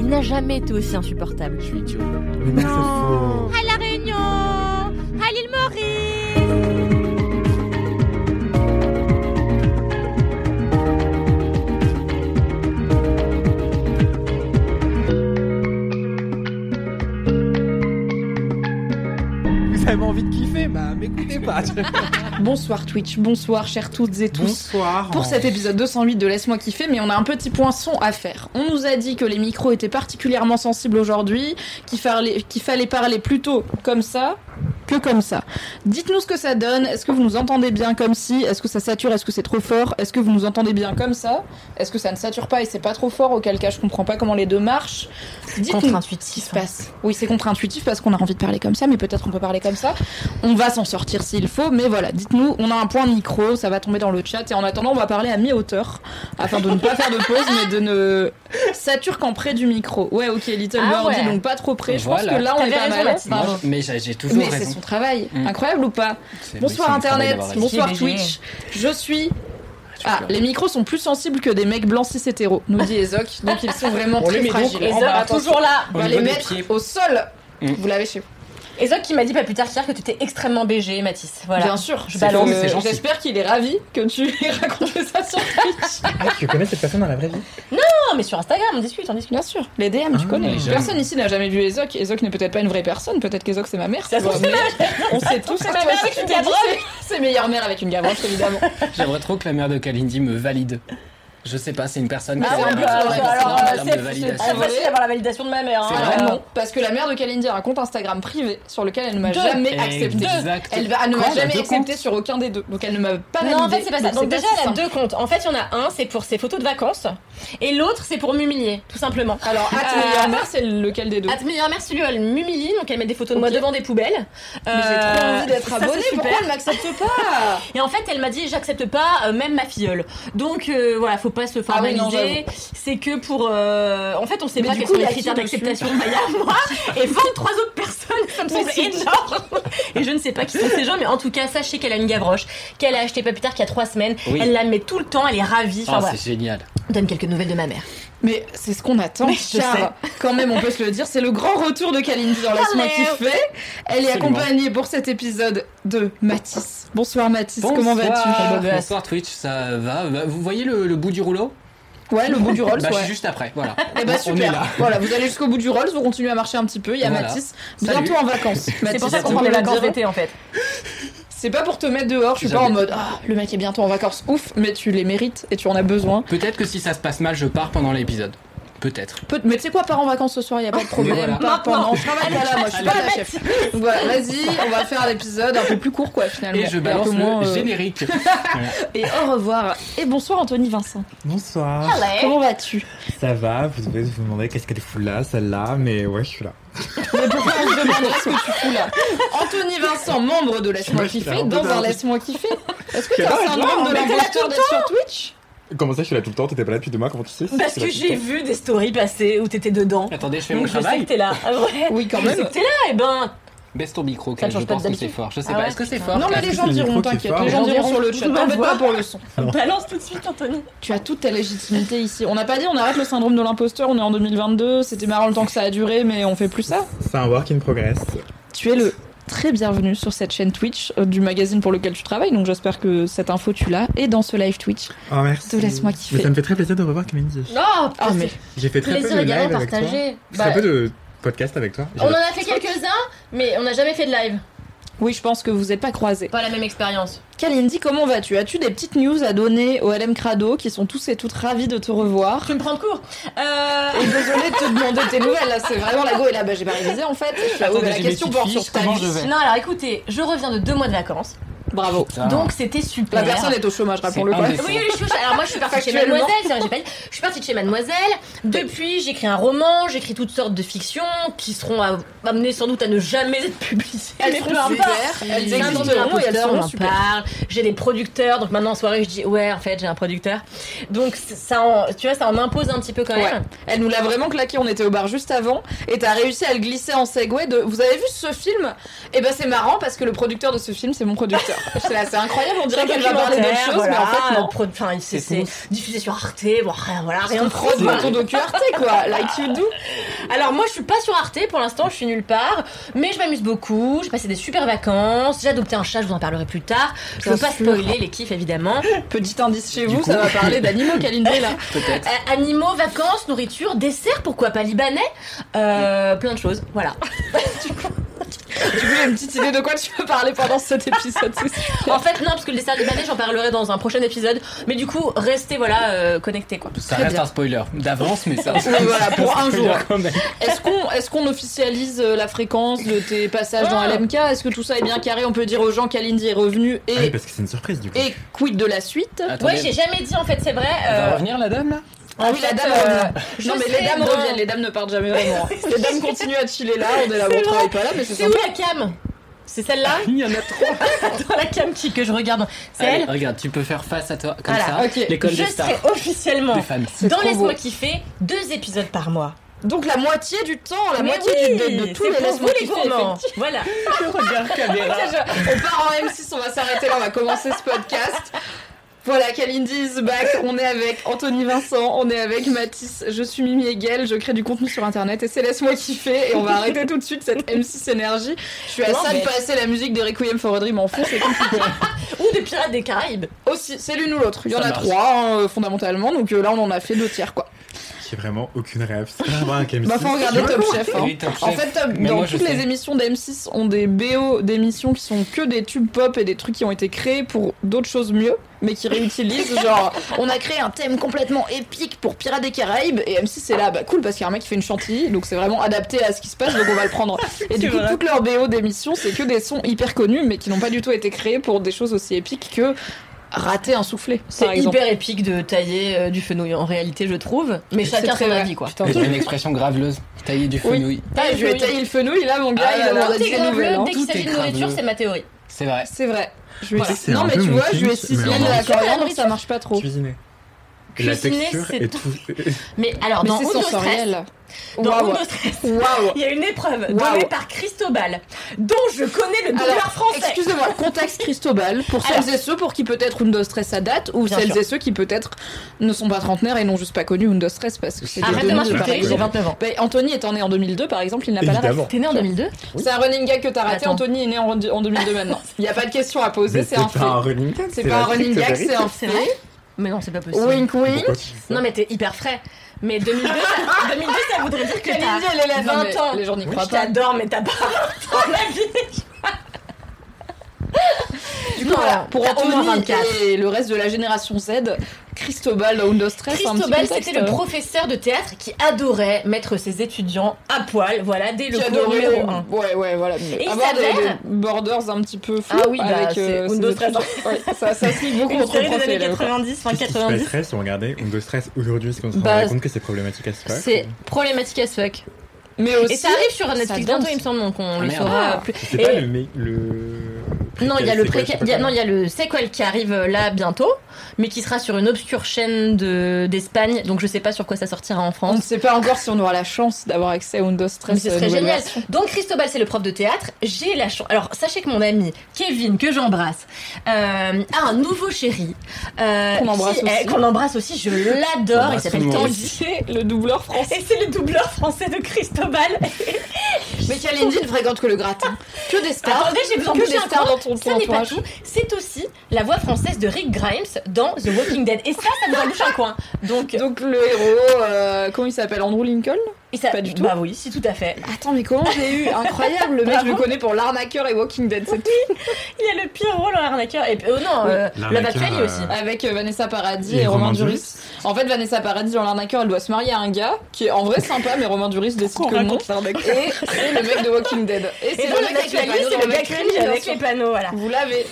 il n'a jamais été aussi insupportable. Je suis idiot. Mais non. À La Réunion À l'île Maurice Vous avez envie de kiffer Bah, m'écoutez pas. Bonsoir Twitch, bonsoir chers toutes et tous. Bonsoir. Pour cet épisode 208 de Laisse-moi kiffer, mais on a un petit point son à faire. On nous a dit que les micros étaient particulièrement sensibles aujourd'hui, qu'il fallait, qu'il fallait parler plutôt comme ça que comme ça. Dites-nous ce que ça donne. Est-ce que vous nous entendez bien comme si? Est-ce que ça sature? Est-ce que c'est trop fort? Est-ce que vous nous entendez bien comme ça? Est-ce que ça ne sature pas et c'est pas trop fort? Auquel cas je comprends pas comment les deux marchent. Dites-nous Contre-intuitif, ce qui se passe. Oui, c'est contre-intuitif parce qu'on a envie de parler comme ça, mais peut-être on peut parler comme ça. On va s'en sortir s'il faut, mais voilà, dites-nous, on a un point de micro, ça va tomber dans le chat, et en attendant, on va parler à mi-hauteur, afin de ne pas faire de pause, mais de ne sature qu'en près du micro. Ouais, ok, Little Ah Birdie, ouais. donc pas trop près, je Voilà. pense que là, on est pas raison, mal. Moi, mais j'ai toujours Mais c'est son travail, Mm. incroyable ou pas Bonsoir Internet, bonsoir. Twitch, je suis... Ah, les micros sont plus sensibles que des mecs blancs cis hétéros, nous dit Ezoc, donc ils sont vraiment On très fragiles. Et On Zoc, va attention. toujours là On va les mettre pieds. au sol. Mm. Vous l'avez chez vous. Et Zoc qui m'a dit pas plus tard qu'hier que tu étais extrêmement BG, Mathis. Voilà. Bien sûr, Je balance. C'est. J'espère qu'il est ravi que tu lui aies raconté ça sur Twitch. Ah, tu connais cette personne dans la vraie vie? Non, mais sur Instagram, on discute, on discute. Bien sûr, les DM, tu Ah, connais. les jeunes. Personne ici n'a jamais vu Ezok. Ezok n'est peut-être pas une vraie personne, peut-être qu'Ezok c'est ma mère. Ça se tu vois, mais On sait tous que ma mère avec tu une gavroche. c'est- C'est meilleure mère avec une gavroche, évidemment. J'aimerais trop que la mère de Kalindi me valide. Je sais pas, c'est une personne Mais qui c'est a un but, c'est- de c'est validation. c'est facile d'avoir la validation de ma mère. C'est hein. non, parce que la mère de Kalindi a un compte Instagram privé sur lequel elle ne m'a jamais accepté. Exact. Elle, ne m'a jamais accepté sur aucun des deux. Donc elle ne m'a pas Non, en validé. fait, c'est pas ça. Donc Donc, déjà, elle a deux comptes. En fait, il y en a un, c'est pour ses photos de vacances. Et l'autre, c'est pour m'humilier, tout simplement. Alors, at Euh, meilleure mère, c'est lequel des deux mère, celui où elle m'humilie, donc elle met des photos de moi devant des poubelles. Mais j'ai trop envie d'être Euh, abonnée, c'est pourquoi elle m'accepte pas Et en fait, elle m'a dit j'accepte pas euh, même ma filleule. Donc euh, voilà, faut pas se Ah oui, formaliser. c'est que pour euh, en fait, on sait Mais pas quels sont les critères d'acceptation. Bah, il y a moi et 23 autres personnes, ça me semble énorme. Et je ne sais pas qui sont ces gens, mais en tout cas, sachez qu'elle a une gavroche, qu'elle a acheté pas plus tard qu'il y a trois semaines. Oui. Elle la met tout le temps, elle est ravie. Enfin Ah, voilà. c'est génial. Donne quelques nouvelles de ma mère. Mais c'est ce qu'on attend, car quand même on peut se le dire, c'est le grand retour de Kalindi dans Laisse-moi kiffer. Elle est Absolument. accompagnée pour cet épisode de Mathis. Bonsoir Mathis, comment vas-tu Bonsoir. Bonsoir Twitch, ça va Bah, Vous voyez le, le bout du rouleau Ouais, le bout du Rolls, Bah, je ouais. suis juste après, voilà. Eh bah On est super. là. Voilà, vous allez jusqu'au bout du Rolls, vous continuez à marcher un petit peu. Il y a Voilà. Mathis, Salut. bientôt en vacances. C'est pour ça qu'on on prend des vacances d'été en fait. C'est pas pour te mettre dehors, je suis pas en mode ah, le mec est bientôt en vacances, ouf, mais tu les mérites et tu en as besoin. Peut-être que si ça se passe mal, je pars pendant l'épisode. Peut-être. Peut- mais tu sais quoi, pars en vacances ce soir, y a pas de problème. Voilà. Pars pendant, je travaille pas là, moi, je suis pas la chef. Donc voilà, vas-y, on va faire l'épisode un peu plus court, quoi, finalement. Et je un balance peu moins, le euh, générique. Et au revoir. Et bonsoir Anthony Vincent. Bonsoir. Comment vas-tu? Ça va, vous devez vous demander qu'est-ce qu'elle fout là, celle-là, mais ouais, je suis là. Mais pourquoi demanderait ce que tu fous là? Anthony Vincent, membre de Laisse-moi je kiffer, dans un. Laisse-moi kiffer. Est-ce que Je t'as un syndrome de l'imposteur d'être sur Twitch? Comment ça, je suis là tout le temps? T'étais pas là depuis deux mois, comment tu sais Parce Je que j'ai vu des stories passer où t'étais dedans. Attendez, je fais Donc mon je sais travail. que t'es là. Ah, Oui, quand Je même. sais que t'es là, et ben. Baisse ton micro, ne je change pas pense que c'est fort. Je sais Ah pas, est-ce que c'est fort? Non, mais les gens diront, t'inquiète. Les gens diront sur le chat. T'embête pas pour le son. Balance tout de suite, Anthony. Tu as toute ta légitimité ici. On n'a pas dit on arrête le syndrome de l'imposteur, on est en 2022, c'était marrant le temps que ça a duré, mais on fait plus ça. C'est un work in progress. Tu es le très bienvenue sur cette chaîne Twitch euh, du magazine pour lequel tu travailles. Donc j'espère que cette info tu l'as et dans ce live Twitch. Oh merci. Te laisse-moi kiffer. Mais ça me fait très plaisir de revoir Camille. Non, Ah mais J'ai fait très peu de plaisir live avec toi. Très Bah, peu de podcast avec toi. on en a fait quelques-uns, mais on n'a jamais fait de live. Oui, je pense que vous n'êtes pas croisés. Pas la même expérience. Kalindi, comment vas-tu? As-tu des petites news à donner au LM Crado qui sont tous et toutes ravis de te revoir? Tu me prends de court. Euh... Et désolée de te demander tes nouvelles, là c'est vraiment la go et là bah j'ai pas révisé en fait. Je mais la question porte sur ta comment vie. je vais? Non, alors écoutez, je reviens de deux mois de vacances. Bravo. Ah. Donc c'était super. La personne est au chômage, rappelons-le. Oui, oui, je suis, alors moi je suis partie chez. Mademoiselle, c'est vrai, j'ai pas dit. Je suis partie de chez Mademoiselle. Depuis, j'écris un roman, j'écris toutes sortes de fictions qui seront à- amenées sans doute à ne jamais être publiées. Elles importe. super, elles et elles seront on en super. parle. J'ai des producteurs, donc maintenant en soirée je dis ouais en fait j'ai un producteur. Donc ça, en, tu vois, ça en impose un petit peu quand Ouais. même. Elle nous l'a vraiment claqué, on était au bar juste avant, et t'as réussi à le glisser en segway de vous avez vu ce film? Et ben c'est marrant parce que le producteur de ce film c'est mon producteur. C'est incroyable, on dirait qu'elle va parler d'autre chose, mais en fait non. Pro- Enfin, c'est diffusé sur Arte, bon, voilà, rien de de prod dans ton docu Arte quoi, like you do. Alors moi je suis pas sur Arte pour l'instant, je suis nulle part, mais je m'amuse beaucoup, j'ai passé des super vacances, j'ai adopté un chat, je vous en parlerai plus tard. Je veux pas spoiler les kiffs évidemment. Petit indice chez vous, ça va parler d'animaux Kalindé là. Peut-être. Euh, animaux, vacances, nourriture, dessert, pourquoi pas libanais, euh, plein de choses, voilà. Du coup, j'ai une petite idée de quoi tu veux parler pendant cet épisode. En fait non parce que le dessert libanais j'en parlerai dans un prochain épisode, mais du coup restez voilà euh, connectés quoi. Ça Très reste bien. un spoiler d'avance, mais ça. Oui, voilà, pour un jour. Quand même. Est-ce qu'on est qu'on officialise euh, la fréquence de tes passages dans Ah. LMK Est-ce que tout ça est bien carré? On peut dire aux gens qu'Alindy est revenu Ah oui, et, parce que c'est une surprise du coup. et quid de la suite? Attendez, Ouais j'ai jamais dit en fait c'est vrai. elle va euh, revenir la dame là? Ah oui, la dame euh, je Non, mais les dames dans- reviennent, les dames ne partent jamais vraiment. les dames continuent à chiller là, on est là, on travaille pas là, mais c'est C'est où la cam? C'est celle-là? Il y en a trois. Dans la cam qui que je regarde. C'est elle? regarde, tu peux faire face à toi comme Voilà. ça. Ok. L'école Je des stars. serai officiellement Des femmes. Dans Laisse-moi kiffer deux épisodes par mois. Donc la moitié du temps, la Mais moitié oui, du, de, de tous les laisse-moi les gourmands. Voilà. Regarde caméra. On part en M6, on va s'arrêter là, on va commencer ce podcast. Voilà, Kalindi is back. On est avec Anthony Vincent, on est avec Mathis. Je suis Mimi Hegel, je crée du contenu sur internet et c'est Laisse-moi kiffer. Et on va arrêter tout de suite cette M6 énergie. Je suis à ça de passer la musique de Requiem for a Dream en fond, c'est compliqué. Ou des pirates des Caraïbes. Aussi, c'est l'une ou l'autre. Il y en a marche. trois, hein, euh, fondamentalement. Donc euh, là, on en a fait deux tiers, quoi. J'ai vraiment aucune rêve. C'est pas avoir un KM6. Bah, faut regarder Top Chef. hein. Oui, Top En Chef. fait, Top- dans moi, toutes les sais. émissions d'M6 ont des BO d'émissions qui sont que des tubes pop et des trucs qui ont été créés pour d'autres choses mieux, mais qui réutilisent. genre, on a créé un thème complètement épique pour Pirates des Caraïbes et M6 est là, bah cool parce qu'il y a un mec qui fait une chantilly, donc c'est vraiment adapté à ce qui se passe, donc on va le prendre. Et du coup, vrai. toutes leurs BO d'émissions, c'est que des sons hyper connus, mais qui n'ont pas du tout été créés pour des choses aussi épiques que rater un soufflé. C'est hyper épique de tailler euh, du fenouil en réalité, je trouve. Mais C'est chacun très son vrai. avis, quoi. As une expression graveleuse. Tailler du Oui. fenouil. Ah, je ai taillé le fenouil, là, mon gars, Ah il a l'air d'être graveleux, dès qu'il s'agit de nourriture, c'est ma théorie. C'est vrai. C'est vrai. Je c'est Non, mais tu vois, je en de la coriandre, ça marche pas trop. Cuisiner. La texture c'est tout. Mais alors, Mais dans Stress, sensoriel. dans Stress, Waouh. il y a une épreuve donnée par Cristobal, dont je connais le doubleur Alors, français. excusez-moi, contexte Cristobal, pour celles et ceux pour qui peut-être Undo Stress à date, ou celles sûr. et ceux qui peut-être ne sont pas trentenaires et n'ont juste pas connu Undo Stress parce que c'est Arrête de m'insulter, j'ai exemple. 29 ans. Bah, Anthony étant né en 2002 par exemple, il n'a pas la. T'es né en 2002 C'est un running gag que t'as raté, Attends. Anthony est né en, en 2002 maintenant. Il n'y a pas de question à poser, c'est un fait. C'est pas un running gag, c'est un C'est fait. Mais non, c'est pas possible. Wink wink. Non, mais t'es hyper frais. Mais 2002, ça, 2002, ça voudrait dire que t'as elle est là, 20 non, mais ans. les gens n'y Oui, croient je pas. t'adore, mais t'as pas 20 ans la vie. Du coup, Non, voilà, pour Anthony 24. et le reste de la génération Z, Cristobal dans Stress, Cristobal, c'était le euh, professeur de théâtre qui adorait mettre ses étudiants à poil, voilà, dès le cours numéro 1. Ouais, ouais, voilà. mais Et il s'avère- des borders un petit peu flous Ah oui, bah, avec euh, Undo. Stress. Ouais, ça, ça se lit beaucoup Une entre série des années élèves, quoi. 90, fin Qu'est-ce qui se 90. passerait si on regardait Undo Stress aujourd'hui Est-ce qu'on se Bah, rendrait compte que c'est problématique à ce fuck C'est problématique as fuck. Mais aussi, Et ça arrive sur Netflix bientôt, il me semble, donc on Ah, le saura Ah. plus. C'est pas le. Non, il y a le préquel, y a- non, il y a le sequel qui arrive euh, là bientôt, mais qui sera sur une obscure chaîne de d'Espagne, donc je sais pas sur quoi ça sortira en On ne France. sait pas encore si on aura la chance d'avoir accès à Undo Stress. Mais ce euh, serait génial. version. Donc Cristobal, c'est le prof de théâtre. J'ai la chance. Alors sachez que mon ami Kevin, que j'embrasse, euh, a un nouveau chéri. euh, Qu'on embrasse qui aussi. Qu'on embrasse aussi. Je l'adore. Il s'appelle. Tanguy. C'est le doubleur français. Et c'est le doubleur français de Cristobal. Mais Kalindi ne fréquente que le gratin. Que des stars. Attendez, j'ai besoin que de des stars dans ton, Ça ton n'est pas entourage. tout. C'est aussi la voix française de Rick Grimes dans The Walking Dead. Et ça, ça nous en bouche un coin. Donc, Donc le héros, euh, comment il s'appelle? Andrew Lincoln? Et ça, pas du tout. Bah oui, si, tout à fait. Attends, mais comment j'ai eu Incroyable, le mec, je le connais pour l'arnaqueur et Walking Dead, c'est tout. Il a le pire rôle en arnaqueur. Et oh non, euh, Love L'arnaqueur, Actually euh, aussi. Avec euh, Vanessa Paradis Et et, Romain Duris. Duris. En fait, Vanessa Paradis dans l'arnaqueur, elle doit se marier à un gars qui est en vrai sympa, mais Romain Duris décide que non. Et c'est le mec de Walking Dead. Et c'est le mec c'est dans le cringe bien avec les panneaux, voilà. Vous l'avez.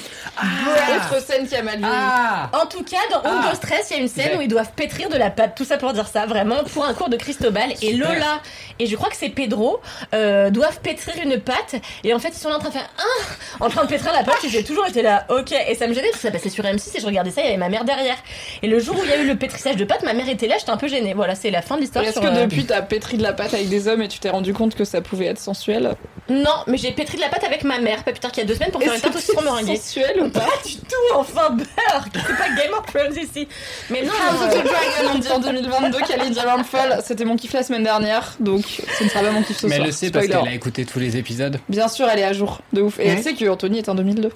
Autre scène qui a mal vieilli. Ah En tout cas, dans Hunger Ah. Stress, il y a une scène où ils doivent pétrir de la pâte. Tout ça pour dire ça, vraiment, pour un cours de Cristobal. Et. Lola, et je crois que c'est Pedro, euh, doivent pétrir une pâte. Et en fait, ils sont là en train de faire ah, en train de pétrir la pâte. Et j'ai toujours été là, ok. Et ça me gênait parce que ça passait sur M6 et je regardais ça, il y avait ma mère derrière. Et le jour où il y a eu le pétrissage de pâte, ma mère était là, j'étais un peu gênée. Voilà, c'est la fin de l'histoire. Est-ce que euh, depuis t'as pétri de la pâte avec des hommes et tu t'es rendu compte que ça pouvait être sensuel? Non, mais j'ai pétri de la pâte avec ma mère, pas plus tard qu'il y a deux semaines pour faire une tarte au citron meringuée. sensuel ou pas Pas du tout, enfin beurre C'est pas Game of Thrones ici Mais non, House of euh, the Dragon, on dit en 2022 Kali Diamantfall. C'était mon kiff la semaine dernière, donc ce ne sera pas mon kiff ce Mais soir. elle le sait parce qu'elle a écouté tous les épisodes. Bien sûr, elle est à jour, de ouf. Et elle sait que Anthony est en 2002.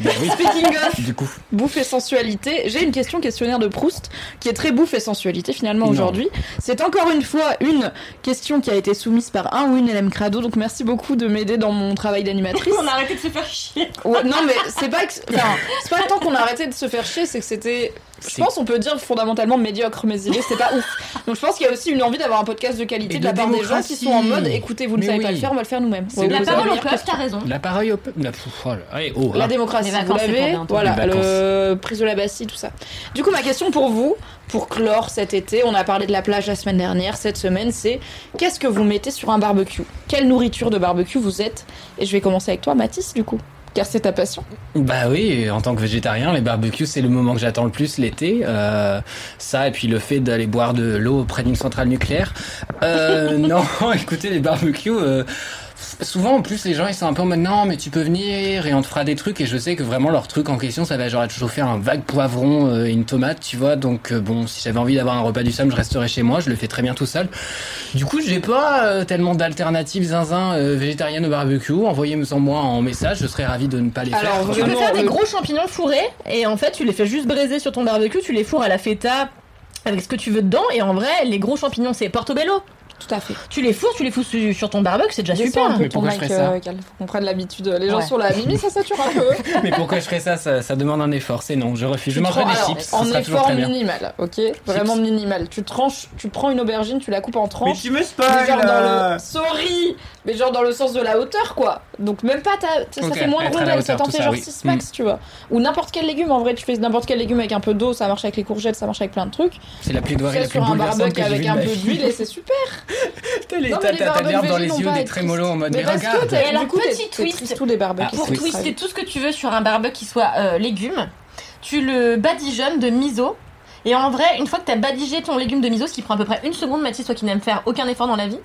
Bah oui. Speaking of Du coup. bouffe et sensualité, j'ai une question questionnaire de Proust qui est très bouffe et sensualité finalement aujourd'hui. C'est encore une fois une question qui a été soumise par un ou une LM Crado, donc merci beaucoup de m'aider dans mon travail d'animatrice. on a arrêté de se faire chier. Ouais, non mais c'est pas que- enfin, c'est pas tant qu'on a arrêté de se faire chier, c'est que c'était je pense on peut dire fondamentalement médiocre mais il est c'est pas ouf. Donc je pense qu'il y a aussi une envie d'avoir un podcast de qualité de la part des gens qui sont en mode écoutez vous ne Mais savez pas le faire, on va le faire nous-mêmes. Ouais, La parole au peuple, t'as raison. La parole au peuple. La- pff, oh oh, La démocratie, Les vous l'avez, voilà, le prise de la Bastille, tout ça. Du coup, ma question pour vous, pour clore cet été, on a parlé de la plage la semaine dernière, cette semaine, c'est qu'est-ce que vous mettez sur un barbecue? Quelle nourriture de barbecue vous êtes? Et je vais commencer avec toi, Mathis, du coup, car c'est ta passion. Bah oui, en tant que végétarien, les barbecues, c'est le moment que j'attends le plus l'été. Euh, ça, et puis le fait d'aller boire de l'eau près d'une centrale nucléaire. Euh, non, écoutez, les barbecues... Souvent, en plus, les gens, ils sont un peu en mode non, mais tu peux venir et on te fera des trucs. Et je sais que vraiment, leur truc en question, ça va genre être chauffer un vague poivron euh, et une tomate, tu vois. Donc, euh, bon, si j'avais envie d'avoir un repas du somme, je resterais chez moi. Je le fais très bien tout seul. Du coup, j'ai pas euh, tellement d'alternatives zinzin euh, végétariennes au barbecue. Envoyez-moi moi en message, je serais ravi de ne pas les Alors, faire. Tu peux faire des gros champignons fourrés et en fait tu les fais juste braiser sur ton barbecue, tu les fourres à la feta avec ce que tu veux dedans et en vrai les gros champignons c'est portobello. Tout à fait. Tu les fourres, tu les fous su- sur ton barbecue, c'est déjà Descends super. un peu Mais ton pourquoi je mic, ferais ça euh, faut qu'on prenne l'habitude. Les gens Ouais. sont là, Mimi, ça sature un peu. Mais pourquoi je ferais ça, ça Ça demande un effort. C'est non, je refuse. Je mangerai des chips, En effort très bien. minimal, ok Vraiment minimal. Tu tranches, tu prends une aubergine, tu la coupes en Mais tranches. tu me mais spoil genre dans le. Sorry Mais genre dans le sens de la hauteur, quoi. Donc même pas ta. ça fait moins de rondelles, ça t'en fait genre oui. 6 max, Mm. tu vois. Ou n'importe quel légume, en vrai, tu fais n'importe quel légume avec un peu d'eau, ça marche avec les courgettes, ça marche avec plein de trucs. C'est la plus sur un barbecue avec un de peu d'huile et c'est super T'as les- Non, dans les yeux, des trémolos en mode Mais regarde Et alors, petit twist. tous les barbecues. Ah, Pour oui. twister tout ce que tu veux sur un barbecue qui soit euh, légumes, tu le badigeonnes de miso. Et en vrai, une fois que t'as badigé ton légume de miso, ce qui prend à peu près une seconde, Mathis, toi qui n'aimes faire aucun effort dans la vie,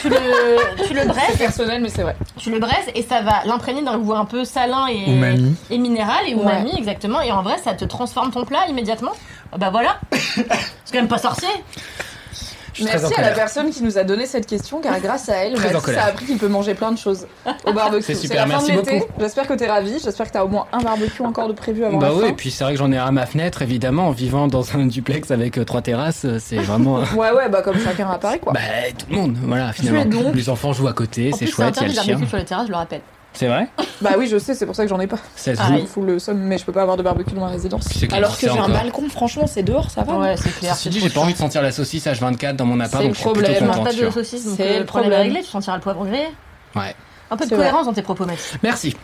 tu le, tu le C'est braises, personnel, mais c'est vrai. tu le braises et ça va l'imprégner d'un goût un peu salin et, Umami. et minéral et Ouais. umami exactement. Et en vrai, ça te transforme ton plat immédiatement. Ah Bah voilà, c'est quand même pas sorcier. Je suis très en Merci à la personne qui nous a donné cette question, car grâce à elle, Très en Mathis colère. a appris qu'il peut manger plein de choses au barbecue. C'est super, la fin merci de l'été. beaucoup. J'espère que t'es ravi. J'espère que t'as au moins un barbecue encore de prévu avant Bah la oui, fin. et puis c'est vrai que j'en ai un à ma fenêtre, évidemment, en vivant dans un duplex avec euh, trois terrasses, euh, c'est vraiment. Ouais, ouais, bah comme chacun à Paris, quoi. bah, tout le monde, voilà, finalement. donc- Les enfants jouent à côté, En c'est plus, c'est chouette, il y a interdit le de chien. barbecue sur les terrasses, je le rappelle. C'est vrai Bah oui, je sais, c'est pour ça que j'en ai pas. Ça se Ah, joue. le somme, mais je peux pas avoir de barbecue dans ma résidence. C'est Alors que j'ai un encore. balcon, franchement, c'est dehors, ça va. Ouais, c'est clair. Ceci dit, j'ai pas envie de sentir la saucisse H24 dans mon appart, C'est donc le je suis plutôt problème. content, pas tu de vois. donc C'est euh, le le problème est problème. réglé, tu sentiras le poivre grillé. Ouais. Un peu de C'est vrai. cohérence dans tes propos, Mathis. Merci.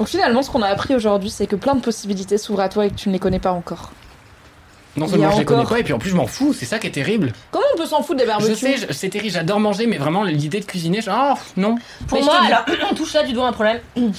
Donc finalement, ce qu'on a appris aujourd'hui, c'est que plein de possibilités s'ouvrent à toi et que tu ne les connais pas encore. Non seulement je les connais pas, et puis en plus je m'en fous, c'est ça qui est terrible. Comment on peut s'en foutre des barbecues Je sais, je- c'est terrible, j'adore manger, mais vraiment l'idée de cuisiner, genre, oh, non. Pour Mais je moi, te dis- alors, on touche là du doigt un problème.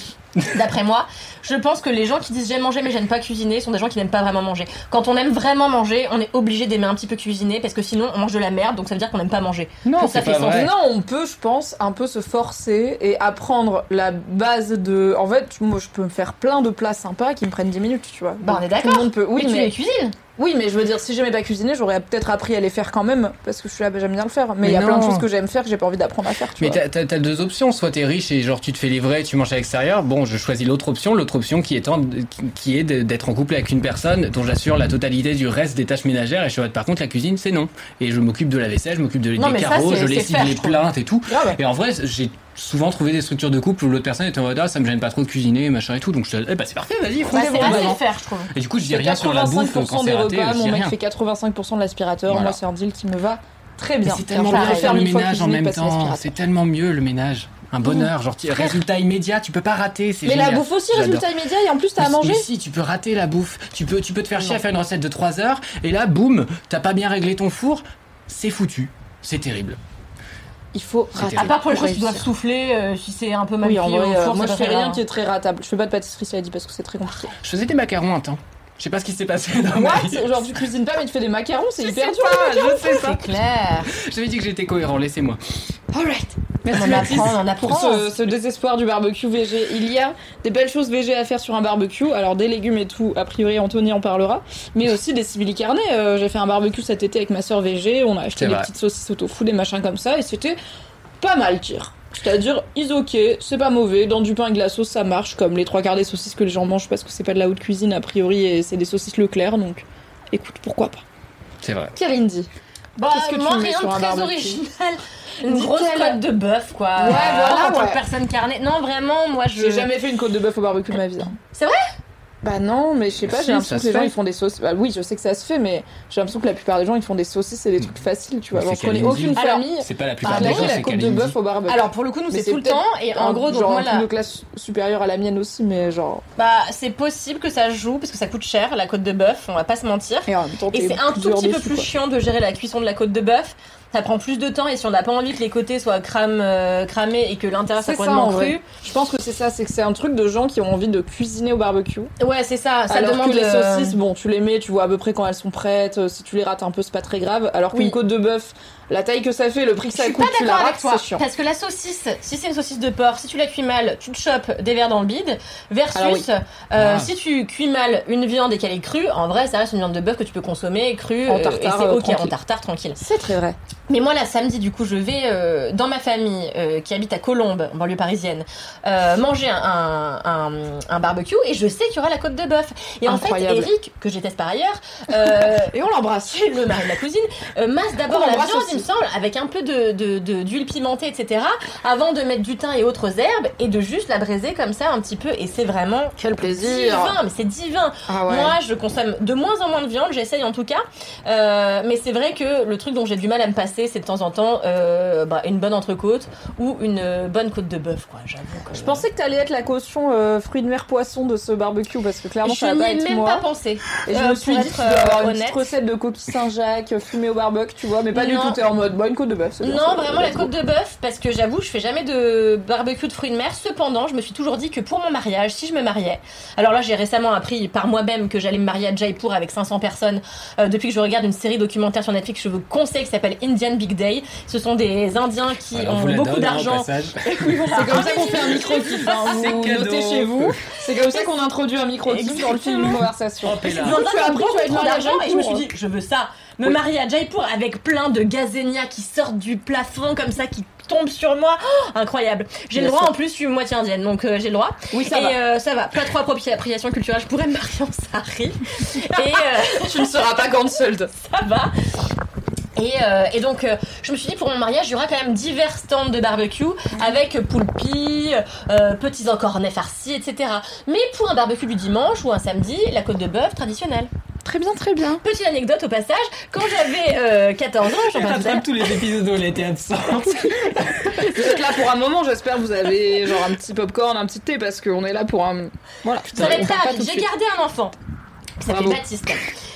D'après moi, je pense que les gens qui disent j'aime manger mais j'aime pas cuisiner sont des gens qui n'aiment pas vraiment manger. Quand on aime vraiment manger, on est obligé d'aimer un petit peu cuisiner parce que sinon on mange de la merde donc ça veut dire qu'on n'aime pas manger. Non, ça fait pas sens. vrai. Non, on peut, je pense, un peu se forcer et apprendre la base de. En fait, moi, je peux me faire plein de plats sympas qui me prennent 10 minutes, tu vois. Bah, on est Tout le d'accord. monde peut. Oui, mais tu les cuisines. Oui, mais je veux dire, si j'aimais pas cuisiner, j'aurais peut-être appris à les faire quand même, parce que je suis là, bah, j'aime bien le faire. Mais il y a plein de choses que j'aime faire que j'ai pas envie d'apprendre à faire, tu Mais vois. t'as- t'as t'as deux options, soit t'es riche et genre tu te fais livrer, tu manges à l'extérieur. Bon, je choisis l'autre option, l'autre option qui est, en- qui- qui est de- d'être en couple avec une personne dont j'assure la totalité du reste des tâches ménagères. Et je par contre, la cuisine, c'est non. Et je m'occupe de la vaisselle, je m'occupe de, Non, des ça, carreaux, je lessive les plaintes et tout. Ah ouais. Et en vrai, j'ai souvent trouvé des structures de couple où l'autre personne était en mode, ah, ça me gêne pas trop de cuisiner, machin et tout. Donc je te eh bah c'est parfait, vas-y, Bah, assez mamans. le faire, je trouve. Et du coup, je dis rien sur la bouffe 85% quand c'est raté, repas, mon mec fait 85% de l'aspirateur, Voilà. moi c'est un deal qui me va très bien. c'est tellement faire le ménage en même temps. C'est tellement mieux le ménage. Un bonheur, genre tu- résultat immédiat, tu peux pas rater. c'est Mais la génial. bouffe aussi, résultat immédiat, et en plus t'as à manger. Si, tu peux rater la bouffe. Tu peux, tu peux te faire chier à faire une recette de 3 heures, et là, boum, t'as pas bien réglé ton four, c'est foutu. C'est terrible. Il faut rater. À part pour les choses qui doivent souffler, euh, si c'est un peu mal Oui, en au vrai, euh, moi je fais rien qui est très ratable. Je fais pas de pâtisserie, ça a dit, parce que c'est très compliqué. Je faisais des macarons un temps. Je sais pas ce qui s'est passé dans ma What vie. Genre tu cuisines pas mais tu fais des macarons, c'est hyper dur. je sais pas. C'est clair. J'avais dit que j'étais cohérent, laissez-moi. Alright. Merci On apprend, on apprend. pour ce, ce désespoir du barbecue VG. Il y a des belles choses VG à faire sur un barbecue. Alors des légumes et tout, a priori Anthony en parlera. Mais aussi des cibili carnés. Euh, J'ai fait un barbecue cet été avec ma soeur VG. On a acheté des vrai. petites saucisses au tofu, des machins comme ça. Et c'était pas mal tir. C'est-à-dire, is ok, c'est pas mauvais. Dans du pain avec de la sauce, ça marche. Comme les trois quarts des saucisses que les gens mangent parce que c'est pas de la haute cuisine a priori et c'est des saucisses Leclerc. Donc écoute, pourquoi pas. C'est vrai. Kalindi. Bah, Qu'est-ce que tu moi, mets rien sur de un très barbecue original. Une grosse côte de bœuf, quoi. Ouais, voilà, En tant ouais. que personne carnée. Non, vraiment, moi, je. J'ai jamais fait une côte de bœuf au barbecue de ma vie. hein. C'est vrai? Bah non, mais je sais pas, Si, j'ai l'impression que les gens ils font des saucisses. Bah oui, je sais que ça se fait, mais j'ai l'impression que la plupart des gens ils font des saucisses et des trucs faciles, tu vois. Mais Genre, c'est je connais aucune Alors, famille C'est pas la plupart a des gens, la c'est côte de bœuf au barbecue. Alors, pour le coup, nous, c'est tout le temps. Et en gros, donc genre moi, un là. de classe supérieure à la mienne aussi, mais genre. Bah, c'est possible que ça joue parce que ça coûte cher la côte de bœuf, on va pas se mentir. Et en même temps, Et c'est un tout petit peu plus chiant de gérer la cuisson de la côte de bœuf. Ça prend plus de temps et si on n'a pas envie que les côtés soient crame, euh, cramés et que l'intérieur soit complètement en cru. Je pense que c'est ça, c'est que c'est un truc de gens qui ont envie de cuisiner au barbecue. Ouais, c'est ça. Ça alors demande que les euh, saucisses, bon, tu les mets, tu vois à peu près quand elles sont prêtes. euh, Si tu les rates un peu, c'est pas très grave. Alors qu'une Oui. côte de bœuf, la taille que ça fait, le prix que ça coûte, tu la rates, c'est chiant. Parce que la saucisse, si c'est une saucisse de porc, si tu la cuis mal, tu te chopes des verres dans le bide. Versus oui. euh, Ah. si tu cuis mal une viande et qu'elle est crue, en vrai, ça reste une viande de bœuf que tu peux consommer crue. En tartare, et c'est ok, en tranquille. tartare, tranquille. C'est très vrai. Mais moi, là, samedi, du coup, je vais euh, dans ma famille euh, qui habite à Colombes, en banlieue parisienne, euh, manger un, un, un, un barbecue et je sais qu'il y aura la côte de bœuf. Et Incroyable. en fait, Eric, que je déteste par ailleurs, Et on l'embrasse. le mari de la cousine, masse d'abord la viande, aussi. il me semble, avec un peu de de- de- d'huile pimentée, etc. Avant de mettre du thym et autres herbes et de juste la braiser comme ça un petit peu. Et c'est vraiment Quel plaisir. divin, mais c'est divin. Ah ouais. Moi, je consomme de moins en moins de viande, j'essaye en tout cas. Mais c'est vrai que le truc dont j'ai du mal à me passer, c'est de temps en temps euh, bah, une bonne entrecôte ou une euh, bonne côte de bœuf, quoi. J'avoue. Je pensais que t'allais être la caution euh, fruits de mer poisson de ce barbecue parce que clairement je ça va pas être même moi. pas pensé. Et je Euh, me suis dit tu avoir une petite recette de coquille Saint-Jacques fumée au barbecue, tu vois, mais pas du tout. T'es en mode bonne côte de bœuf. Non, ça, vraiment la côte de bœuf, parce que j'avoue, je fais jamais de barbecue de fruits de mer. Cependant, je me suis toujours dit que pour mon mariage, si je me mariais, alors là, j'ai récemment appris par moi-même que j'allais me marier à Jaipur avec 500 personnes. Euh, depuis que je regarde une série documentaire sur Netflix, je vous conseille, qui s'appelle Indian Big Day. Ce sont des Indiens qui Alors, ont beaucoup d'argent. passage. Oui, voilà. C'est comme ça qu'on fait un micro-kiff. Hein. Vous notez chez vous. C'est comme ça qu'on introduit un micro-kiff dans le film d'une conversation. Hop, et tu as appris, tu je me suis dit, je veux ça. Me Oui. marier à Jaipur avec plein de gazénias qui sortent du plafond comme ça, qui tombent sur moi. Oh, incroyable. J'ai le droit en plus, je suis moitié indienne, donc euh, j'ai le droit. Oui, ça et va. euh, ça va. Pas trop appropriation culturelle. Je pourrais me marier en sari. et euh, Tu ne seras pas cancelled. ça va. Et, euh, et donc, euh, je me suis dit, pour mon mariage, il y aura quand même divers stands de barbecue avec poulpi, euh, petits encornets farcis, etc. Mais pour un barbecue du dimanche ou un samedi, la côte de bœuf traditionnelle. Très bien, très bien. Petite anecdote au passage, quand j'avais euh, 14 ans, j'en rattrape tous les épisodes où elle était absente. Vous êtes là pour un moment, j'espère que vous avez genre un petit popcorn, un petit thé parce qu'on est là pour un. Voilà. Ça va être de J'ai gardé un enfant. Qui s'appelait. Baptiste.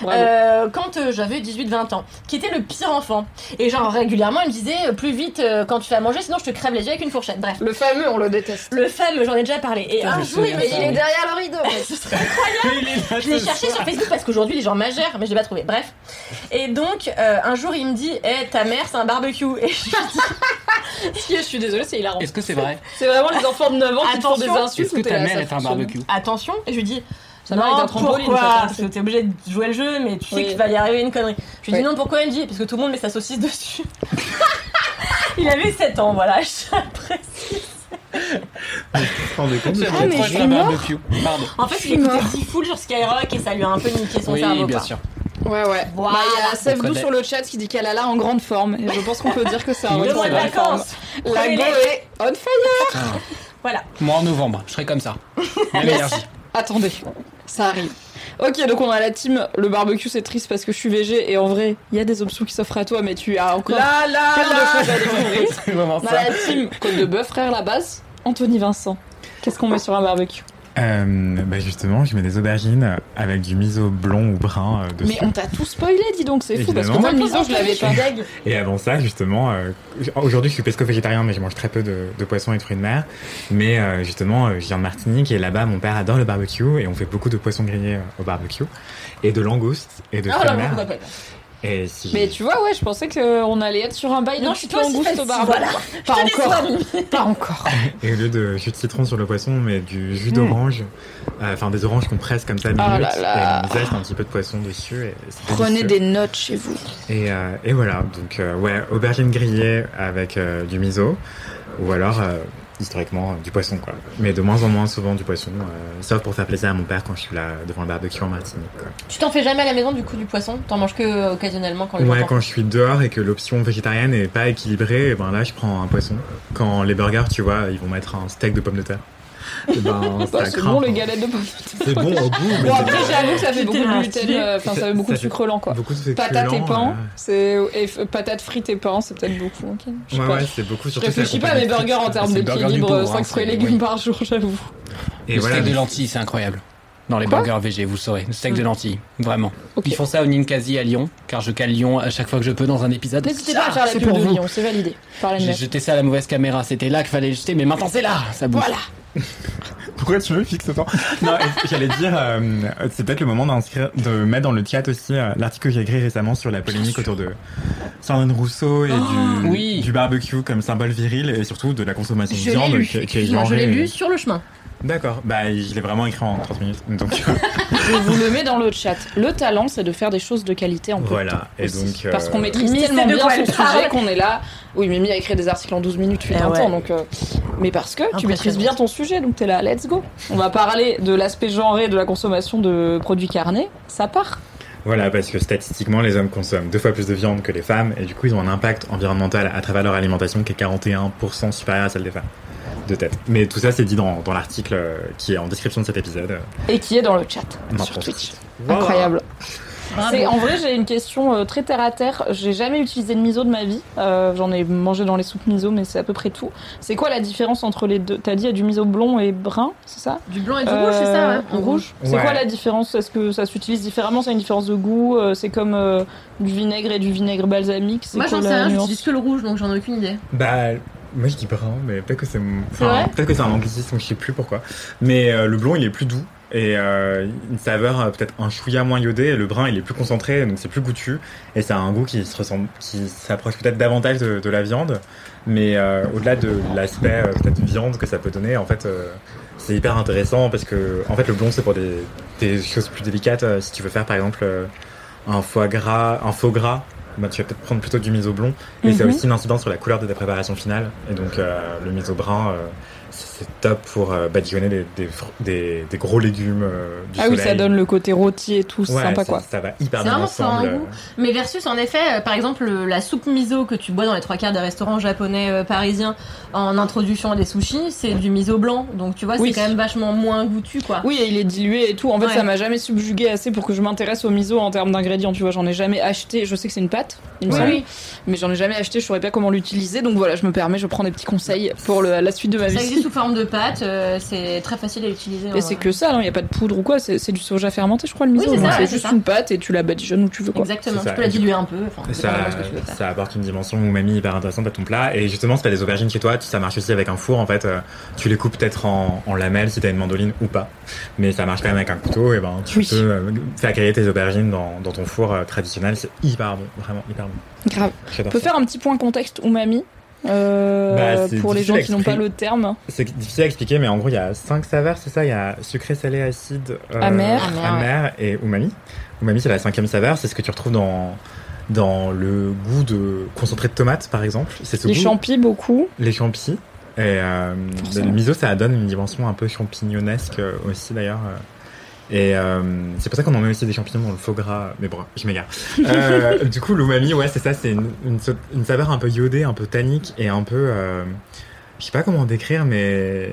Euh, quand euh, j'avais 18-20 ans, qui était le pire enfant. Et genre régulièrement, il me disait euh, plus vite euh, quand tu fais à manger, sinon je te crève les yeux avec une fourchette. Bref. Le fameux, on le déteste. Le fameux, j'en ai déjà parlé. Et Putain, un me jour, il ça. il est derrière le rideau. ce serait incroyable. Je l'ai cherché sur Facebook parce qu'aujourd'hui les gens magèrent, mais je l'ai pas trouvé. Bref. Et donc, euh, un jour, il me dit Eh, ta mère, c'est un barbecue. Et je lui dis Je suis désolée, c'est hilarant. Est-ce que c'est vrai C'est vraiment les enfants de 9 ans qui te font des Attention. insultes. Est-ce que ou t'es ta là, mère ça est un fonctionne barbecue Attention. Et je lui dis Ça avec un trampoline. pourquoi ça, Parce que t'es obligé de jouer le jeu, mais tu sais Oui. qu'il va y arriver une connerie. Je lui Oui. dis non, pourquoi dit Parce que tout le monde met sa saucisse dessus. il avait 7 ans, voilà. C'est ce Ah, mais je suis mort. barbecue. Pardon. en fait, Je il écoutait mort. Diffoul sur Skyrock et ça lui a un peu niqué son Oui, cerveau. bien quoi. sûr. Ouais, ouais. Voilà. Bah, il y a la Sève On Dou connaît. sur le chat qui dit qu'elle a là en grande forme. Et je pense qu'on peut dire que c'est un Le retour mois de vacances. La go est on fire Ah. Voilà. Moi en novembre, je serai comme ça. Même Yes. énergie. Attendez, ça arrive. Ok, donc on a la team. Le barbecue, c'est triste parce que je suis végé. Et en vrai, il y a des options qui s'offrent à toi, mais tu as encore Là, là, plein de choses à découvrir. C'est vraiment On a ça. la team Côte de Bœuf, frère, la base. Anthony Vincent. Qu'est-ce qu'on met sur un barbecue? Euh, bah justement, je mets des aubergines avec du miso blond ou brun euh, dessus. Mais on t'a tout spoilé, dis donc, c'est fou. Parce que moi, le miso, je l'avais pas. Et avant ça, justement, euh, aujourd'hui je suis pesco-végétarien, mais je mange très peu de, de poissons et de fruits de mer. Mais euh, justement, euh, je viens de Martinique et là-bas, mon père adore le barbecue et on fait beaucoup de poissons grillés au barbecue et de langoustes et de Ah, fruits de mer. D'accord. Et si Mais tu vois, ouais, je pensais qu'on allait être sur un bail de Non, je suis pas aussi langoustes au voilà. Pas encore. Pas encore. Et au lieu de jus de citron sur le poisson, on met du jus d'orange, euh, enfin des oranges qu'on presse comme ça minutes, Ah là là. et on zeste un petit peu de poisson dessus. Et c'est Prenez délicieux. des notes chez vous. Et, euh, et voilà, donc euh, ouais, aubergines grillées avec euh, du miso, ou alors euh, historiquement euh, du poisson quoi. Mais de moins en moins souvent du poisson, euh, sauf pour faire plaisir à mon père quand je suis là devant le barbecue en Martinique. Quoi. Tu t'en fais jamais à la maison du coup du poisson? T'en manges que euh, occasionnellement quand Ouais, quand je suis dehors et que l'option végétarienne est pas équilibrée, et ben là je prends un poisson. Quand les burgers, tu vois, ils vont mettre un steak de pommes de terre. Et ben, c'est bon, les galettes de pommes de terre. C'est bon au goût, mais Bon, c'est- après, j'avoue que ça fait beaucoup de gluten, euh, enfin, ça fait beaucoup de sucre lent, quoi. Beaucoup de féculents, Patates et pain, c'est patates frites et pain, c'est peut-être beaucoup. Ouais, pas. ouais, c'est beaucoup Je réfléchis pas à mes burgers en termes d'équilibre, pauvre, 5 hein, fruits et légumes par jour, j'avoue. Et le voilà, steak de donc- lentilles, c'est incroyable. Dans les Quoi burgers VG, vous saurez. Le steak de Mm. lentilles, vraiment. Ils font ça au Ninkasi à Lyon, car je cale Lyon à chaque fois que je peux dans un épisode. N'hésitez pas à faire la pub de vous. Lyon, c'est validé. J'ai jeté ça à la mauvaise caméra, c'était là qu'il fallait le jeter, mais maintenant c'est là, ça bouge. Voilà. Pourquoi tu me fixes autant Non, j'allais dire, euh, c'est peut-être le moment d'inscrire, de mettre dans le chat aussi euh, l'article que j'ai écrit récemment sur la polémique autour de Sandrine Rousseau et du, oui. du barbecue comme symbole viril et surtout de la consommation de Je l'ai viande lu. qui, qui est Excuse-moi, je l'ai lu sur le chemin. D'accord, bah je l'ai vraiment écrit en 30 minutes. Donc Je vous le mets dans le chat. Le talent, c'est de faire des choses de qualité en peu de temps voilà, et donc. euh, Parce qu'on maîtrise Mimi tellement bien son sujet qu'on est là. Oui, Mimi a écrit des articles en 12 minutes, 20 ouais. ans, donc. euh, Mais parce que tu Impressionnant. maîtrises bien ton sujet, donc t'es là, let's go. On va parler de l'aspect genré de la consommation de produits carnés. Ça part. Voilà, parce que statistiquement, les hommes consomment deux fois plus de viande que les femmes, et du coup, ils ont un impact environnemental à travers leur alimentation qui est 41% supérieur à celle des femmes. De tête. Mais tout ça, c'est dit dans, dans l'article euh, qui est en description de cet épisode. Et qui est dans le chat maintenant. sur Twitch. Voilà. Incroyable. C'est en vrai, j'ai une question euh, très terre à terre. J'ai jamais utilisé de miso de ma vie. Euh, J'en ai mangé dans les soupes miso, mais c'est à peu près tout. C'est quoi la différence entre les deux? T'as dit il y a du miso blond et brun, c'est ça? Du blanc et du rouge, c'est ça ouais. En Rouge. C'est quoi la différence? Est-ce que ça s'utilise différemment? C'est une différence de goût C'est comme euh, du vinaigre et du vinaigre balsamique? C'est Moi j'en sais rien, j'utilise que le rouge donc j'en ai aucune idée. Bah, moi je dis brun, mais peut-être que c'est enfin, peut-être que c'est un anglicisme, je sais plus pourquoi. Mais euh, le blond il est plus doux et euh, une saveur euh, peut-être un chouïa moins iodé. Et le brun il est plus concentré, donc c'est plus goûtu et c'est un goût qui se ressemble, qui s'approche peut-être davantage de, de la viande. Mais euh, au-delà de l'aspect euh, peut-être viande que ça peut donner, en fait, euh, c'est hyper intéressant parce que en fait le blond c'est pour des, des choses plus délicates. si tu veux faire par exemple un foie gras, un faux gras. Bah, tu vas peut-être prendre plutôt du miso blond. Et ça a aussi une incidence sur la couleur de ta préparation finale. Et donc euh, le miso brun euh, c'est top pour euh, badigeonner des, des, fr- des, des gros légumes euh, du Ah oui, ça donne le côté rôti et tout, c'est Ouais, sympa ça- quoi. Ça va hyper C'est bien vraiment ça a un ensemble. goût. Mais versus en effet, euh, par exemple le- la soupe miso que tu bois dans les trois quarts des restaurants japonais euh, parisiens en introduction à des sushis, c'est du miso blanc. Donc tu vois, Oui. c'est quand même vachement moins goûtu quoi. Oui, et il est dilué et tout. En fait, Ouais. ça m'a jamais subjugué assez pour que je m'intéresse au miso en termes d'ingrédients. Tu vois, j'en ai jamais acheté. Je sais que c'est une pâte, il me semble. oui. mais j'en ai jamais acheté. Je saurais pas comment l'utiliser. Donc voilà, je me permets, je prends des petits conseils pour le- la suite de ma Ça vie. existe sous forme de pâte, euh, c'est très facile à utiliser. Et c'est que ça, il n'y a pas de poudre ou quoi. C'est du soja fermenté, je crois, le miso. Oui, c'est juste ça. une pâte et tu la badigeonnes où tu veux quoi. Exactement, tu peux la diluer un peu. Enfin, Ça, tu apporte une dimension umami hyper intéressante à ton plat. Et justement, si t'as des aubergines chez toi, tu- ça marche aussi avec un four. En fait, euh, tu les coupes peut-être en, en lamelles si t'as une mandoline ou pas. Mais ça marche quand même avec un couteau. Et ben, tu Oui. peux euh, faire griller tes aubergines dans, dans ton four traditionnel. C'est hyper bon, vraiment hyper bon. Grave. On peut faire un petit point contexte umami. Euh, Bah, pour les gens qui n'ont pas le terme. C'est difficile à expliquer, mais en gros, il y a cinq saveurs, c'est ça? Il y a sucré, salé, acide, euh, Amer. Amer, et umami. Umami, c'est la cinquième saveur, c'est ce que tu retrouves dans, dans le goût de concentré de tomate, par exemple. C'est ce Les goût- champis, beaucoup. les champis. Et euh, le miso, ça donne une dimension un peu champignonesque aussi, d'ailleurs. Et euh, c'est pour ça qu'on en met aussi des champignons dans le faux gras. Mais bon, je m'égare. Euh, du coup, l'umami, ouais, c'est ça, c'est une, une, une saveur un peu iodée, un peu tannique et un peu. euh, je sais pas comment décrire, mais.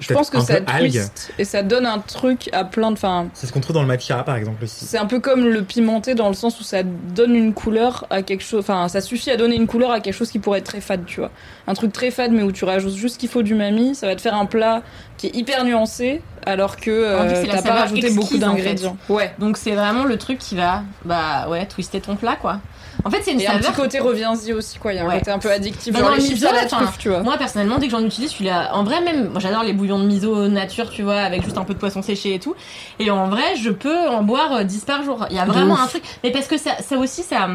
Je pense que ça twist et ça donne un truc à plein de. Enfin, C'est ce qu'on trouve dans le matcha, par exemple, aussi. c'est un peu comme le pimenté dans le sens où ça donne une couleur à quelque chose. Enfin, ça suffit à donner une couleur à quelque chose qui pourrait être très fade, tu vois. Un truc très fade, mais où tu rajoutes juste ce qu'il faut du mami, ça va te faire un plat qui est hyper nuancé, alors que euh, t'as pas rajouté beaucoup exquise, en fait. d'ingrédients. Ouais. Donc c'est vraiment le truc qui va, bah ouais, twister ton plat quoi. En fait, c'est une Et un saveur. petit côté reviens-y aussi, quoi. Il y a un Ouais. côté un peu addictif, Bah, genre dans les le chips miso, truffe, tu vois. Moi personnellement, dès que j'en utilise, celui-là, en vrai même, moi, j'adore les bouillons de miso nature, tu vois, avec juste un peu de poisson séché et tout. Et en vrai, je peux en boire euh, 10 par jour. Il y a vraiment ouf. un truc, mais parce que ça, ça aussi, ça,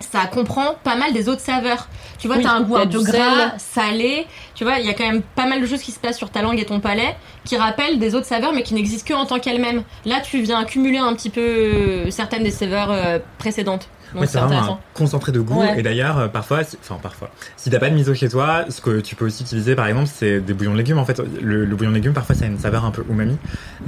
ça comprend pas mal des autres saveurs. Tu vois, Oui, t'as un goût un peu gras, salé. Tu vois, il y a quand même pas mal de choses qui se passent sur ta langue et ton palais qui rappellent des autres saveurs, mais qui n'existent que en tant qu'elles-mêmes. Là, tu viens accumuler un petit peu euh, certaines des saveurs euh, précédentes. Donc Ouais, c'est vraiment un concentré de goût. Ouais. Et d'ailleurs, euh, parfois, si- enfin parfois, si t'as pas de miso chez toi, ce que tu peux aussi utiliser, par exemple, c'est des bouillons de légumes. En fait, le, le bouillon de légumes, parfois, ça a une saveur un peu umami.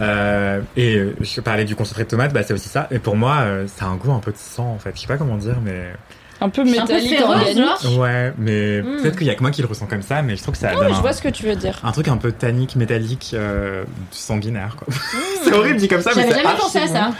Euh, et euh, je parlais du concentré de tomate, bah c'est aussi ça. Et pour moi, euh, ça a un goût un peu de sang, en fait. Je sais pas comment dire, mais Un peu un peu métallique, féroce, organique. genre. ouais, mais Mm. peut-être qu'il y a que moi qui le ressens comme ça, mais je trouve que ça Non, donne mais je un, vois ce que tu veux dire. un truc un peu tannique, métallique, euh, sanguinaire, quoi. c'est horrible dit comme ça, mais J'avais c'est jamais pensé à ça.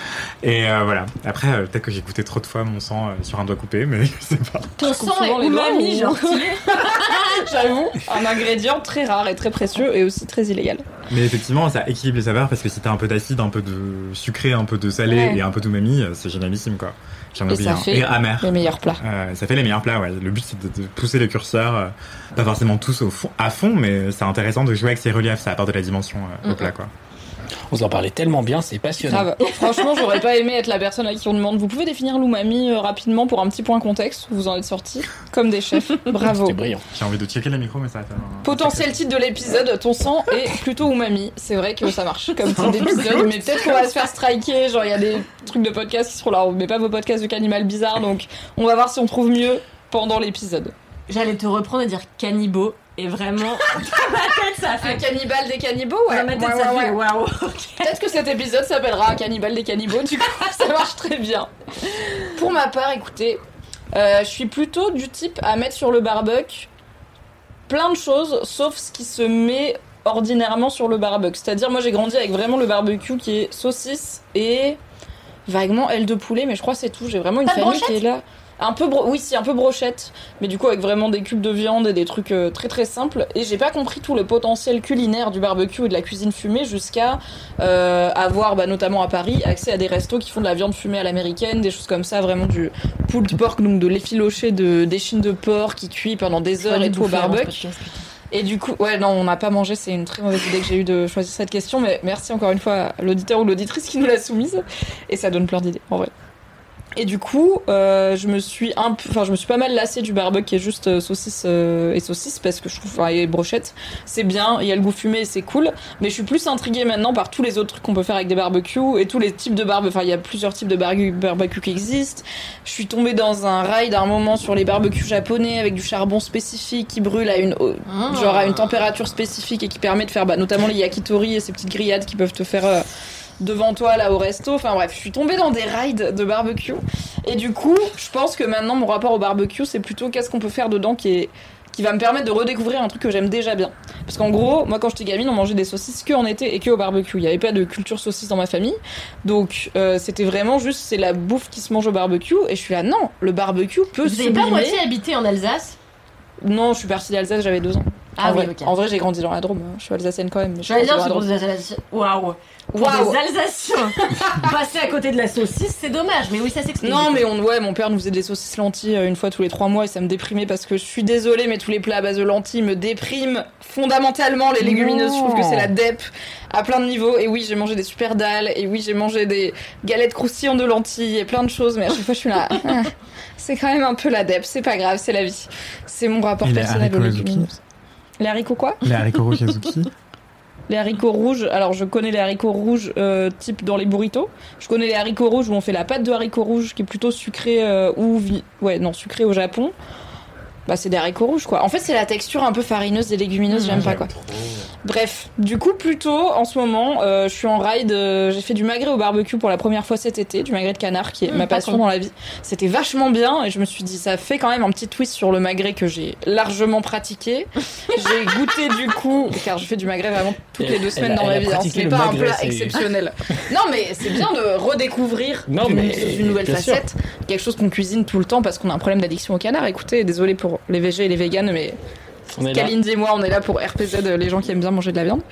Et euh, voilà. Après, euh, peut-être que j'ai goûté trop de fois mon sang euh, sur un doigt coupé, mais je sais pas. Ton sang est umami, ou- genre. J'avoue, un ingrédient très rare et très précieux et aussi très illégal. Mais effectivement, ça équilibre les saveurs parce que si t'as un peu d'acide, un peu de sucré, un peu de salé Ouais. et un peu d'umami, c'est génialissime quoi. Ça un. fait Et amer. Les meilleurs plats. Euh, ça fait les meilleurs plats, ouais. Le but c'est de, de pousser le curseur, euh, pas forcément tous au fond, à fond, mais c'est intéressant de jouer avec ces reliefs, ça apporte de la dimension euh, au plat quoi. On en parlait tellement bien, c'est passionnant. Grave. Franchement, j'aurais pas aimé être la personne à qui on demande Vous pouvez définir l'umami euh, rapidement pour un petit point contexte Vous en êtes sortis comme des chefs. Bravo. C'était brillant. J'ai envie de checker le micro, mais ça va faire un- Potentiel titre de l'épisode Ton sang est plutôt umami. C'est vrai que ça marche comme titre d'épisode, mais peut-être qu'on va se faire striker. Genre, il y a des trucs de podcasts qui seront là. On met pas vos podcasts de cannibal bizarre, donc on va voir si on trouve mieux pendant l'épisode. J'allais te reprendre et dire cannibaux. Et vraiment, dans ma tête, ça a Un fait. cannibale des cannibaux, ouais. Dans ma tête, Ouais, ça ouais, fait ouais. waouh. Peut-être que cet épisode s'appellera Cannibale des cannibaux, du coup ça marche très bien. Pour ma part, écoutez, euh, je suis plutôt du type à mettre sur le barbecue plein de choses, sauf ce qui se met ordinairement sur le barbecue. C'est-à-dire, moi j'ai grandi avec vraiment le barbecue qui est saucisse et vaguement aile de poulet, mais je crois que c'est tout. J'ai vraiment une famille qui est là. Un peu, bro- oui, si, un peu brochette, mais du coup avec vraiment des cubes de viande et des trucs euh, très très simples. Et j'ai pas compris tout le potentiel culinaire du barbecue et de la cuisine fumée jusqu'à euh, avoir, bah, notamment à Paris, accès à des restos qui font de la viande fumée à l'américaine, des choses comme ça, vraiment du pulled pork, donc de l'effiloché de d'échine de porc qui cuit pendant des heures et tout au barbecue. Et du coup, ouais, non, on n'a pas mangé, c'est une très mauvaise idée que j'ai eu de choisir cette question, mais merci encore une fois à l'auditeur ou l'auditrice qui nous l'a soumise, et ça donne plein d'idées, en vrai. Et du coup, euh, je me suis un peu, enfin, je me suis pas mal lassée du barbecue qui est juste euh, saucisse euh, et saucisse parce que je trouve, enfin, et brochette, c'est bien, il y a le goût fumé et c'est cool. Mais je suis plus intriguée maintenant par tous les autres trucs qu'on peut faire avec des barbecues et tous les types de barbecue. Enfin, il y a plusieurs types de barbe- barbecue qui existent. Je suis tombée dans un rail d'un moment sur les barbecues japonais avec du charbon spécifique qui brûle à une, Ah. genre à une température spécifique et qui permet de faire bah, notamment les yakitori et ces petites grillades qui peuvent te faire euh, devant toi là au resto. Enfin bref, je suis tombée dans des rides de barbecue et du coup, je pense que maintenant mon rapport au barbecue c'est plutôt qu'est-ce qu'on peut faire dedans qui est qui va me permettre de redécouvrir un truc que j'aime déjà bien. Parce qu'en gros, moi quand j'étais gamine, on mangeait des saucisses que en été et que au barbecue. Il n'y avait pas de culture saucisse dans ma famille. Donc euh, c'était vraiment juste c'est la bouffe qui se mange au barbecue et je suis là non, le barbecue peut Vous avez pas moitié habité en Alsace? Non, je suis partie d'Alsace, j'avais deux ans. Ah en oui, vrai, en vrai, j'ai grandi dans la Drôme. hein. Je suis alsacienne quand même. mais je suis J'allais grandi dire, dans c'est la pour Drôme. des Alsaciens. Waouh! Waouh. des Alsaciens! Passer à côté de la saucisse, c'est dommage, mais oui, ça s'explique. Non, mais on, ouais, mon père nous faisait des saucisses lentilles euh, une fois tous les trois mois et ça me déprimait parce que je suis désolée, mais tous les plats à base de lentilles me dépriment fondamentalement. Les légumineuses, je trouve que c'est la dep à plein de niveaux. Et oui, j'ai mangé des super dalles et oui, j'ai mangé des galettes croustillantes de lentilles et plein de choses, mais à chaque fois je suis là. c'est quand même un peu la dep, c'est pas grave, c'est la vie. C'est mon rapport Et personnel aux légumineuses. Les haricots quoi? Les haricots rouges Yazuki. Les haricots rouges, alors je connais les haricots rouges euh, type dans les burritos. Je connais les haricots rouges où on fait la pâte de haricots rouges qui est plutôt sucrée euh, ou vi- ouais non sucrée au Japon. Bah c'est des haricots rouges quoi. En fait c'est la texture un peu farineuse des légumineuses, j'aime pas quoi. Bref, du coup plutôt en ce moment euh, je suis en ride, euh, j'ai fait du magret au barbecue pour la première fois cet été, du magret de canard qui est Mmh, ma pas passion dans la vie. C'était vachement bien et je me suis dit ça fait quand même un petit twist sur le magret que j'ai largement pratiqué. j'ai goûté du coup car je fais du magret vraiment toutes les deux semaines elle dans ma vie. hein. Ce n'est pas un plat exceptionnel. non mais c'est bien de redécouvrir Non, mais- une nouvelle sûr. facette, quelque chose qu'on cuisine tout le temps parce qu'on a un problème d'addiction au canard. Écoutez, désolé pour les végés et les véganes, mais. Kalindi et moi, on est là pour RPZ, euh, les gens qui aiment bien manger de la viande.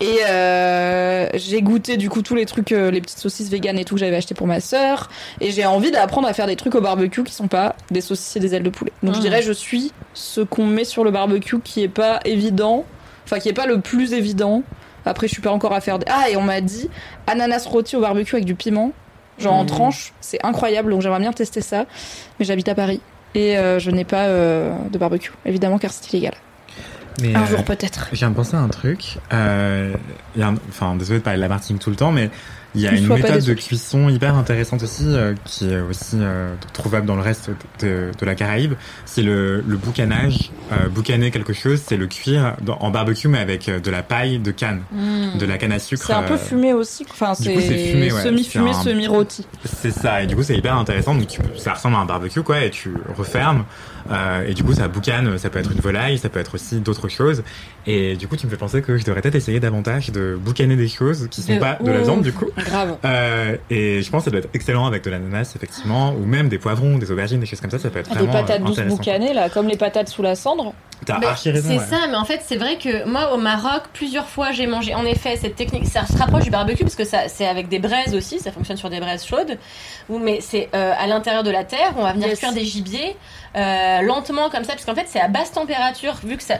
Et euh, j'ai goûté du coup tous les trucs, euh, les petites saucisses véganes et tout que j'avais acheté pour ma sœur. Et j'ai envie d'apprendre à faire des trucs au barbecue qui sont pas des saucisses et des ailes de poulet. Donc je Mhm. dirais, je suis ce qu'on met sur le barbecue qui est pas évident, enfin qui est pas le plus évident. Après, je suis pas encore à faire des. Ah, et on m'a dit ananas rôti au barbecue avec du piment, genre en Mhm. tranche, c'est incroyable. Donc j'aimerais bien tester ça. Mais j'habite à Paris et euh, je n'ai pas euh, de barbecue, évidemment, car c'est illégal. Mais, Un euh, jour peut-être. Je viens de penser à un truc. Euh, il y a un- Enfin, désolé de parler de la Martinique tout le temps, mais il y a Ne une méthode de cuisson hyper intéressante aussi, euh, qui est aussi euh, trouvable dans le reste de, de la Caraïbe. C'est le, le boucanage. Euh, boucaner quelque chose, c'est le cuire dans- en barbecue, mais avec euh, de la paille de canne, de la canne à sucre. C'est un peu euh, fumé aussi. Enfin, c'est ouais. semi-fumé, semi-rôti. C'est ça, et du coup c'est hyper intéressant. Donc tu- ça ressemble à un barbecue quoi, et tu refermes. Euh, et du coup ça boucane, ça peut être une volaille, ça peut être aussi d'autres choses. Et du coup tu me fais penser que je devrais peut-être essayer davantage de boucaner des choses qui sont De pas de la viande du coup. Grave. Euh, et je pense que ça doit être excellent avec de l'ananas effectivement, ou même des poivrons, des aubergines, des choses comme ça. Ça peut être Des vraiment patates euh, douces boucanées, là, comme les patates sous la cendre. T'as Mais archi raison. C'est ouais. ça, mais en fait, c'est vrai que moi, au Maroc, plusieurs fois, j'ai mangé. En effet, cette technique, ça se rapproche du barbecue parce que ça, c'est avec des braises aussi. Ça fonctionne sur des braises chaudes. Ou mais c'est euh, à l'intérieur de la terre. On va venir Yes. cuire des gibiers lentement comme ça, parce qu'en fait, c'est à basse température, vu que ça.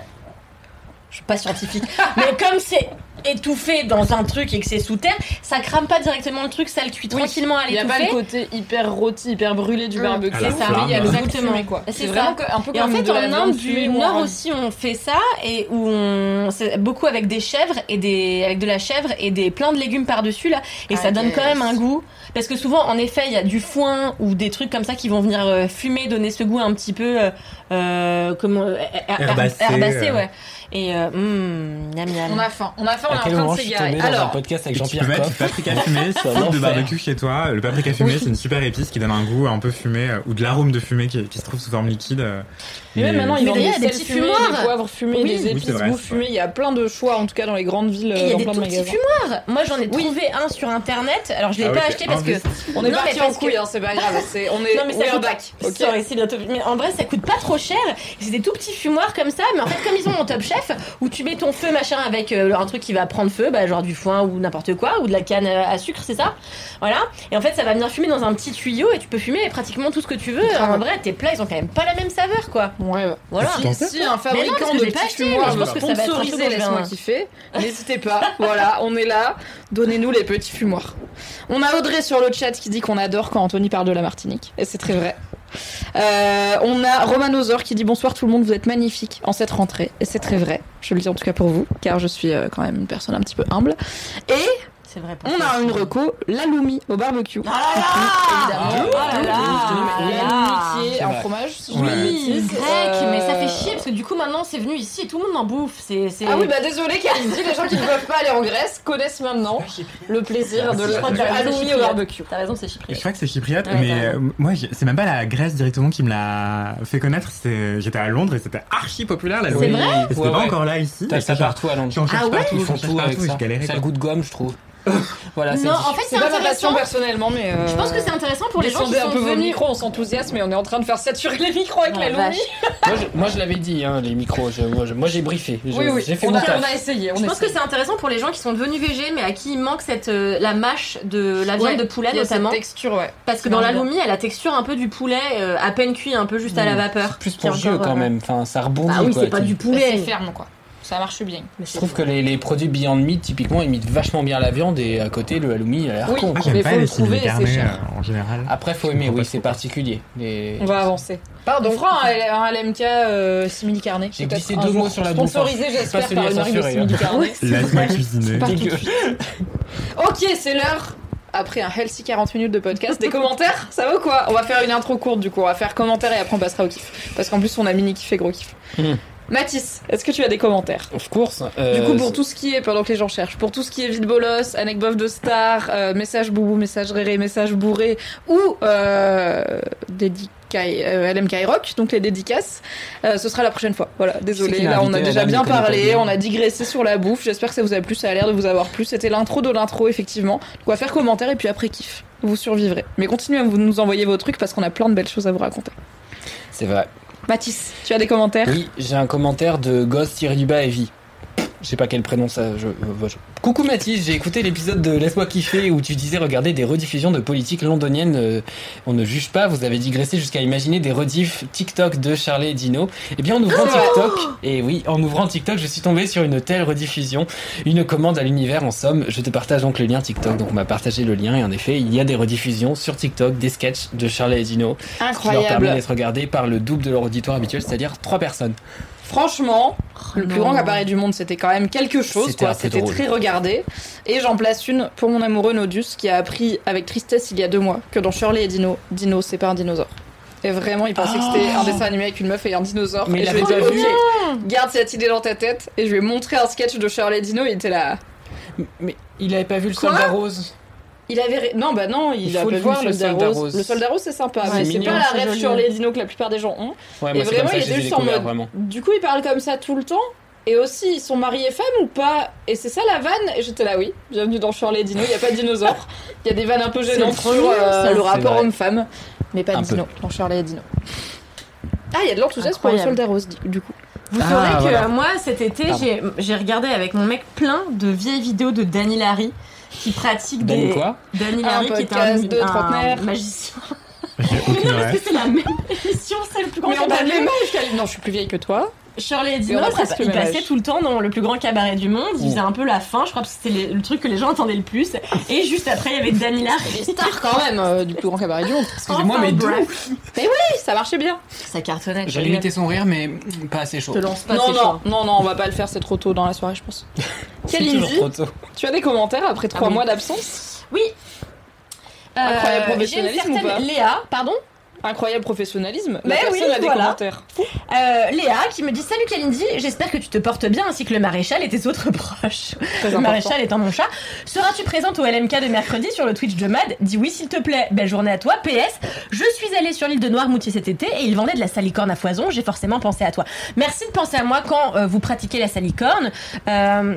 Je suis pas scientifique, mais comme c'est étouffé dans un truc et que c'est sous terre, ça crame pas directement le truc, ça le cuit tranquillement à Il y a pas le côté hyper rôti, hyper brûlé du Mm. barbecue. À la C'est ça, flamme. Il y a le goût de exactement. fumée, quoi. C'est ça. vraiment que- un peu Et en comme fait, de la en viande Inde fumée du ou en Nord aussi, on fait ça et où on, c'est beaucoup avec des chèvres et des, avec de la chèvre et des plein de légumes par dessus là, et Ah, ça donne quand yes. même un goût. Parce que souvent, en effet, il y a du foin ou des trucs comme ça qui vont venir euh, fumer, donner ce goût un petit peu euh, euh, comment euh, her- Herbacé, herbacé, euh. ouais. Et euh, mm, miam, miam. On a faim, on a faim, on est en train de s'égarer. dans un Alors, podcast avec Et tu peux Jean-Pierre mettre du paprika fumé, C'est un soupe de barbecue chez toi. Le paprika fumé, c'est une super épice qui donne un goût un peu fumé, euh, ou de l'arôme de fumée qui, qui se trouve sous forme liquide. Euh, Mais même maintenant, ils vendent des d'ailleurs, il y a des petits fumoirs. des poivres fumés, des épices goût c'est fumé. Il y a plein de choix, en tout cas dans les grandes villes, il y a dans des tout petits fumoirs. Moi, j'en ai trouvé un sur internet. Alors, je l'ai Ah pas acheté parce que. On est parti en couille, hein, c'est pas grave. On est Non mais ça back. Mais en vrai, ça coûte pas trop cher. C'est des tout petits fumoirs comme ça, mais en fait, comme ils ont mon Top Chef, où tu mets ton feu machin avec euh, un truc qui va prendre feu, bah, genre du foin ou n'importe quoi, ou de la canne euh, à sucre, c'est ça? Voilà. Et en fait, ça va venir fumer dans un petit tuyau et tu peux fumer pratiquement tout ce que tu veux. En vrai, tes plats, ils ont quand même pas la même saveur, quoi. Voilà. T'en Si, si un fabricant de petits fumoirs veut pense que ça va être un truc sponsoriser, laisse-moi kiffer, n'hésitez pas. Voilà, on est là. Donnez-nous les petits fumoirs. On a Audrey sur le chat qui dit qu'on adore quand Anthony parle de la Martinique. Et c'est très vrai. Euh, on a Romanosor qui dit bonsoir tout le monde, vous êtes magnifique en cette rentrée. Et c'est très vrai. Je le dis en tout cas pour vous, car je suis euh, quand même une personne un petit peu humble. Et C'est vrai. on a aussi. une reco, l'aloumi au barbecue. Ah là là L'aloumi qui est C'est un vrai. fromage, je de bêtises. Grec, Euh, mais ça fait chier parce que du coup maintenant c'est venu ici et tout le monde en bouffe. C'est, c'est... Ah oui, bah désolé, Kalindi, les gens qui ne peuvent pas aller en Grèce connaissent maintenant le plaisir de Je t'as raison, c'est halloumi au chypriote. barbecue. T'as raison, c'est Je chypriote. crois que c'est chypriote, Ouais, mais euh, moi, c'est même pas la Grèce directement qui me l'a fait connaître. C'est, j'étais à Londres et c'était archi populaire la C'est vrai Et c'était pas encore là ici. Ça partout à Londres. Ah ouais partout, Ils font tout avec partout, ça. a le goût de gomme, je trouve. Voilà, c'est Non, en fait, c'est pas ma intéressant. passion personnellement, mais. euh, Je pense que c'est intéressant pour les gens qui sont un peu vos venus. micros, on s'enthousiasme et on est en train de faire saturer les micros avec Oh, la Lumi. Moi, je, moi, je l'avais dit, hein, les micros. je- moi, je- moi, j'ai briefé. Je- Oui, oui, J'ai fait on mon a, on a essayé. On Je pense que c'est intéressant pour les gens qui sont devenus végés, mais à qui il manque cette euh, la mâche de la viande Ouais, de poulet a cette notamment. texture, ouais. Parce que dans la lomi, elle a la texture un peu du poulet, euh, à peine cuit, un peu juste à la vapeur. Plus pour quand euh, même. Enfin, ça rebondit. Bah oui, c'est pas du Mais poulet. c'est ferme, quoi. Ça marche bien. Mais Je trouve que les, les produits Beyond Meat, typiquement, imitent vachement bien la viande et à côté, le halloumi, il a l'air Oui. con. Mais j'aime faut pas le les trouver carnés cher. euh, en général. Après, faut aimer, oui, c'est particulier. Les- On va avancer. Pardon. On fera un, un LMK euh, simili carné. J'ai glissé deux mots sur la bouffe, hein. Sponsorisé, j'espère, par une marque de simili carné. Dégueu. suite. Ok, c'est l'heure. Après un healthy 40 minutes de podcast, des commentaires Ça va ou quoi? On va faire une intro courte du coup, on va faire commentaires et après on passera au kiff. Parce qu'en plus on a mini kiff et gros kiff. Hmm. Mathis, est-ce que tu as des commentaires? Of course. Du euh, coup, pour tout ce qui est, pendant que les gens cherchent, pour tout ce qui est vide bolos, anecdote de star, euh, message boubou, message réré, message bourré, ou euh, dédicaille, euh, LMK Rock, donc les dédicaces, euh, ce sera la prochaine fois. Voilà, désolé, là on a déjà bien parlé, on a digressé sur la bouffe, j'espère que ça vous a plu, ça a l'air de vous avoir plu, c'était l'intro de l'intro, effectivement. Donc on va faire commentaire et puis après kiff, vous survivrez. Mais continuez à nous envoyer vos trucs parce qu'on a plein de belles choses à vous raconter. C'est vrai. Mathis, tu as des commentaires? Oui, j'ai un commentaire de Ghost bas Evie. Je sais pas quel prénom ça. Je, euh, je- Coucou Mathis, j'ai écouté l'épisode de Laisse-moi kiffer où tu disais regarder des rediffusions de politique londonienne. euh, on ne juge pas, vous avez digressé jusqu'à imaginer des rediffs TikTok de Charlie et Dino. Eh bien en ouvrant TikTok, et oui, en ouvrant TikTok, je suis tombé sur une telle rediffusion, une commande à l'univers en somme. Je te partage donc le lien TikTok, donc on m'a partagé le lien et en effet, il y a des rediffusions sur TikTok des sketchs de Charlie et Dino qui leur permet Incroyable. d'être regardés par le double de leur auditoire habituel, c'est-à-dire trois personnes. Franchement, le plus grand cabaret du monde, c'était quand même quelque chose, C'était quoi. très regardé. Et j'en place une pour mon amoureux Nodus, qui a appris avec tristesse il y a deux mois que dans Shirley et Dino, Dino, c'est pas un dinosaure. Et vraiment, il pensait que c'était un dessin animé avec une meuf et un dinosaure. Mais et il je lui ai avait dit, pas vu. ok, garde cette idée dans ta tête. Et je lui ai montré un sketch de Shirley et Dino, il était là. Mais il avait pas vu le Quoi soldat rose Il avait. Non, bah non, il, Il a faut le voir, le soldat, rose. rose. Le soldat rose, c'est sympa, Ouais, mais c'est pas la rêve joli. Shirley et Dino que la plupart des gens ont. Ouais, et vraiment, ça il était les ai juste en mode. vraiment. Du coup, ils parlent comme ça tout le temps. Et aussi, ils sont mariés femmes ou pas Et c'est ça la vanne Et j'étais là, oui. Bienvenue dans Shirley et Dino. Il n'y a pas de dinosaures. Il y a des vannes un peu gênantes sur euh, le rapport homme-femme. Mais pas de dino dans Shirley et Dino. Ah, il y a de l'enthousiasme pour le soldat rose, du- coup. Vous Ah, saurez que voilà. moi, cet été, j'ai regardé avec mon mec plein de vieilles vidéos de Danny Larry qui pratique Danny des. quoi Larry qui est un, de un magicien. J'ai Mais non, parce que c'est la même émission, c'est le plus grand Mais on a le cabaret. même âge, Kaline. Non, je suis plus vieille que toi. Shirley Dino, presque passaient âge. tout le temps dans le plus grand cabaret du monde. Ils Ouh. faisaient un peu la fin, je crois que c'était le truc que les gens entendaient le plus. Et juste après, il y avait Danny Larry. Des stars quand même euh, du plus grand cabaret du monde. Excusez-moi, Enfin, mais d'où bref. Oui, ça marchait bien. Ça cartonnait. J'ai limité son rire, mais pas assez chaud. Je te lance pas, non, non, chaud. non, non, on va pas le faire, c'est trop tôt dans la soirée, je pense. Kalindi, tu as des commentaires après trois oui. mois d'absence? Oui. Incroyable Euh, professionnalisme ou pas? Léa, pardon? Incroyable professionnalisme. Mais La personne oui, a des voilà. commentaires. Euh, Léa qui me dit Salut Kalindi, j'espère que tu te portes bien ainsi que le maréchal et tes autres proches. Le maréchal étant mon chat. Seras-tu présente au LMK de mercredi sur le Twitch de Mad? Dis oui s'il te plaît. Belle journée à toi. PS, je suis allée sur l'île de Noirmoutier cet été et ils vendaient de la salicorne à foison. J'ai forcément pensé à toi. Merci de penser à moi quand euh, vous pratiquez la salicorne. Euh,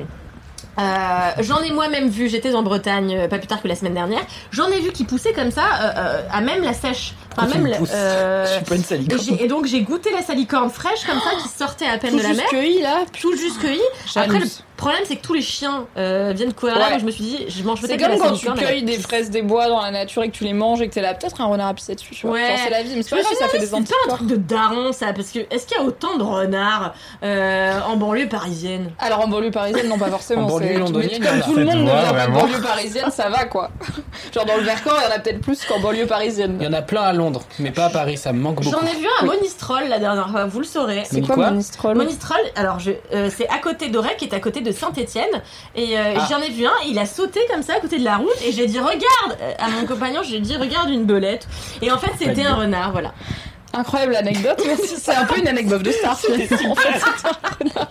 euh, j'en ai moi-même vu, j'étais en Bretagne euh, pas plus tard que la semaine dernière. J'en ai vu qui poussaient comme ça, euh, euh, à même la sèche. Enfin, même me la- pousses. euh, Je suis pas une et, salicorne. et donc j'ai goûté la salicorne fraîche comme ça qui sortait à peine Tout de la mer, cueilli là. tout juste cueillie. Après le Jalouse. Problème c'est que tous les chiens euh, viennent courir là, Ouais. donc je me suis dit je mange C'est peut-être de comme la quand tu salicorne. cueilles des fraises des bois dans la nature et que tu les manges et que t'es là, peut-être un renard a pissé dessus, tu vois. Ouais. Genre, c'est la vie, mais c'est Je pas me grave, suis ça fait des c'était pas un anticorps. truc de daron ça parce que est-ce qu'il y a autant de renards euh, en banlieue parisienne? Alors en banlieue parisienne, non pas forcément. En banlieue c'est- londonienne, mais il y en comme a. tout le monde ne Faites vient pas de voir, banlieue parisienne, ça va quoi. Genre dans le Vercors, il y en a peut-être plus qu'en banlieue parisienne. Il y en a plein à Londres, mais pas à Paris, ça me manque beaucoup. J'en ai vu un à Monistrol la dernière fois, vous le saurez. C'est Mais quoi quoi Monistrol Monistrol, alors je, euh, c'est à côté d'Aurec, qui est à côté de Saint-Étienne, et euh, Ah. j'en ai vu un. Il a sauté comme ça à côté de la route, et j'ai dit regarde euh, à mon compagnon, j'ai dit regarde une belette, et en fait c'était un renard, voilà. Incroyable anecdote, merci. C'est un peu une anecdote de star. En fait, c'est un renard.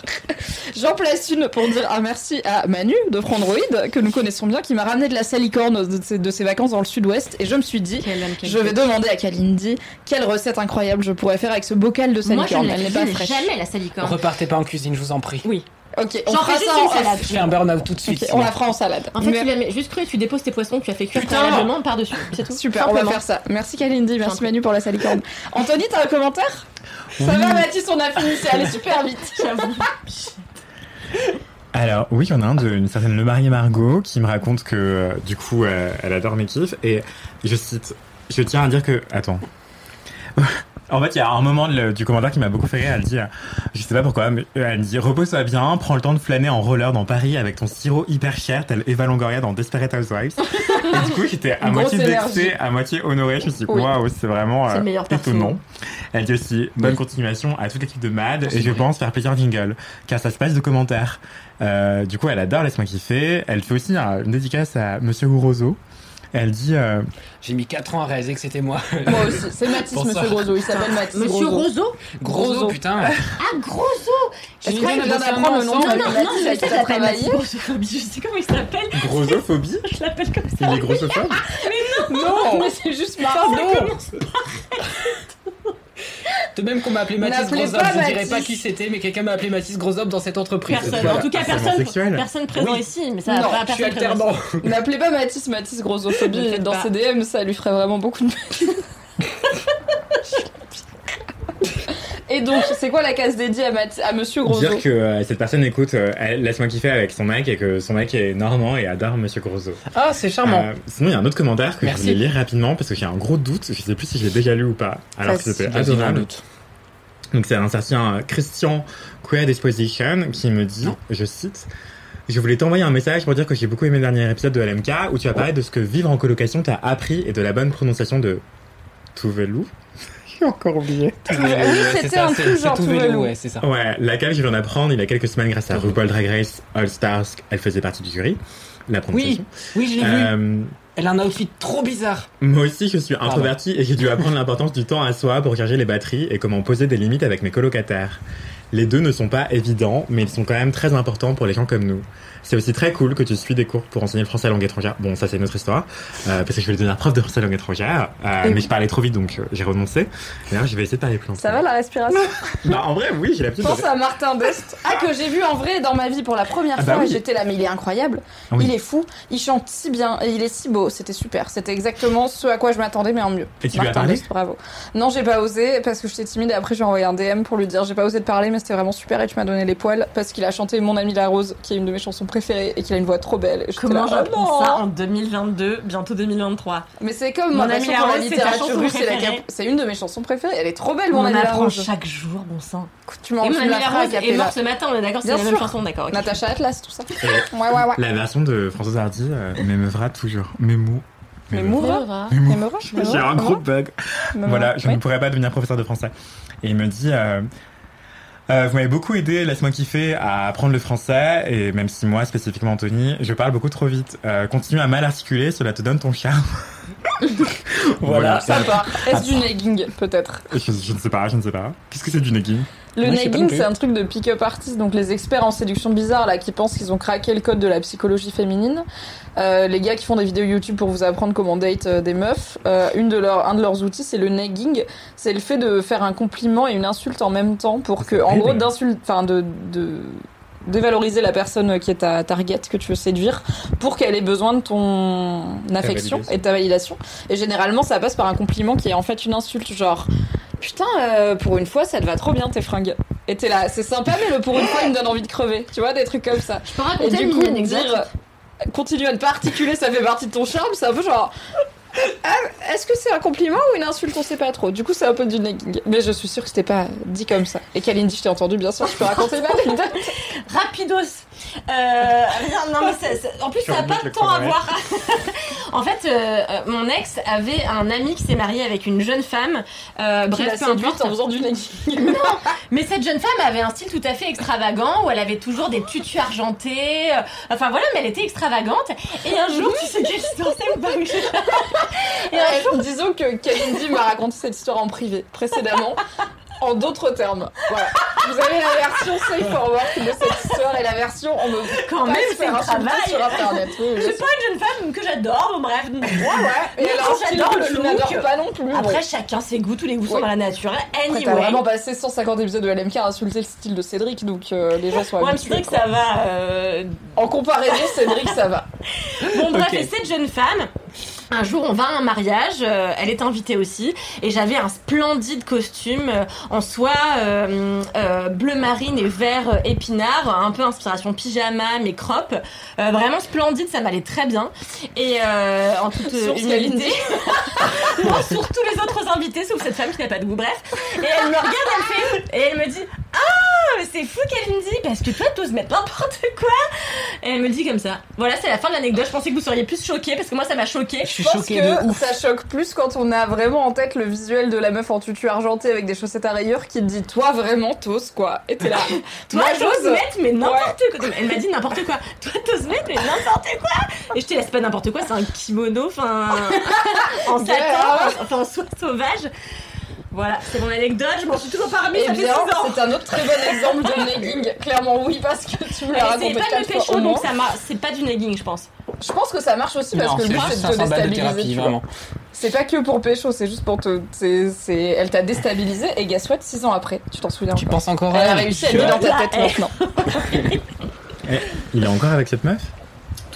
J'en place une pour dire un merci à Manu de Frandroid, que nous connaissons bien, qui m'a ramené de la salicorne de ses, de ses vacances dans le sud-ouest. Et je me suis dit, je vais demander à Kalindi quelle recette incroyable je pourrais faire avec ce bocal de Moi je salicorne. ne la Elle n'est pas fraîche. jamais la salicorne. Repartez pas en cuisine, je vous en prie. Oui. Ok, on J'en fera fais ça juste en une salade. Je fais un burn-out tout de suite. Ok, on la fera en salade. En fait, Mais- tu la mets juste crue, tu déposes tes poissons, tu as fait cuire Putain. préalablement par-dessus. C'est tout. Super, on va Simplement. faire ça. Merci Kalindi, merci. Manu pour la salicorne. Anthony, t'as un commentaire? Ça va Mathis, on a fini, c'est allé super vite. J'avoue. Alors oui, il y en a un d'une certaine Le Marie Margot qui me raconte que euh, du coup euh, elle adore mes kiffs et je cite, je tiens à dire que attends. En fait, il y a un moment de le- du commentaire qui m'a beaucoup fait rire. Elle dit, euh, je sais pas pourquoi, mais euh, elle dit repose-toi bien, prends le temps de flâner en roller dans Paris avec ton sirop hyper cher, tel Eva Longoria dans Desperate Housewives. et du coup, j'étais à moitié vexée, à moitié honorée. Je me suis dit, waouh, c'est vraiment euh, étonnant. Elle dit aussi bonne continuation à toute l'équipe de Mad et je pense faire plaisir Jingle car ça se passe de commentaires. Euh, du coup, elle adore Laisse-moi kiffer. Elle fait aussi un- une dédicace à Monsieur Gourozo. Elle dit euh, J'ai mis 4 ans à réaliser que c'était moi. Moi aussi, c'est Mathis, Pour monsieur Grosso, il s'appelle Mathis Monsieur Grosso. Roseau Grosso, putain. Ah, Grosso tu mis viens le d'apprendre le nom. Non, non, non, je sais, qui je Mathis Grossophobie. Je sais comment il s'appelle. Grossophobie. Je l'appelle comme ça. Il est grossophobe Non, mais c'est juste marrant. De même qu'on m'a appelé Mathis pas je dirais Mathis. pas qui c'était, mais quelqu'un m'a appelé Mathis Grosop dans cette entreprise. Personne. Voilà, En tout cas, personne, personne présent Oui. ici. Mais ça Non, va pas Je suis alternant. N'appelez pas Mathis Mathis Ne Grossophobie faites dans pas. ses DM, ça lui ferait vraiment beaucoup de mal. Et donc, c'est quoi la case dédiée à, Mathis- à Monsieur Grosso? Dire que euh, cette personne écoute euh, Laisse-moi kiffer avec son mec et que son mec est normand et adore Monsieur Grosso. Ah, c'est charmant. Euh, sinon, il y a un autre commentaire que Merci. je voulais lire rapidement parce que j'ai un gros doute. Je sais plus si je l'ai déjà lu ou pas. Alors que c'était adorable. un doute. Donc c'est un certain Christian Queer Disposition qui me dit, je cite, je voulais t'envoyer un message pour dire que j'ai beaucoup aimé le dernier épisode de LMK où tu as parlé de ce que vivre en colocation t'a appris et de la bonne prononciation de Tuvalu. J'ai encore oublié. Oui, C'est c'était un truc genre tout vélo, ouais, c'est ça. Ouais, laquelle je viens d'apprendre il y a quelques semaines grâce à RuPaul Drag Race All Stars. Elle faisait partie du jury. La prononciation. Oui, je l'ai vu. Euh, Elle a un outfit trop bizarre. Moi aussi, je suis introverti et j'ai dû apprendre l'importance du temps à soi pour charger les batteries et comment poser des limites avec mes colocataires. Les deux ne sont pas évidents, mais ils sont quand même très importants pour les gens comme nous. C'est aussi très cool que tu suis des cours pour enseigner le français à langue étrangère. Bon, ça c'est une autre histoire, euh, parce que je vais devenir prof de français à langue étrangère, euh, mais je parlais trop vite donc euh, j'ai renoncé. D'ailleurs, je vais essayer de parler plus longtemps. Ça va la respiration Bah, en vrai, oui, j'ai l'habitude Pense de... à Martin Dest. Ah, que j'ai vu en vrai dans ma vie pour la première Ah bah fois. oui. J'étais là, mais il est incroyable. Ah oui. Il est fou. Il chante si bien et il est si beau. C'était super. C'était exactement ce à quoi je m'attendais, mais en mieux. Et tu lui as Martin parlé Dest, bravo. Non, j'ai pas osé parce que j'étais timide et après j'ai envoyé un DM pour lui dire j'ai pas osé de parler, mais c'était vraiment super et tu m'as donné les poils parce qu'il a chanté Mon ami la rose, qui est une de mes chansons préférées et qu'il a une voix trop belle. Comment j'apprends oh ça en 2022, bientôt 2023 Mais c'est comme Mon ma ami passion la pour la littérature russe, c'est une de mes chansons préférées. Elle est trop belle, On mon ami la apprend chaque jour, bon sang. Tu m'en mon la rose est cappella. mort ce matin, on est d'accord, c'est Bien la même sûr. chanson, d'accord. Natacha Atlas, tout ça. Et Ouais, ouais, ouais. La version de Françoise Hardy euh, m'émeuvra toujours. Mais. Moura M'émeut. M'émeuvra J'ai un gros bug. Voilà, je ne pourrais pas devenir professeur de français. Et il me dit, euh, euh, vous m'avez beaucoup aidé, laisse-moi kiffer, à apprendre le français, et même si moi, spécifiquement Anthony, je parle beaucoup trop vite. Euh, continue à mal articuler, cela te donne ton charme. voilà. Sympa. Est-ce du negging, peut-être? Je, je ne sais pas, je ne sais pas. Qu'est-ce que c'est du negging Le Moi, plus. c'est un truc de pick-up artist, donc les experts en séduction bizarre là qui pensent qu'ils ont craqué le code de la psychologie féminine. Euh, les gars qui font des vidéos YouTube pour vous apprendre comment date euh, des meufs, euh, une de leurs, un de leurs outils c'est le negging, c'est le fait de faire un compliment et une insulte en même temps pour que, en gros, d'insulte, enfin de, de dévaloriser la personne qui est ta target que tu veux séduire pour qu'elle ait besoin de ton affection et de ta validation. Et généralement, ça passe par un compliment qui est en fait une insulte, genre putain, euh, pour une fois, ça te va trop bien tes fringues. Et t'es là, c'est sympa, mais le pour une fois, il me donne envie de crever. Tu vois, des trucs comme ça. Je peux Et raconter du une coup, dire, continue à ne pas articuler, ça fait partie de ton charme, c'est un peu genre. Ah, Est-ce que c'est un compliment ou une insulte On sait pas trop. Du coup, c'est un peu du negging. Mais je suis sûre que c'était pas dit comme ça. Et Kalindi, je t'ai entendu, bien sûr, je peux raconter une anecdote. Rapidos. Euh, non, mais en plus, ça n'a pas de le temps à voir. en fait, euh, euh, mon ex avait un ami qui s'est marié avec une jeune femme. Euh, bref, peu importe. en faisant du negging. Mais cette jeune femme avait un style tout à fait extravagant où elle avait toujours des tutus argentés. euh, Enfin voilà, mais elle était extravagante. Et un jour, tu sais quelle histoire c'est ou pas. Et un jour, disons que Kalindi m'a raconté cette histoire en privé précédemment, en d'autres termes. Voilà. Vous avez la version safe for work de cette histoire et la version on me Quand même, c'est insulter travail. sur internet. Oui, oui, Je suis pas une jeune femme que j'adore, bon bref. Ouais, Et alors, j'adore le look. pas non plus. Après, chacun ses goûts, tous les goûts sont Ouais. dans la nature. Après, Anyway. t'as vraiment passé 150 épisodes de LMK à insulter le style de Cédric, donc euh, les gens sont Ouais, habitués. Cédric, quoi. ça va. euh, En comparaison, Cédric, ça va. Bon, bref, Ok. et cette jeune femme. Un jour, on va à un mariage, euh, elle est invitée aussi, et j'avais un splendide costume euh, en soie euh, bleu marine et vert épinard, un peu inspiration pyjama, mais crop, vraiment splendide, ça m'allait très bien. Et en toute humilité, non, sur tous les autres invités, sauf cette femme qui n'a pas de goût, bref. Et elle me regarde, elle fait, et elle me dit, ah, mais c'est fou qu'elle me dit, parce que toi, t'oses mettre n'importe quoi. Et elle me dit comme ça. Voilà, c'est la fin de l'anecdote. Je pensais que vous seriez plus choqués parce que moi ça m'a choqué. Je suis Je pense choqué que de ouf. ça choque plus quand on a vraiment en tête le visuel de la meuf en tutu argenté avec des chaussettes à rayures qui te dit toi vraiment t'oses quoi et t'es là Toi, t'oses j'ose. mettre, mais n'importe quoi. Elle m'a dit n'importe quoi. Toi, t'oses mettre, mais n'importe quoi. Et je te laisse pas n'importe quoi, c'est un kimono, enfin. en satin, enfin en soie sauvage. Voilà, c'est mon anecdote, je m'en suis toujours pas remise, Eh ça fait 6 bien, ans. c'est un autre très bon exemple de negging. Clairement, oui, parce que tu me l'as raconté c'est pas de quatre fois pécho, donc ça. C'est pas du negging, je pense. Je pense que ça marche aussi parce que le but c'est de te 500 balles de déstabiliser. C'est pas que pour pécho, c'est juste pour te. Elle t'a déstabilisé et guess what, 6 ans après, tu t'en souviens Tu penses encore Elle à a elle réussi à vivre dans ta tête maintenant. Eh, il est encore avec cette meuf?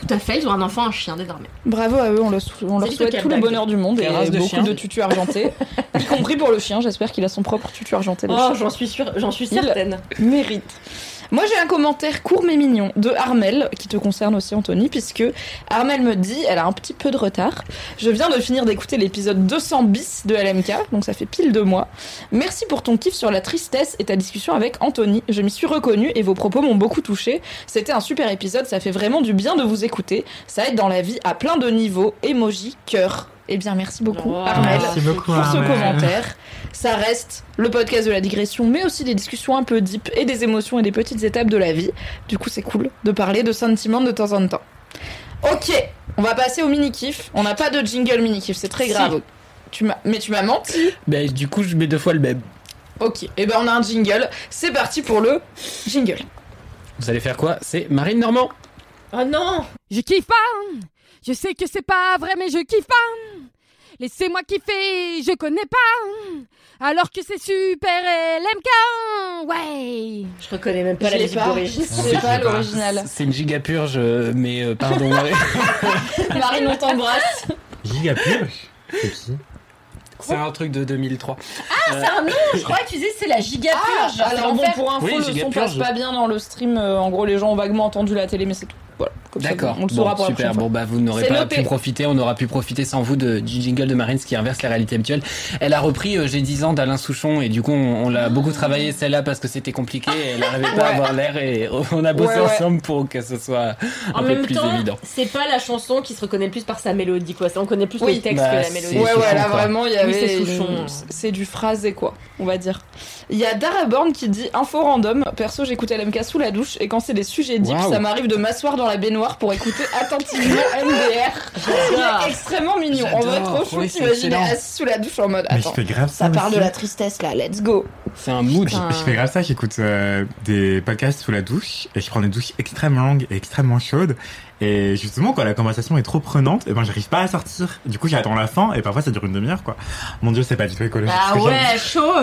Tout à fait, ils ont un enfant, un chien désormais. Bravo à eux, on, le sou- on leur souhaite tout le bonheur du monde et race de beaucoup chien de tutus argentés, y compris pour le chien. J'espère qu'il a son propre tutu argenté. Oh, chien. j'en suis sûre, j'en suis Il- certaine. mérite. Moi j'ai un commentaire court mais mignon de Armel qui te concerne aussi Anthony puisque Armel me dit, elle a un petit peu de retard, je viens de finir d'écouter l'épisode 200 bis de LMK, donc ça fait pile deux mois. Merci pour ton kiff sur la tristesse et ta discussion avec Anthony, je m'y suis reconnue et vos propos m'ont beaucoup touché. C'était un super épisode, ça fait vraiment du bien de vous écouter, ça aide dans la vie à plein de niveaux, emoji, cœur. Eh bien merci beaucoup Wow. Armel Merci beaucoup, pour ce commentaire. Ça reste le podcast de la digression, mais aussi des discussions un peu deep et des émotions et des petites étapes de la vie. Du coup, c'est cool de parler de sentiments de temps en temps. Ok, on va passer au mini-kiff. On n'a pas de jingle mini-kiff, c'est très Si. grave. Tu m'as- mais tu m'as menti. Ben, du coup, je mets deux fois le même. Ok, et ben on a un jingle. C'est parti pour le jingle. Vous allez faire quoi? C'est Marine Normand. Oh non Je kiffe pas. Je sais que c'est pas vrai, mais je kiffe pas. Laissez-moi kiffer, je connais pas. Alors que c'est super LMK. Ouais. Je reconnais même pas Je la musique d'origine. C'est pas pas. l'original. C'est une giga purge, euh, mais euh, pardon. Marine, on t'embrasse. Giga purge C'est qui c'est un truc de 2003. Ah, c'est un nom Je crois que tu disais c'est la giga purge. Ah, alors bon, pour info, Oui, le son passe pas bien dans le stream. Euh, en gros, les gens ont vaguement entendu la télé, mais c'est tout. Voilà. D'accord. on le saura Bon, pour super. Bon, bah, vous n'aurez pas noté. pu profiter. On aura pu profiter sans vous de, du jingle de Marine, ce qui inverse la réalité habituelle. Elle a repris euh, J'ai 10 ans d'Alain Souchon et du coup, on, on l'a beaucoup travaillé celle-là parce que c'était compliqué et elle n'arrivait pas à avoir l'air et on a bossé Ouais, ouais. ensemble pour que ce soit En un peu même plus temps, évident. c'est pas la chanson qui se reconnaît plus par sa mélodie, quoi. Ça, On connaît plus Oui. le texte Bah, que la mélodie. Ouais, Souchon, ouais, là vraiment, il y Oui, avait. c'est une- Souchon. C'est du phrasé, quoi, on va dire. Il y a Daraborn qui dit info random. Perso, j'écoute LMK sous la douche et quand c'est des sujets deep, Waouh. ça m'arrive de m'asseoir dans la baignoire pour écouter attentivement MDR. Il est extrêmement mignon. Vrai, J'adore. trop chou. Oui, excellent. assis sous la douche en mode Mais je fais grave ça. Ça parle de la tristesse là, let's go. C'est un mood. Je, je fais grave ça, j'écoute euh, des podcasts sous la douche et je prends des douches extrêmement longues et extrêmement chaudes. Et justement, quand la conversation est trop prenante, et ben j'arrive pas à sortir. Du coup, j'attends la fin et parfois ça dure une demi-heure quoi. Mon dieu, c'est pas du tout écologique. Ah ouais, chaud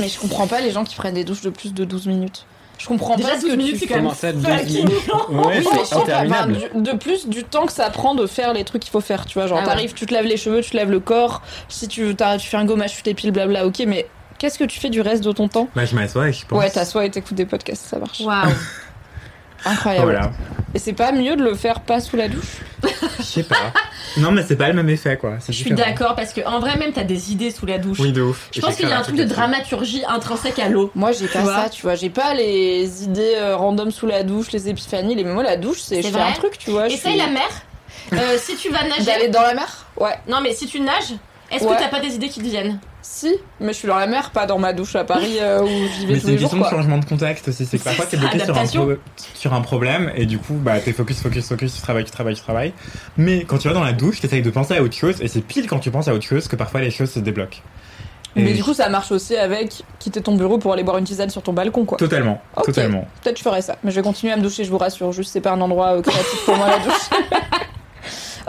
Mais je comprends pas les gens qui prennent des douches de plus de 12 minutes. Je comprends Déjà, pas ce 12 que minutes, tu c'est fais. ça, 12 fucking minutes. Ouais, c'est interminable. enfin, du- de plus du temps que ça prend de faire les trucs qu'il faut faire, tu vois. Genre, Ah ouais. t'arrives, tu te laves les cheveux, tu te laves le corps. Si tu, t'as- tu fais un gommage, tu t'épiles, blabla, ok, mais qu'est-ce que tu fais du reste de ton temps? Bah, je m'assois et je pense. Ouais, t'assois et t'écoutes des podcasts, ça marche. Waouh Incroyable. Voilà. Et c'est pas mieux de le faire pas sous la douche? Je sais pas. non, mais c'est pas le même effet quoi. Je suis d'accord parce que en vrai même t'as des idées sous la douche. Oui, de ouf. Je pense qu'il y a un truc de dramaturgie intrinsèque à l'eau. Moi, j'ai pas ça, tu vois. J'ai pas les idées euh, random sous la douche, les épiphanies. Les... Moi, la douche, c'est je C'est fais vrai un truc, tu vois. Essaye suis- la mer. Euh, si tu vas nager. D'aller dans la mer? Ouais. Non mais si tu nages, est-ce Ouais. que t'as pas des idées qui te viennent? Si, mais je suis dans la mer, pas dans ma douche à Paris euh, où j'y vais Mais tous c'est les une jours, question de changement de contexte aussi. C'est que parfois t'es bloqué sur un, adaptation. pro- sur un problème et du coup bah t'es focus, focus, focus, tu travailles, tu travailles, tu travailles. Mais quand tu vas dans la douche, t'essayes de penser à autre chose et c'est pile quand tu penses à autre chose que parfois les choses se débloquent. Mais du coup, ça marche aussi avec quitter ton bureau pour aller boire une tisane sur ton balcon, quoi. Totalement, totalement. Peut-être je ferai ça, mais je vais continuer à me doucher, je vous rassure. Juste, c'est pas un endroit euh, créatif pour moi la douche.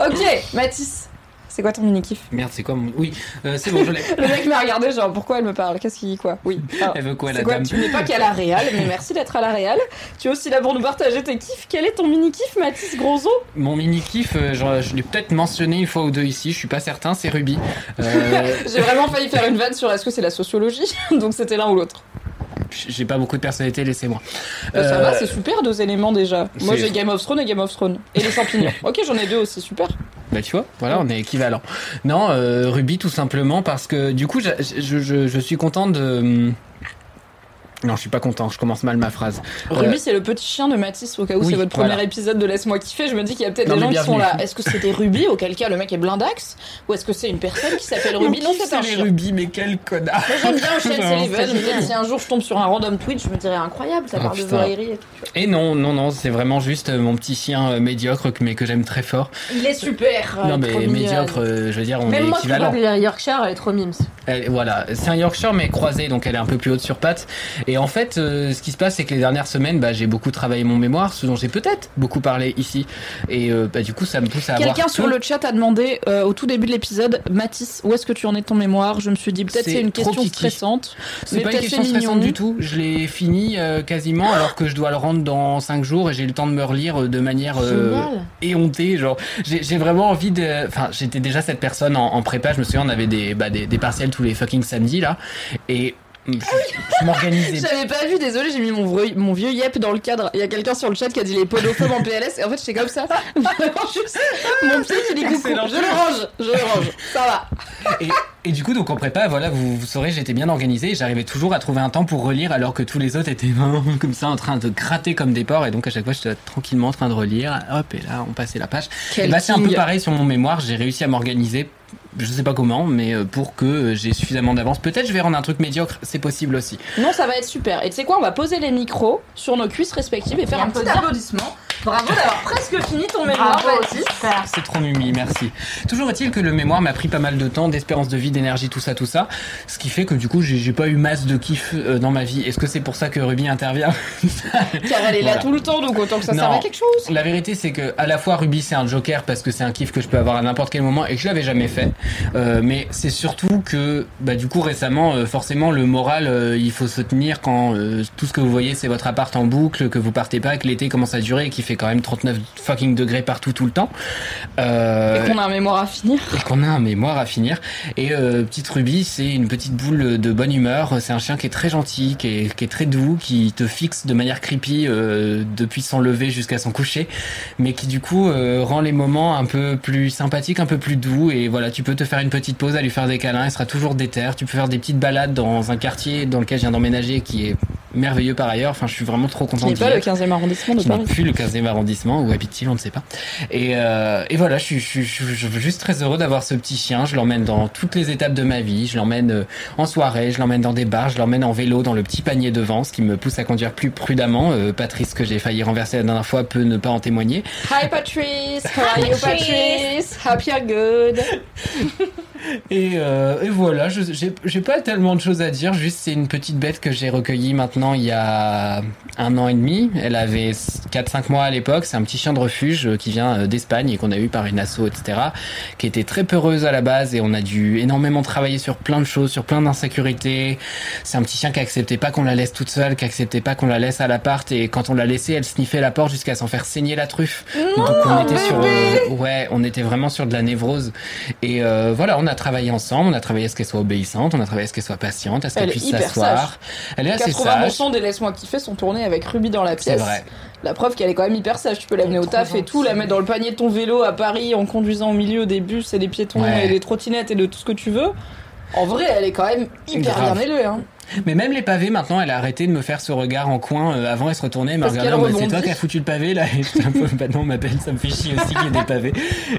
ok, Mathis, c'est quoi ton mini kiff Merde, c'est quoi mon. Oui, euh, c'est bon, je l'ai. Le mec m'a regardé, genre pourquoi elle me parle Qu'est-ce qu'il quoi Oui. Alors, Elle veut quoi, la quoi dame Tu n'es pas qu'à la Réal, mais merci d'être à la Réal. Tu es aussi là pour nous partager tes kiffs. Quel est ton mini kiff, Mathis Grosso Mon mini kiff, euh, genre, je l'ai peut-être mentionné une fois ou deux ici, je suis pas certain, c'est Ruby. Euh, J'ai vraiment failli faire une vanne sur est-ce que c'est la sociologie, donc c'était l'un ou l'autre. J'ai pas beaucoup de personnalité, laissez-moi. Bah, Ça Euh, va, c'est super deux éléments déjà. Moi j'ai Game of Thrones et Game of Thrones. Et les champignons. ok, j'en ai deux aussi, super. Bah tu vois, voilà, on est équivalent. Non, euh, Ruby tout simplement parce que du coup, j'a- je, je, je suis content de... Non, je suis pas content, je commence mal ma phrase. Ruby, Euh, c'est le petit chien de Mathis, au cas où oui, c'est votre voilà. premier épisode de Laisse-moi kiffer. Je me dis qu'il y a peut-être des gens qui sont là. Est-ce que c'était Ruby, auquel cas le mec est blindax Ou est-ce que c'est une personne qui s'appelle Ruby Non, c'est un les chien. Ruby, mais quel connard Moi j'aime bien Ocean Sullivan, je me dis si un jour je tombe sur un random tweet, je me dirais incroyable, ça Oh, parle de putain. volaillerie et tout. Et non, non, non, c'est vraiment juste euh, mon petit chien euh, médiocre, mais que j'aime très fort. Il est super non, mais médiocre, euh, je veux dire, on Même est moi qui équivalent. parle la Yorkshire, elle est trop mimes. Elle- voilà, c'est un Yorkshire mais croisé, donc elle est un peu plus haute sur pattes. Et en fait, euh, ce qui se passe, c'est que les dernières semaines, bah, j'ai beaucoup travaillé mon mémoire, ce dont j'ai peut-être beaucoup parlé ici. Et euh, bah, du coup, ça me pousse à avoir Quelqu'un sur le chat a demandé euh, au tout début de l'épisode, Mathis, où est-ce que tu en es de ton mémoire? Je me suis dit peut-être C'est une question kiki. stressante. C'est mais pas une question stressante mignon. du tout. Je l'ai fini euh, quasiment alors que je dois le rendre dans 5 jours et j'ai le temps de me relire de manière euh, éhontée. Genre, j'ai j'ai vraiment envie de. Enfin, j'étais déjà cette personne en, en prépa. Je me souviens, on avait des, bah, des, des partiels tous les fucking samedis là. Et je, je m'organisais. J'avais pas vu, désolé, j'ai mis mon vieux, mon vieux yep dans le cadre. Il y a quelqu'un sur le chat qui a dit les podophobes en PLS, et en fait j'étais comme ça. Juste mon pied qui dit coucou. Je le range, je le range. Ça va. Et, et du coup, donc en prépa, voilà, vous, vous saurez, j'étais bien organisé et j'arrivais toujours à trouver un temps pour relire alors que tous les autres étaient comme ça en train de gratter comme des porcs et donc à chaque fois j'étais tranquillement en train de relire. Hop, et là on passait la page. Quel Et bah, c'est un peu pareil sur mon mémoire, j'ai réussi à m'organiser. Je sais pas comment, mais euh, pour que euh, j'ai suffisamment d'avance. Peut-être je vais rendre un truc médiocre, c'est possible aussi. Non, ça va être super. Et tu sais quoi, on va poser les micros sur nos cuisses respectives et faire Et un petit applaudissement. Bravo d'avoir presque fini ton mémoire, super. C'est trop mimi, merci. Toujours est-il que le mémoire m'a pris pas mal de temps, d'espérance de vie, d'énergie, tout ça, tout ça. Ce qui fait que du coup, j'ai pas eu masse de kiff euh, dans ma vie. Est-ce que c'est pour ça que Ruby intervient Car elle est là tout le temps, donc autant que ça Non. serve à quelque chose. La vérité, c'est que à la fois Ruby, c'est un joker parce que c'est un kiff que je peux avoir à n'importe quel moment et que je l'avais jamais fait. Euh, mais c'est surtout que, bah, du coup, récemment, euh, forcément, le moral, euh, il faut se tenir quand euh, tout ce que vous voyez, c'est votre appart en boucle, que vous partez pas, que l'été commence à durer et qu'il fait quand même 39 fucking degrés partout tout le temps. Euh, Et qu'on a un mémoire à finir. et qu'on a un mémoire à finir. Et euh, petite Ruby, c'est une petite boule de bonne humeur. C'est un chien qui est très gentil, qui est, qui est très doux, qui te fixe de manière creepy euh, depuis son lever jusqu'à son coucher, mais qui du coup rend les moments un peu plus sympathiques, un peu plus doux. Et voilà, tu peux te faire une petite pause, à lui faire des câlins, il sera toujours déter. Tu peux faire des petites balades dans un quartier dans lequel je viens d'emménager, qui est merveilleux par ailleurs. Enfin, je suis vraiment trop Qui content n'est d'y pas le être 15e arrondissement de qui n'est Paris. plus le 15e arrondissement, où habite-t-il, on ne sait pas. Et, euh, et voilà, je suis, je, suis, je suis- je suis juste très heureux d'avoir ce petit chien. Je l'emmène dans toutes les étapes de ma vie. Je l'emmène euh, en soirée, je l'emmène dans des bars, je l'emmène en vélo dans le petit panier devant, ce qui me pousse à conduire plus prudemment. Euh, Patrice, que j'ai failli renverser la dernière fois, peut ne pas en témoigner. Hi Patrice, how are you Patrice? Hope you're good. Et, euh, et voilà, j'ai pas tellement de choses à dire, juste c'est une petite bête que j'ai recueillie maintenant il y a un an et demi. Elle avait 4-5 mois à l'époque, c'est un petit chien de refuge euh, qui vient euh, d'Espagne et qu'on a eu par une asso, etc. Qui était très peureuse à la base et on a dû énormément travailler sur plein de choses, sur plein d'insécurités. C'est un petit chien qui acceptait pas qu'on la laisse toute seule, qui acceptait pas qu'on la laisse à l'appart et quand on l'a laissée, elle sniffait la porte jusqu'à s'en faire saigner la truffe. Donc on était sur, euh, ouais, on était vraiment sur de la névrose. Et euh, voilà, on a travaillé ensemble, on a travaillé à ce qu'elle soit obéissante, on a travaillé à ce qu'elle soit patiente, à ce qu'elle puisse s'asseoir. Elle est assez sage. 80% des laisse-moi kiffer sont tournés avec Ruby dans la C'est pièce. vrai. La preuve qu'elle est quand même hyper sage. Tu peux l'amener au taf et tout, la mettre dans le panier de ton vélo à Paris en conduisant au milieu des bus et des piétons Ouais. et des trottinettes et de tout ce que tu veux. En vrai, elle est quand même hyper Grave. bien élevée. Hein. Mais même les pavés, maintenant, elle a arrêté de me faire ce regard en coin. Euh, avant, elle se retournait, elle m'a regardé en c'est toi qui as foutu le pavé là. Et j'étais un peu, bah non, ma belle, ça me fait chier aussi qu'il y ait des pavés.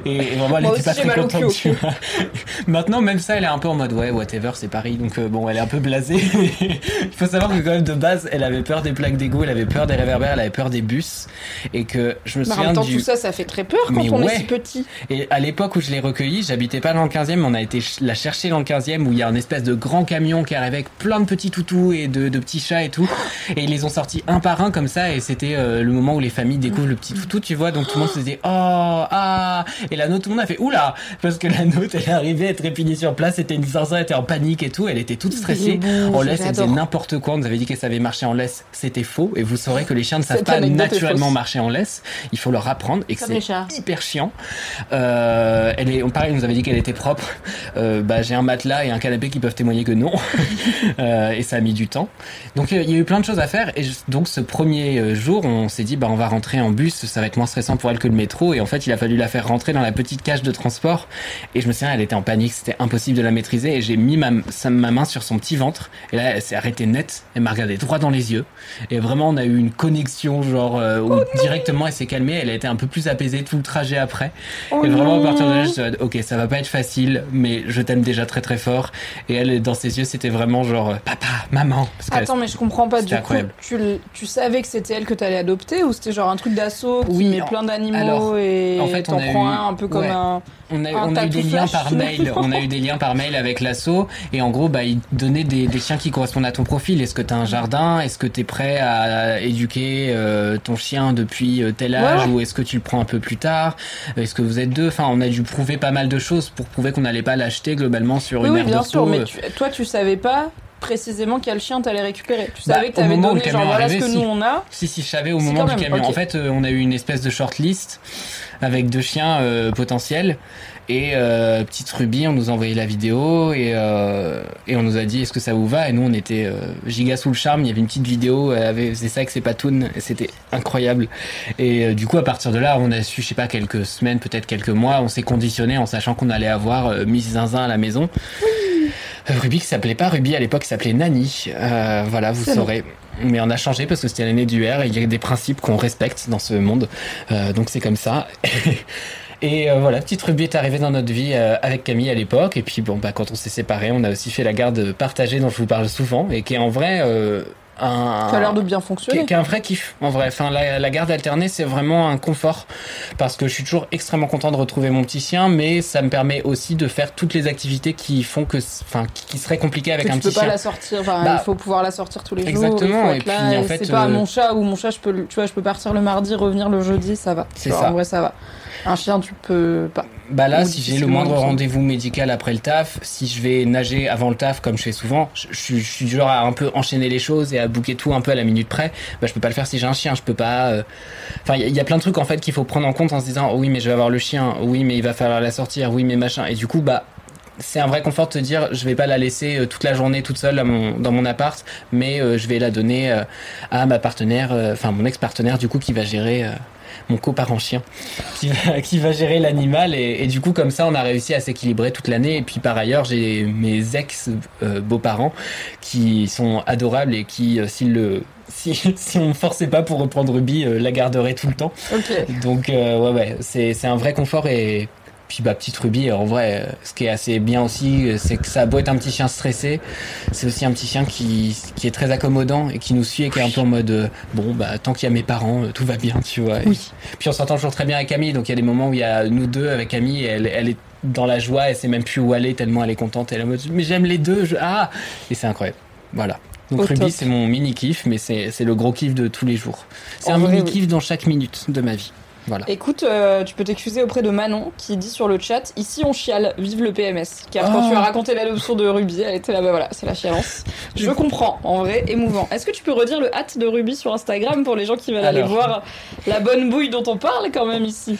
Et, et vraiment, elle était pas très contente. tu vois. maintenant, même ça, elle est un peu en mode ouais, whatever, c'est Paris. Donc euh, bon, elle est un peu blasée. Il faut savoir que quand même de base, elle avait peur des plaques d'égout, elle avait peur des réverbères, elle avait peur des bus. Et que je me Mais en souviens même temps, du. tout ça, ça fait très peur quand Mais on ouais. est si petit. Et à l'époque où je l'ai recueillie, j'habitais pas dans le 15e, mais on a été la chercher dans le 15e où il y a un espèce de grand camion qui arrive avec plein de petits toutous et de, de petits chats et tout. Et ils les ont sortis un par un comme ça et c'était euh, le moment où les familles découvrent le petit toutou, tu vois. Donc tout le monde se disait oh ah et la nôtre tout le monde a fait oula parce que la nôtre elle est arrivée, elle trépignait sur place, c'était une zinzin, elle était en panique et tout, elle était toute stressée. En laisse, elle faisait n'importe quoi. On nous avait dit qu'elle savait marcher en laisse, c'était faux. Et vous saurez que les chiens ne savent pas naturellement marcher en laisse. Il faut leur apprendre et que c'est hyper chiant. Euh, elle est, pareil, on nous avait dit qu'elle était propre. Euh, bah, j'ai un matelas et un canapé qui peuvent témoigner que non. Euh, et ça a mis du temps. Donc euh, il y a eu plein de choses à faire. Et je- donc ce premier euh, jour, on s'est dit bah on va rentrer en bus, ça va être moins stressant pour elle que le métro. Et en fait, il a fallu la faire rentrer dans la petite cage de transport. Et je me souviens, elle était en panique, c'était impossible de la maîtriser. Et j'ai mis ma, ma main sur son petit ventre. Et là, elle s'est arrêtée net. Elle m'a regardé droit dans les yeux. Et vraiment, on a eu une connexion, genre euh, où directement elle s'est calmée. Elle a été un peu plus apaisée tout le trajet après. et vraiment, à partir de là, je me suis dit, ok, ça va pas être facile, mais je t'aime déjà très très fort. Et elle, dans ses yeux, c'était vraiment genre euh, papa, maman. Parce Attends, mais je comprends pas. Du C'était coup, incroyable. tu, savais que c'était elle que t'allais adopter ou c'était genre un truc d'assaut qui Oui, met en- plein d'animaux et en fait, t'en on a prends eu- un un peu comme ouais. un. On a, Un on a eu des liens par mail. On a eu des liens par mail avec l'asso et en gros, bah, ils donnaient des, des chiens qui correspondent à ton profil. Est-ce que t'as un jardin? Est-ce que t'es prêt à éduquer euh, ton chien depuis euh, tel âge? Ouais. ou est-ce que tu le prends un peu plus tard? Est-ce que vous êtes deux? Enfin, on a dû prouver pas mal de choses pour prouver qu'on n'allait pas l'acheter globalement sur Oui, une oui, aire bien sûr, mais euh, tu- toi, tu savais pas précisément quel chien t'allais récupérer. Tu Bah, savais que au t'avais donné genre voilà ce que si. nous on a. Si, si, je savais au moment du camion. ok. En fait, euh, on a eu une espèce de shortlist avec deux chiens euh, potentiels. Et euh, petite Ruby, on nous a envoyé la vidéo et, euh, et on nous a dit est-ce que ça vous va? Et nous, on était giga sous le charme. Il y avait une petite vidéo, elle avait faisait ça avec ses patounes et c'était incroyable. Et du coup, à partir de là, on a su, je sais pas, quelques semaines, peut-être quelques mois, on s'est conditionné en sachant qu'on allait avoir Miss Zinzin à la maison. Euh, Ruby qui s'appelait pas Ruby à l'époque, qui s'appelait Nani. Euh, voilà, vous bon. saurez. Mais on a changé parce que c'était l'année du R et il y a des principes qu'on respecte dans ce monde. Euh, donc c'est comme ça. Et euh, voilà, petite Ruby est arrivée dans notre vie euh, avec Camille à l'époque. Et puis bon, bah quand on s'est séparés, on a aussi fait la garde partagée dont je vous parle souvent et qui est en vrai euh, un. Ça a l'air de bien fonctionner. qui est un vrai kiff en vrai. Enfin, la, la garde alternée, c'est vraiment un confort parce que je suis toujours extrêmement content de retrouver mon petit chien, mais ça me permet aussi de faire toutes les activités qui font que, enfin, qui, qui seraient compliquées avec Que un tu peux petit pas chien. la sortir, enfin, Bah, il faut pouvoir la sortir tous les jours. exactement, et là, puis, en et fait, c'est pas euh, mon chat ou mon chat, je peux, tu vois, je peux partir le mardi, revenir le jeudi, ça va. C'est ça. En vrai, ça va. Un chien, tu peux pas. Bah là, Ou si j'ai le moindre rendez-vous médical après le taf, si je vais nager avant le taf, comme je fais souvent, je, je suis- je suis du genre à un peu enchaîner les choses et à bouquer tout un peu à la minute près. Bah, je peux pas le faire si j'ai un chien, je peux pas. euh, Enfin, il y, a- il y a plein de trucs en fait qu'il faut prendre en compte en se disant, oh oui, mais je vais avoir le chien, oui, mais il va falloir la sortir, oui, mais machin. Et du coup, bah. C'est un vrai confort de te dire, je vais pas la laisser euh, toute la journée toute seule mon, dans mon appart, mais euh, je vais la donner euh, à ma partenaire, euh, enfin mon ex-partenaire du coup qui va gérer mon coparent chien qui va, qui va gérer l'animal. Et, et du coup comme ça on a réussi à s'équilibrer toute l'année. Et puis par ailleurs j'ai mes ex euh, beaux-parents qui sont adorables et qui euh, s'ils le si, si on me forçait pas pour reprendre Ruby euh, la garderait tout le temps. Donc euh, ouais ouais c'est un vrai confort et puis bah petite Ruby en vrai euh, ce qui est assez bien aussi euh, c'est que ça a beau être un petit chien stressé c'est aussi un petit chien qui qui est très accommodant et qui nous suit et qui est un peu en mode euh, bon bah tant qu'il y a mes parents tout va bien tu vois. Et Oui. puis on s'entend toujours très bien avec Camille donc il y a des moments où il y a nous deux avec Camille et elle elle est dans la joie elle sait même plus où aller tellement elle est contente elle est en mode mais j'aime les deux je... ah! Et c'est incroyable. Voilà. Donc Au Ruby c'est mon mini kiff mais c'est le gros kiff de tous les jours. C'est un vrai, mini oui. kiff dans chaque minute de ma vie voilà Écoute, euh, tu peux t'excuser auprès de Manon qui dit sur le chat Ici on chiale, vive le PMS. Car quand Oh. tu as raconté l'adoption de Ruby, elle était là, bah voilà, c'est la chialance. Je comprends, en vrai, émouvant. Est-ce que tu peux redire le hâte de Ruby sur Instagram pour les gens qui veulent aller voir la bonne bouille dont on parle quand même ici?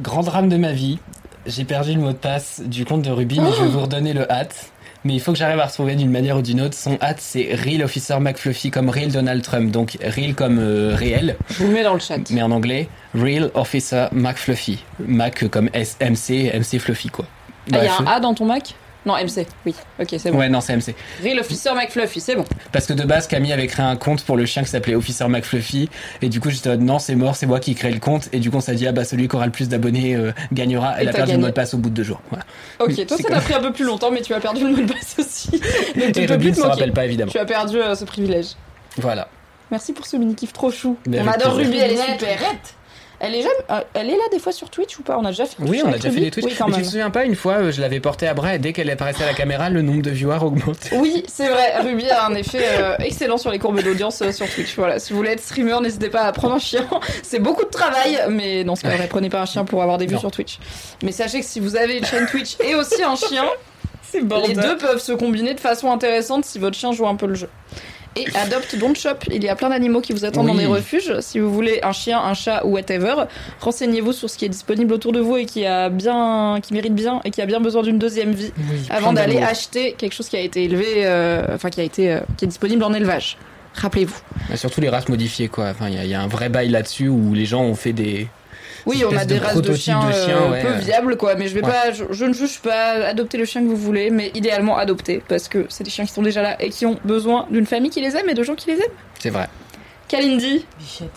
Grand drame de ma vie. J'ai perdu le mot de passe du compte de Ruby, mais je vais vous redonner le hâte. Mais il faut que j'arrive à retrouver d'une manière ou d'une autre. Son hâte, c'est Real Officer McFluffy comme Real Donald Trump. Donc Real comme euh, réel, Je vous le mets dans le chat. mais en anglais, Real Officer McFluffy. Mac comme S MC, MC Fluffy quoi. Ah, il y a un A dans ton Mac? Non, MC, oui. Ok, c'est bon. Ouais, non, c'est MC. Real Officer McFluffy, c'est bon. Parce que de base, Camille avait créé un compte pour le chien qui s'appelait Officer McFluffy. Et du coup, j'étais en mode, non, c'est mort, c'est moi qui crée le compte. Et du coup, on s'est dit, ah bah, celui qui aura le plus d'abonnés euh, gagnera. Et Elle a t'as perdu gagné. le mot de passe au bout de deux jours. Voilà. Ok, Oui, toi ça t'a pris un peu plus longtemps, mais tu as perdu le mot de passe aussi. Donc tu Et peux plus ne te rappelle pas, évidemment. Tu as perdu euh, ce privilège. Voilà. Merci pour ce mini kiff trop chou. Mais on adore. Ruby, elle est super. Net. Elle est, jamais, euh, elle est là des fois sur Twitch ou pas? On a déjà fait. Oui, Twitch on a déjà fait des Twitch. Oui, quand Mais tu même. te souviens pas, une fois, euh, je l'avais porté à bras et dès qu'elle apparaissait à la caméra, le nombre de viewers augmente. Oui, c'est vrai. Ruby a un effet euh, excellent sur les courbes d'audience euh, sur Twitch. Voilà, si vous voulez être streamer, n'hésitez pas à prendre un chien. C'est beaucoup de travail, mais non, c'est pas vrai. Prenez pas un chien pour avoir des vues Non. sur Twitch. Mais sachez que si vous avez une chaîne Twitch et aussi un chien, C'est les deux peuvent se combiner de façon intéressante si votre chien joue un peu le jeu. Et Adopt Don't Shop, il y a plein d'animaux qui vous attendent dans des refuges. Si vous voulez un chien, un chat ou whatever, renseignez-vous sur ce qui est disponible autour de vous et qui a bien, qui mérite bien et qui a bien besoin d'une deuxième vie avant d'aller acheter quelque chose qui a été élevé, euh, enfin qui a été, euh, qui est disponible en élevage. Rappelez-vous. Bah, surtout les races modifiées, quoi. Enfin, il y, y a un vrai bail là-dessus où les gens ont fait des. Oui, on a des de races de chiens, de chiens, euh, ouais, peu ouais. viables, quoi. Mais je vais Ouais. pas, je, je ne juge pas. Adopter le chien que vous voulez, mais idéalement adopter parce que c'est des chiens qui sont déjà là et qui ont besoin d'une famille qui les aime et de gens qui les aiment. C'est vrai. Kalindi, Bichette.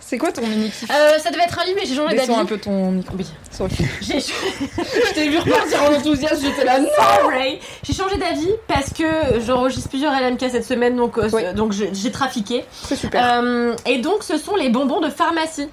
c'est quoi ton mini kiff? Euh, ça devait être un livre, mais j'ai changé d'avis. Un peu ton micro. Oui. Je t'ai vu repartir en enthousiasme, j'étais là. Sorry. J'ai changé d'avis parce que j'enregistre plusieurs LMK cette semaine, donc, euh, Oui. donc je- j'ai trafiqué. C'est super. Euh, et donc, ce sont les bonbons de pharmacie.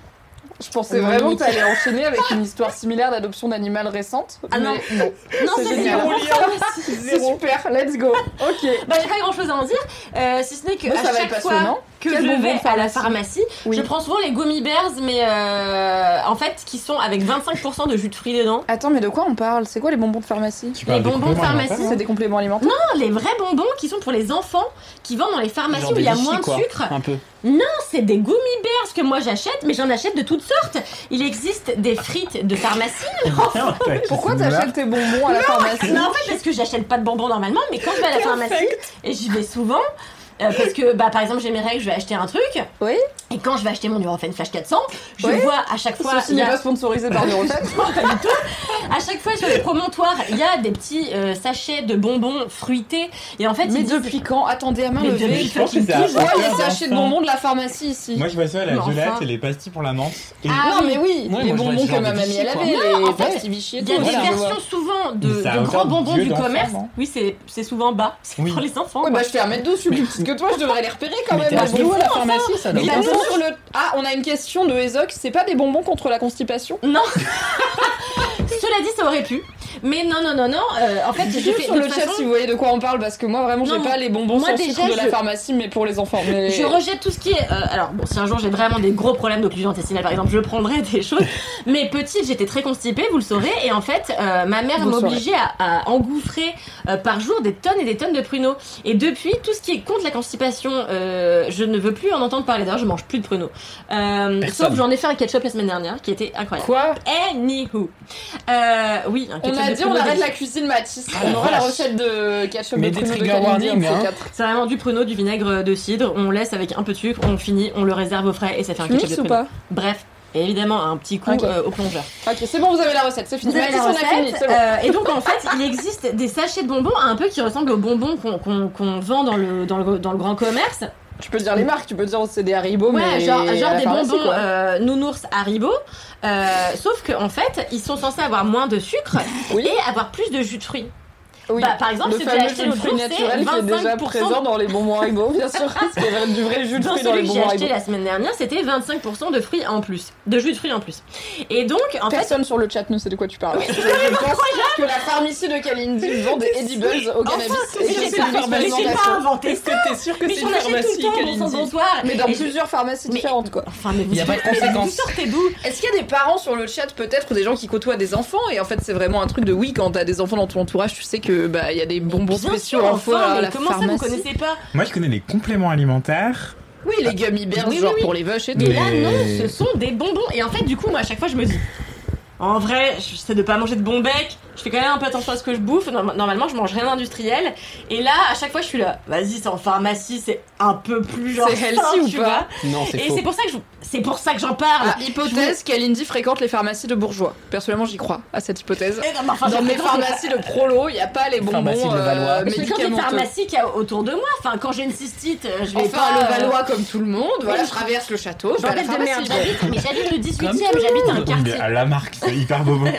Je pensais vraiment que t'allais enchaîner avec une histoire similaire d'adoption d'animal récente. Ah non. mais non. Non, C'est pharmacie. C'est super, let's go. Ok. Bah, j'ai pas grand chose à en dire, euh, si ce n'est que Moi, à ça va chaque être fois que je vais à la pharmacie pharmacie, Oui. je prends souvent les gummy bears, mais euh, en fait, qui sont avec 25% de jus de fruits dedans. Attends, mais de quoi on parle? C'est quoi les bonbons de pharmacie? Tu Les bonbons de pharmacie. C'est des compléments alimentaires? Non, les vrais bonbons qui sont pour les enfants, qui vendent dans les pharmacies Genre où il y a moins de quoi. sucre. Un peu. Non, c'est des gummy bears que moi j'achète, mais j'en achète de toutes sortes. Il existe des frites de pharmacie. non Pourquoi t'achètes tes bonbons à la pharmacie? Non, en fait, parce que j'achète pas de bonbons normalement, mais quand je vais à la pharmacie, et j'y vais souvent, euh, parce que, bah, par exemple, j'ai mes règles, je vais acheter un truc, Oui. et quand je vais acheter mon Nurofen Flash 400, je Oui. vois à chaque fois. Ceci n'est a- pas sponsorisé par Neuroset. Non, pas du tout. À chaque fois sur les promontoires, il y a des petits euh, sachets de bonbons fruités. Et en fait, Mais depuis quand Attendez, à main Mais levée. Je pense que c'est les sachets de bonbons de la pharmacie ici Moi, je vois ça, la violette enfin. et les pastilles pour la menthe. Et Ah non, oui. mais oui, Ouais, les moi, vois bonbons que ma mamie elle avait, les Non, en fait, pastilles Vichy et Il y a des versions souvent de, grands bonbons du commerce. Oui, c'est c'est souvent bas. C'est Oui. pour les enfants. Quoi. bah je fais un mètre douze, je suis plus petite que toi, je devrais les repérer quand Mais même. t'es à la pharmacie, ça sur le... Ah, on a une question de Ezoc, c'est pas des bonbons contre la constipation? Non. Cela dit, ça aurait pu. Mais non, non, non, non. euh, en fait, Dites-nous fait sur de le chat façon, si vous voyez de quoi on parle, parce que moi vraiment j'ai pas les bonbons moi, sans déjà, sucre de la je- pharmacie, mais pour les enfants. Mais... Je rejette tout ce qui est. euh, alors, bon, si un jour j'ai vraiment des gros problèmes d'occlusion intestinale, par exemple, je prendrai des choses. Mais petite, j'étais très constipée, vous le saurez. Et en fait, euh, ma mère m'obligeait à, à engouffrer par jour des tonnes et des tonnes de pruneaux. Et depuis, tout ce qui est contre la constipation, je ne veux plus en entendre parler. D'ailleurs, je mange plus de pruneaux. Sauf j'en ai fait un ketchup la semaine dernière qui était incroyable. Quoi? Anywho. Oui, un ketchup a dit on arrête la cuisine Matisse. Ah, on aura la recette de ketchup Mais de des pruneaux de de hein. C'est vraiment du pruneau, du vinaigre de cidre. On laisse avec un peu de sucre, on finit, on le réserve au frais et ça fait un ketchup de pruneau. pas Bref, et évidemment un petit coup euh, au plongeur. Ok, c'est bon, vous avez la recette, c'est fini. Vous avez Mathis, la on a fini, recette, c'est bon. euh, et donc en fait, il existe des sachets de bonbons un peu qui ressemblent aux bonbons qu'on vend dans le, dans, le, dans le grand commerce. Tu peux dire les marques, tu peux dire c'est des Haribo, Ouais, mais genre, genre des bonbons euh, nounours Haribo. Euh, sauf qu'en en fait, ils sont censés avoir moins de sucre Oui. et avoir plus de jus de fruits. Oui. Bah, par exemple, le si tu fameux as acheté jus de l'autre fruits jour, c'est naturel qui est déjà 25% présent dans les bonbons Haribo, bien sûr. Parce qu'il y avait du vrai jus de Dans fruits dans les celui que j'ai bonbons acheté Haribo. la semaine dernière, c'était 25% de fruits en plus, de jus de fruits en plus. Et donc, en fait, Personne sur le chat ne sait de quoi tu parles. je, je pense que la pharmacie de Kalindi vend des edibles au cannabis. Enfin, et que c'est pas, une j'ai pas inventé Est-ce ça. que t'es sûr que Mais c'est une pharmacie le temps, bon sang, Kalindi bonsoir. Mais dans plusieurs pharmacies différentes, quoi. Enfin, mais vous, sortez d'où? Est-ce qu'il y a des parents sur le chat, peut-être, ou des gens qui côtoient des enfants? Et en fait, c'est vraiment un truc de oui, quand t'as des enfants dans ton entourage, tu sais que bah il y a des bonbons Bien spéciaux sûr, en fois enfin, à mais la comment ça vous connaissez pas Moi, je connais les compléments alimentaires. Oui, les gummy bears, Oui, oui, genre oui. pour les vaches et tout. Et là, Mais- non, ce sont des bonbons. Et en fait, du coup, moi, à chaque fois, je me dis. En vrai, j'essaie de pas manger de bon bec, Je fais quand même un peu attention à ce que je bouffe. Norm- Normalement, je mange rien d'industriel. Et là, à chaque fois, je suis là. Vas-y, c'est en pharmacie, c'est un peu plus genre. C'est healthy ou tu pas vois. Non, c'est Et c'est pour ça que je- c'est pour ça que j'en parle. Ah, hypothèse qu'Alindy fréquente les pharmacies de bourgeois. Personnellement, j'y crois à cette hypothèse. Eh non, mais enfin, Dans les- pharmacies de prolo, il n'y a pas les bonbons Pharmacie de Levallois. euh, Je fréquente les médicamenteux. pharmacies qu'il y a autour de moi. Enfin, quand j'ai une cystite, euh, je vais Enfin, pas. le euh, Valois comme tout le monde, voilà, je traverse le château, je vais à la de pharmacie. j'habite, mais j'habite le 18 e Comme j'habite un quartier. à la marque, c'est hyper bobo.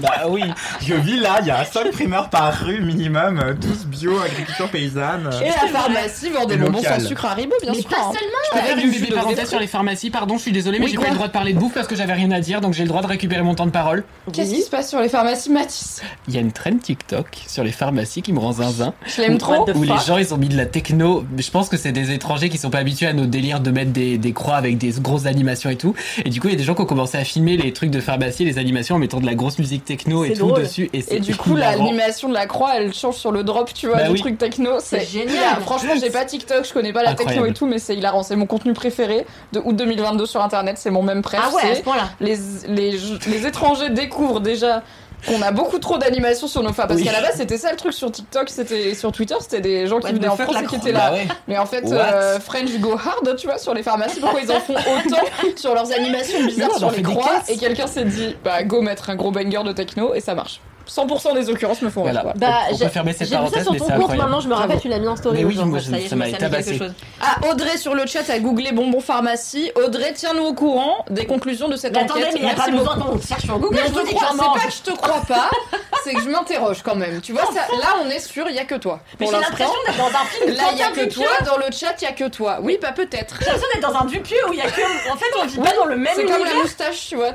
Bah oui. Je vis là, il y a 5 primeurs par rue minimum, euh, tous bio, agriculture paysanne. Et la pharmacie vend des Et bonbons local. sans sucre Haribo, bien Mais sûr. pas hein. seulement. Je peux faire Avec une bébé parenthèse sur les pharmacies, pardon, je suis désolé, mais Oui, j'ai pas quoi le droit de parler de bouffe parce que j'avais rien à dire, donc j'ai le droit de récupérer mon temps de parole. Qu'est-ce qui se passe sur les pharmacies Matisse Il y a une trend TikTok sur les pharmacies qui me rend zinzin. Je l'aime trop. What the Où les fuck gens ils ont mis de la techno. Je pense que c'est des étrangers qui sont pas habitués à nos délires de mettre des, des croix avec des grosses animations et tout. Et du coup, il y a des gens qui ont commencé à filmer les trucs de pharmacie, les animations en mettant de la grosse musique techno et tout dessus. Et, c'est Et du coup, l'animation de la croix, elle change sur le drop, tu vois, Bah du oui. truc techno. C'est génial. hilarant. Franchement, j'ai pas TikTok, je connais pas la techno et tout, mais c'est hilarant. C'est mon contenu préféré de août 2022 sur internet. C'est mon même préf. Ah ouais, à c'est ce point-là. les, les, les étrangers découvrent déjà qu'on a beaucoup trop d'animations sur nos phares. Parce Oui. qu'à la base, c'était ça le truc sur TikTok, c'était sur Twitter, c'était des gens qui venaient en France et qui étaient là. Bah ouais. Mais en fait, euh, French go hard, tu vois, sur les pharmacies. Pourquoi ils en font autant sur leurs animations bizarres sur les croix. Et quelqu'un s'est dit, bah go mettre un gros banger de techno et ça marche. 100% des occurrences me font rire. Voilà. quoi. Bah, on peut fermer cette J'ai vu ça parenthèse, sur mais ton c'est compte incroyable. maintenant, je me rappelle, tu l'as mis en story. Mais oui, moi, ça m'a tabassé. Ah, Audrey sur le chat a googlé bonbons pharmacie. Audrey, tiens-nous au courant des conclusions de cette Mais enquête. attendez, mais il n'y a Merci pas besoin qu'on cherche sur Google. Je te crois, c'est pas que je te crois pas, c'est que je m'interroge quand même. Tu vois, ça, là on est sûr, il y a que toi. Mais j'ai l'impression d'être dans un film. là il y a que toi, dans le chat il y a que toi. Oui, pas peut-être. J'ai l'impression d'être dans un Dupieux où il y a que. En fait, on vit pas dans le même C'est comme univers. la moustache, tu vois.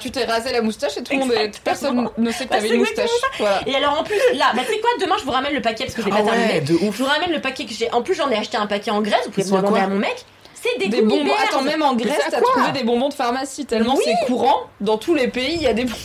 tu- t'es rasé la moustache et tout le monde, personne ne sait que Bah, t'avais c'est une exactement moustache. Voilà. Et alors en plus, là, bah tu sais quoi, demain je vous ramène le paquet parce que j'ai Ah pas terminé. de ouf. Je vous ramène le paquet que j'ai. En plus, j'en ai acheté un paquet en Grèce, vous pouvez C'est me demander à mon mec. C'est des, Des bonbons. Attends, même en Grèce, c'est t'as trouvé des bonbons de pharmacie tellement Oui. c'est courant. Dans tous les pays, il y a des bonbons.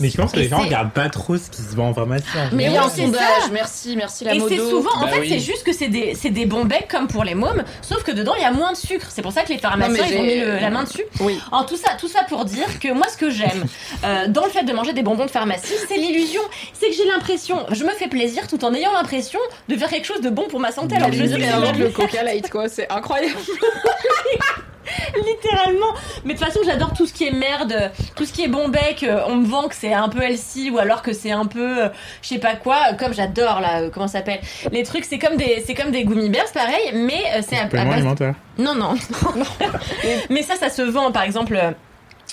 Mais je pense que les gens regardent pas trop ce qui se vend en pharmacie. Mais il y a un sondage. Merci, merci la Et c'est souvent, en Bah fait, oui. c'est juste que c'est des, c'est des bons becs comme pour les mômes, sauf que dedans il y a moins de sucre. C'est pour ça que les pharmaciens ils ont mis le- la main dessus. Oui. En tout ça, tout ça pour dire que moi, ce que j'aime euh, dans le fait de manger des bonbons de pharmacie, c'est l'illusion. C'est que j'ai l'impression, je me fais plaisir tout en ayant l'impression de faire quelque chose de bon pour ma santé. Alors que je le Coca Light quoi, c'est incroyable. littéralement. Mais de toute façon, j'adore tout ce qui est merde, tout ce qui est bon bec. euh, On me vend que c'est un peu healthy ou alors que c'est un peu, euh, je sais pas quoi. Comme j'adore là, euh, comment ça s'appelle Les trucs, c'est comme des, c'est comme des gummy bears, pareil, mais euh, c'est à, à Complément base alimentaire. Non, non. Mais ça, ça se vend, par exemple.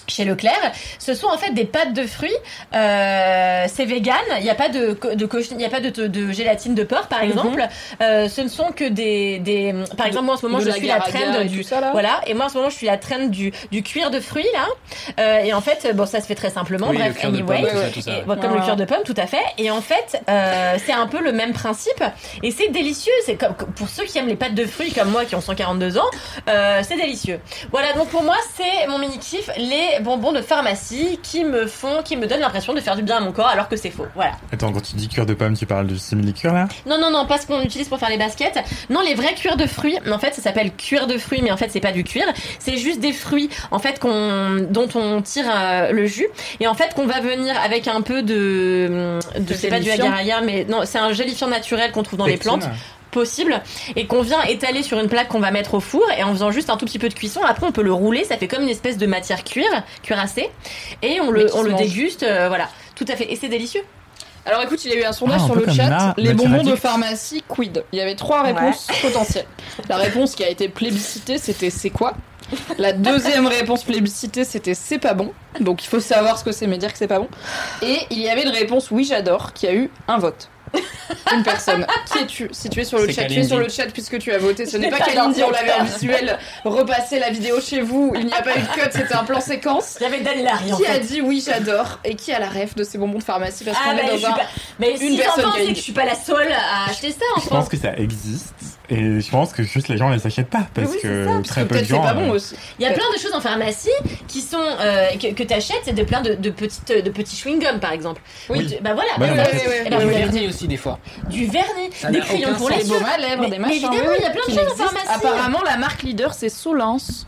Chez Leclerc, ce sont en fait des pâtes de fruits. Euh, c'est vegan. Il n'y a pas de, il a pas de, de, de gélatine de porc, par Mhm. exemple. Euh, ce ne sont que des, des. Par exemple, moi en ce moment, De je la suis la trend du. tout ça, là. Voilà. Et moi en ce moment, je suis la trend du, du cuir de fruits là. Euh, et en fait, bon, ça se fait très simplement. Oui, Bref, anyway. pomme, tout ça, ouais. tout ça, Et, ouais. bon, comme le cuir de pomme, tout à fait. Et en fait, c'est un peu le même principe. Et c'est délicieux. C'est comme pour ceux qui aiment les pâtes de fruits comme moi qui ont 142 ans, c'est délicieux. Voilà. Donc pour moi, c'est mon mini kiff, les bonbons de pharmacie qui me font, qui me donnent l'impression de faire du bien à mon corps alors que c'est faux. Voilà. Attends, quand tu dis cuir de pomme, tu parles du simili-cuir là? Non, non, non, pas ce qu'on utilise pour faire les baskets. Non, les vrais cuirs de fruits. En fait, ça s'appelle cuir de fruits, mais en fait, c'est pas du cuir. C'est juste des fruits, en fait, qu'on, dont on tire euh, le jus. Et en fait, qu'on va venir avec un peu de, de c'est pas du agar-agar, mais non, c'est un gélifiant naturel qu'on trouve dans les plantes possible et qu'on vient étaler sur une plaque qu'on va mettre au four et en faisant juste un tout petit peu de cuisson après on peut le rouler ça fait comme une espèce de matière cuir cuirassée et on Mais le on le mange. déguste euh, voilà tout à fait et c'est délicieux Alors écoute, il y a eu un sondage Ah, un sur le chat. Les bonbons de pharmacie, quid? Il y avait trois réponses potentielles. La réponse qui a été plébiscitée, c'était c'est quoi? La deuxième réponse plébiscitée, c'était c'est pas bon. Donc il faut savoir ce que c'est, mais dire que c'est pas bon. Et il y avait une réponse oui j'adore qui a eu un vote. Une personne. Qui es-tu Si tu es sur le chat, tu es sur le chat puisque tu as voté. Ce n'est pas pas Kalindi, on l'avait en visuel. Repasser la vidéo chez vous. Il n'y a pas eu de cut, c'était un plan séquence. il y avait Dan Larry en Qui a fait dit oui j'adore et qui a la ref de ces bonbons de pharmacie? Parce Ah, qu'on bah, est dans un pas- Mais une si personne qui que je suis pas la seule à acheter ça en Je pense que ça existe et je pense que juste les gens les achètent pas parce Oui, que ça, Parce très que peu de gens. pas bon euh, aussi. Il y a plein de choses en pharmacie qui sont euh, que, que t'achètes, c'est de plein de, de petites de petits chewing gums par exemple. Oui. Tu- Bah voilà, bah, ouais, ben, Du vernis aussi, des fois. du vernis, Ça des crayons pour les Des yeux. baumes à lèvres, Mais- des mais machins. évidemment, oui, il y a plein de choses en pharmacie. Apparemment, la marque leader, c'est Solence.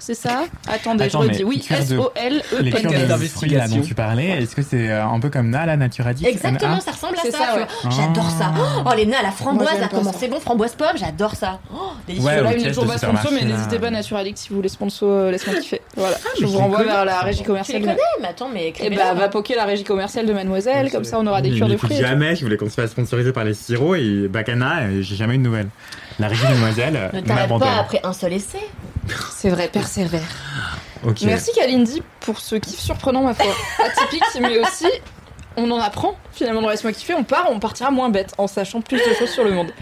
C'est ça Attendez, Attends, je redis. Oui, cure de- S-O-L-E Les cures de fruits là dont tu parlais, est-ce que c'est euh, un peu comme Nala Naturadik Exactement, NA? ça ressemble à C'est ça. ça, tu ouais. vois. J'adore ça. Oh, les nez à la framboise, là, comment ça. c'est bon, framboise pomme, j'adore ça. Oh, délicieux. Ouais, Là, n'est piège toujours pas sponsor, mais n'hésitez pas, Naturalyx, si vous voulez sponsor, euh, laisse-moi kiffer. Voilà, je vous renvoie vers la régie Tu commerciale. les de- connais Mais attends, mais Et écrivez bah, va poker la régie commerciale de Mademoiselle, comme ça on aura des cures de fruits. jamais, je voulais qu'on se fasse sponsoriser par les sirops et Bacana, j'ai jamais eu de nouvelles. La régie Mademoiselle euh, Ne t'arrête m'abandonne. pas après un seul essai. C'est vrai, persévère. Merci Kalindi pour ce kiff surprenant, ma foi. Atypique, mais aussi, on en apprend finalement dans Laisse-moi kiffer. On part, on partira moins bête en sachant plus de choses sur le monde.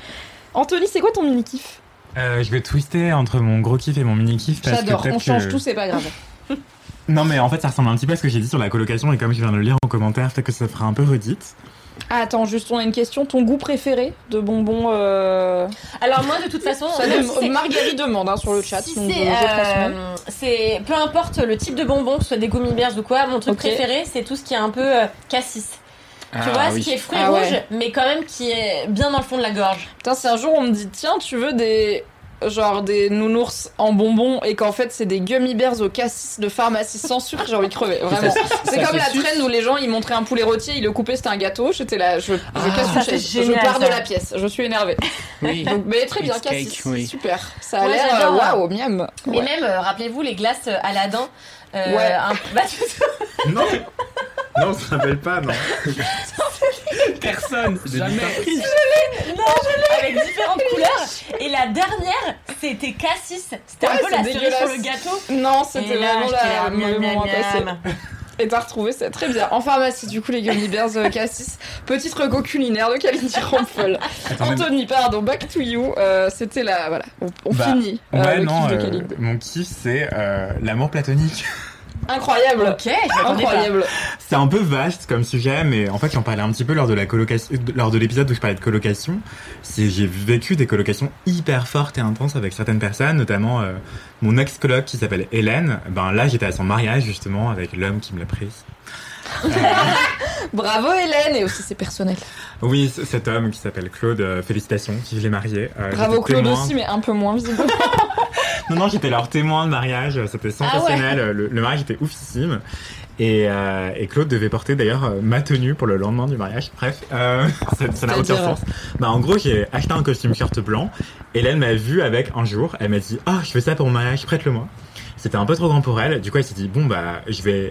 Anthony, c'est quoi ton mini kiff Euh, je vais twister entre mon gros kiff et mon mini kiff parce que J'adore, on change que- tout, c'est pas grave. Non mais en fait ça ressemble un petit peu à ce que j'ai dit sur la colocation et comme je viens de le lire en commentaire, peut-être que ça fera un peu redite. Ah, attends, juste on a une question. Ton goût préféré de bonbons euh... Alors moi, de toute façon, ça si c'est- Marguerite demande hein, sur le chat. Si c'est, euh, c'est peu importe le type de bonbon, que ce soit des gummy bears ou quoi, mon truc préféré, c'est tout ce qui est un peu euh, cassis. tu Ah, vois, oui. ce qui est fruits Ah ouais. rouges, mais quand même qui est bien dans le fond de la gorge. Putain, si un jour on me dit tiens, tu veux des genre des nounours en bonbons et qu'en fait c'est des gummy bears au cassis de pharmacie sans sucre, j'ai envie de crever. Vraiment. C'est comme la suce. traîne où les gens ils montraient un poulet rôtier, ils le coupaient, c'était un gâteau. J'étais là, je, je Ah, casse je pars de la pièce, je suis énervée. Oui. Donc, mais très bien, cassis, oui. super. Ça a l'air euh, waouh, miam. Et Ouais. même, euh, rappelez-vous, les glaces euh, Aladdin. Euh, Ouais. un- bah, tu- Non Non, on se rappelle pas, non. Personne, jamais. avec différentes couleurs. Et la dernière, c'était cassis. C'était un peu c'est la cerise sur le gâteau. Non, c'était vraiment la le à. Et t'as retrouvé ça très bien. En pharmacie, du coup, les gummy bears euh, cassis. Petite reco culinaire de Kalindi Rampol. Anthony, pardon, back to you. Euh, C'était la. Voilà, on, on Bah, finit ouais le non, kiff de Kalindi. mon kiff c'est l'amour platonique. Incroyable! Ok. Incroyable! C'est un peu vaste comme sujet, mais en fait j'en parlais un petit peu lors de la colocation, lors de l'épisode où je parlais de colocation. C'est j'ai vécu des colocations hyper fortes et intenses avec certaines personnes, notamment euh, mon ex coloc qui s'appelle Hélène. Ben là j'étais à son mariage justement avec l'homme qui me l'a prise. Bravo Hélène! Et aussi c'est personnel. Oui, cet homme qui s'appelle Claude, euh, félicitations, qui l'ai marié. Euh, Bravo Claude témoin. aussi, mais un peu moins visiblement. Non, non, j'étais leur témoin de mariage, c'était sensationnel, le, le mariage était oufissime. Et, euh, et Claude devait porter d'ailleurs euh, ma tenue pour le lendemain du mariage. Bref, euh, ça n'a aucun sens. Bah, en gros, j'ai acheté un costume shirt blanc. Hélène m'a vu avec un jour. Elle m'a dit Ah, je fais ça pour mon mariage, prête-le-moi. C'était un peu trop grand pour elle. Du coup, elle s'est dit Bon, bah, je vais,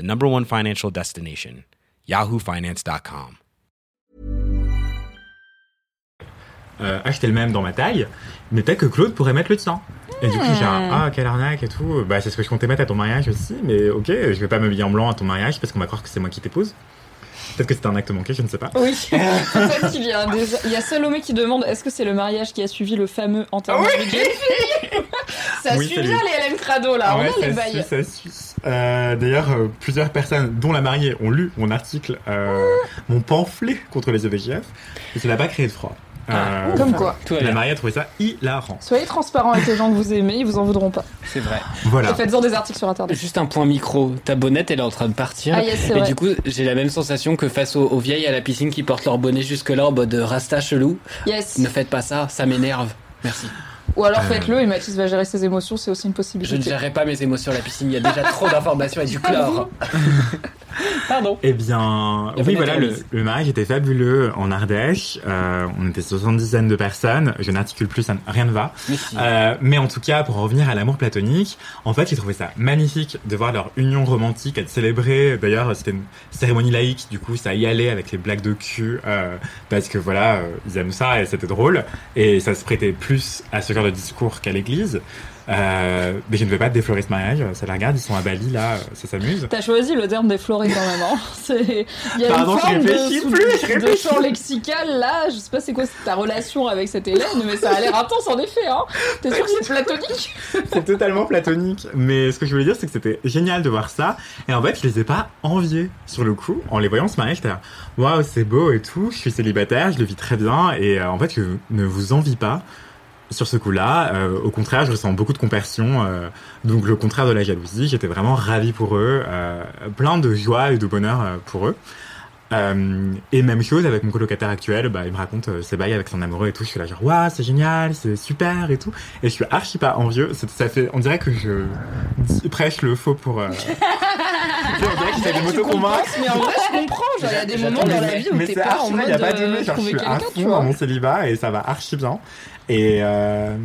the number one financial destination, yahoofinance.com. euh, acheter le même dans ma taille, mais peut-être que Claude pourrait mettre le tien. Et du coup, j'ai un ah, quelle arnaque et tout. Bah, c'est ce que je comptais mettre à ton mariage aussi, mais ok, je vais pas m'habiller en blanc à ton mariage parce qu'on va croire que c'est moi qui t'épouse. Peut-être que c'était un acte manqué, je ne sais pas. Oui, qu'il y a un. Il y a Salomé qui demande est-ce que c'est le mariage qui a suivi le fameux enterrement de Jane Ça Oui, suit bien les LM Crado là, Ouais, on a les ça bails. suit, ça suit. Euh, D'ailleurs, euh, plusieurs personnes, dont la mariée, ont lu mon article, euh, mon pamphlet contre les EVGF, et ça n'a pas créé de froid. Euh, Comme quoi. Tout la bien. mariée a trouvé ça hilarant. Soyez transparent avec les gens que vous aimez, ils vous en voudront pas. C'est vrai. Voilà. Et faites-en des articles sur internet. Juste un point micro. Ta bonnette, elle est en train de partir. Ah, yes, c'est et vrai. du coup, j'ai la même sensation que face aux, aux vieilles à la piscine qui portent leur bonnet jusque-là en mode rasta chelou. Yes. Ne faites pas ça, ça m'énerve. Merci. Ou alors Euh. faites-le et Mathis va gérer ses émotions, c'est aussi une Je possibilité. ne gérerai pas mes émotions à la piscine, il y a déjà trop d'informations et du chlore. Pardon. Eh bien, La oui, voilà, le, mariage était fabuleux en Ardèche. Euh, on était 70 de personnes. Je n'articule plus, ça, ne- rien ne va. Si. Euh, mais en tout cas, pour en revenir à l'amour platonique, en fait, j'ai trouvé ça magnifique de voir leur union romantique être célébrée. D'ailleurs, c'était une cérémonie laïque, du coup, ça y allait avec les blagues de cul, euh, parce que voilà, euh, ils aiment ça et c'était drôle. Et ça se prêtait plus à ce genre de discours qu'à l'église. Euh, mais je ne vais pas déflorer ce mariage. Ça la regarde, ils sont à Bali là, ça s'amuse. T'as choisi le terme défloré quand même. Hein. C'est- Il y a Pardon, une je forme de, sous- plus, je de champ lexical là. Je sais pas c'est quoi ta relation avec cette Hélène, mais ça a l'air intense en effet. Hein. T'es sûr que c'est platonique? C'est totalement platonique. Mais ce que je voulais dire, c'est que c'était génial de voir ça. Et en fait, je les ai pas enviés sur le coup. En les voyant se marier, j'étais là, waouh, c'est beau et tout. Je suis célibataire, je le vis très bien. Et euh, en fait, je ne vous envie pas sur ce coup-là. Euh, au contraire, je ressens beaucoup de compassion. euh, donc, le contraire de la jalousie. J'étais vraiment ravi pour eux. euh, plein de joie et de bonheur euh, pour eux. Euh, et même chose avec mon colocataire actuel, bah, il me raconte euh, ses bails avec son amoureux et tout. Je suis là genre, waouh, c'est génial, c'est super et tout. Et je suis archi pas envieux. C'est- Ça fait, on dirait que je prêche le faux pour. Euh... tu sais, on dirait que j'essaie de Tu m'auto-convaincre. compenses, mais en vrai, je comprends. Il y a des moments dans la vie où t'es pas en mode bien, il y a pas de genre, je suis à fond dans mon célibat et ça va archi bien. Et, euh,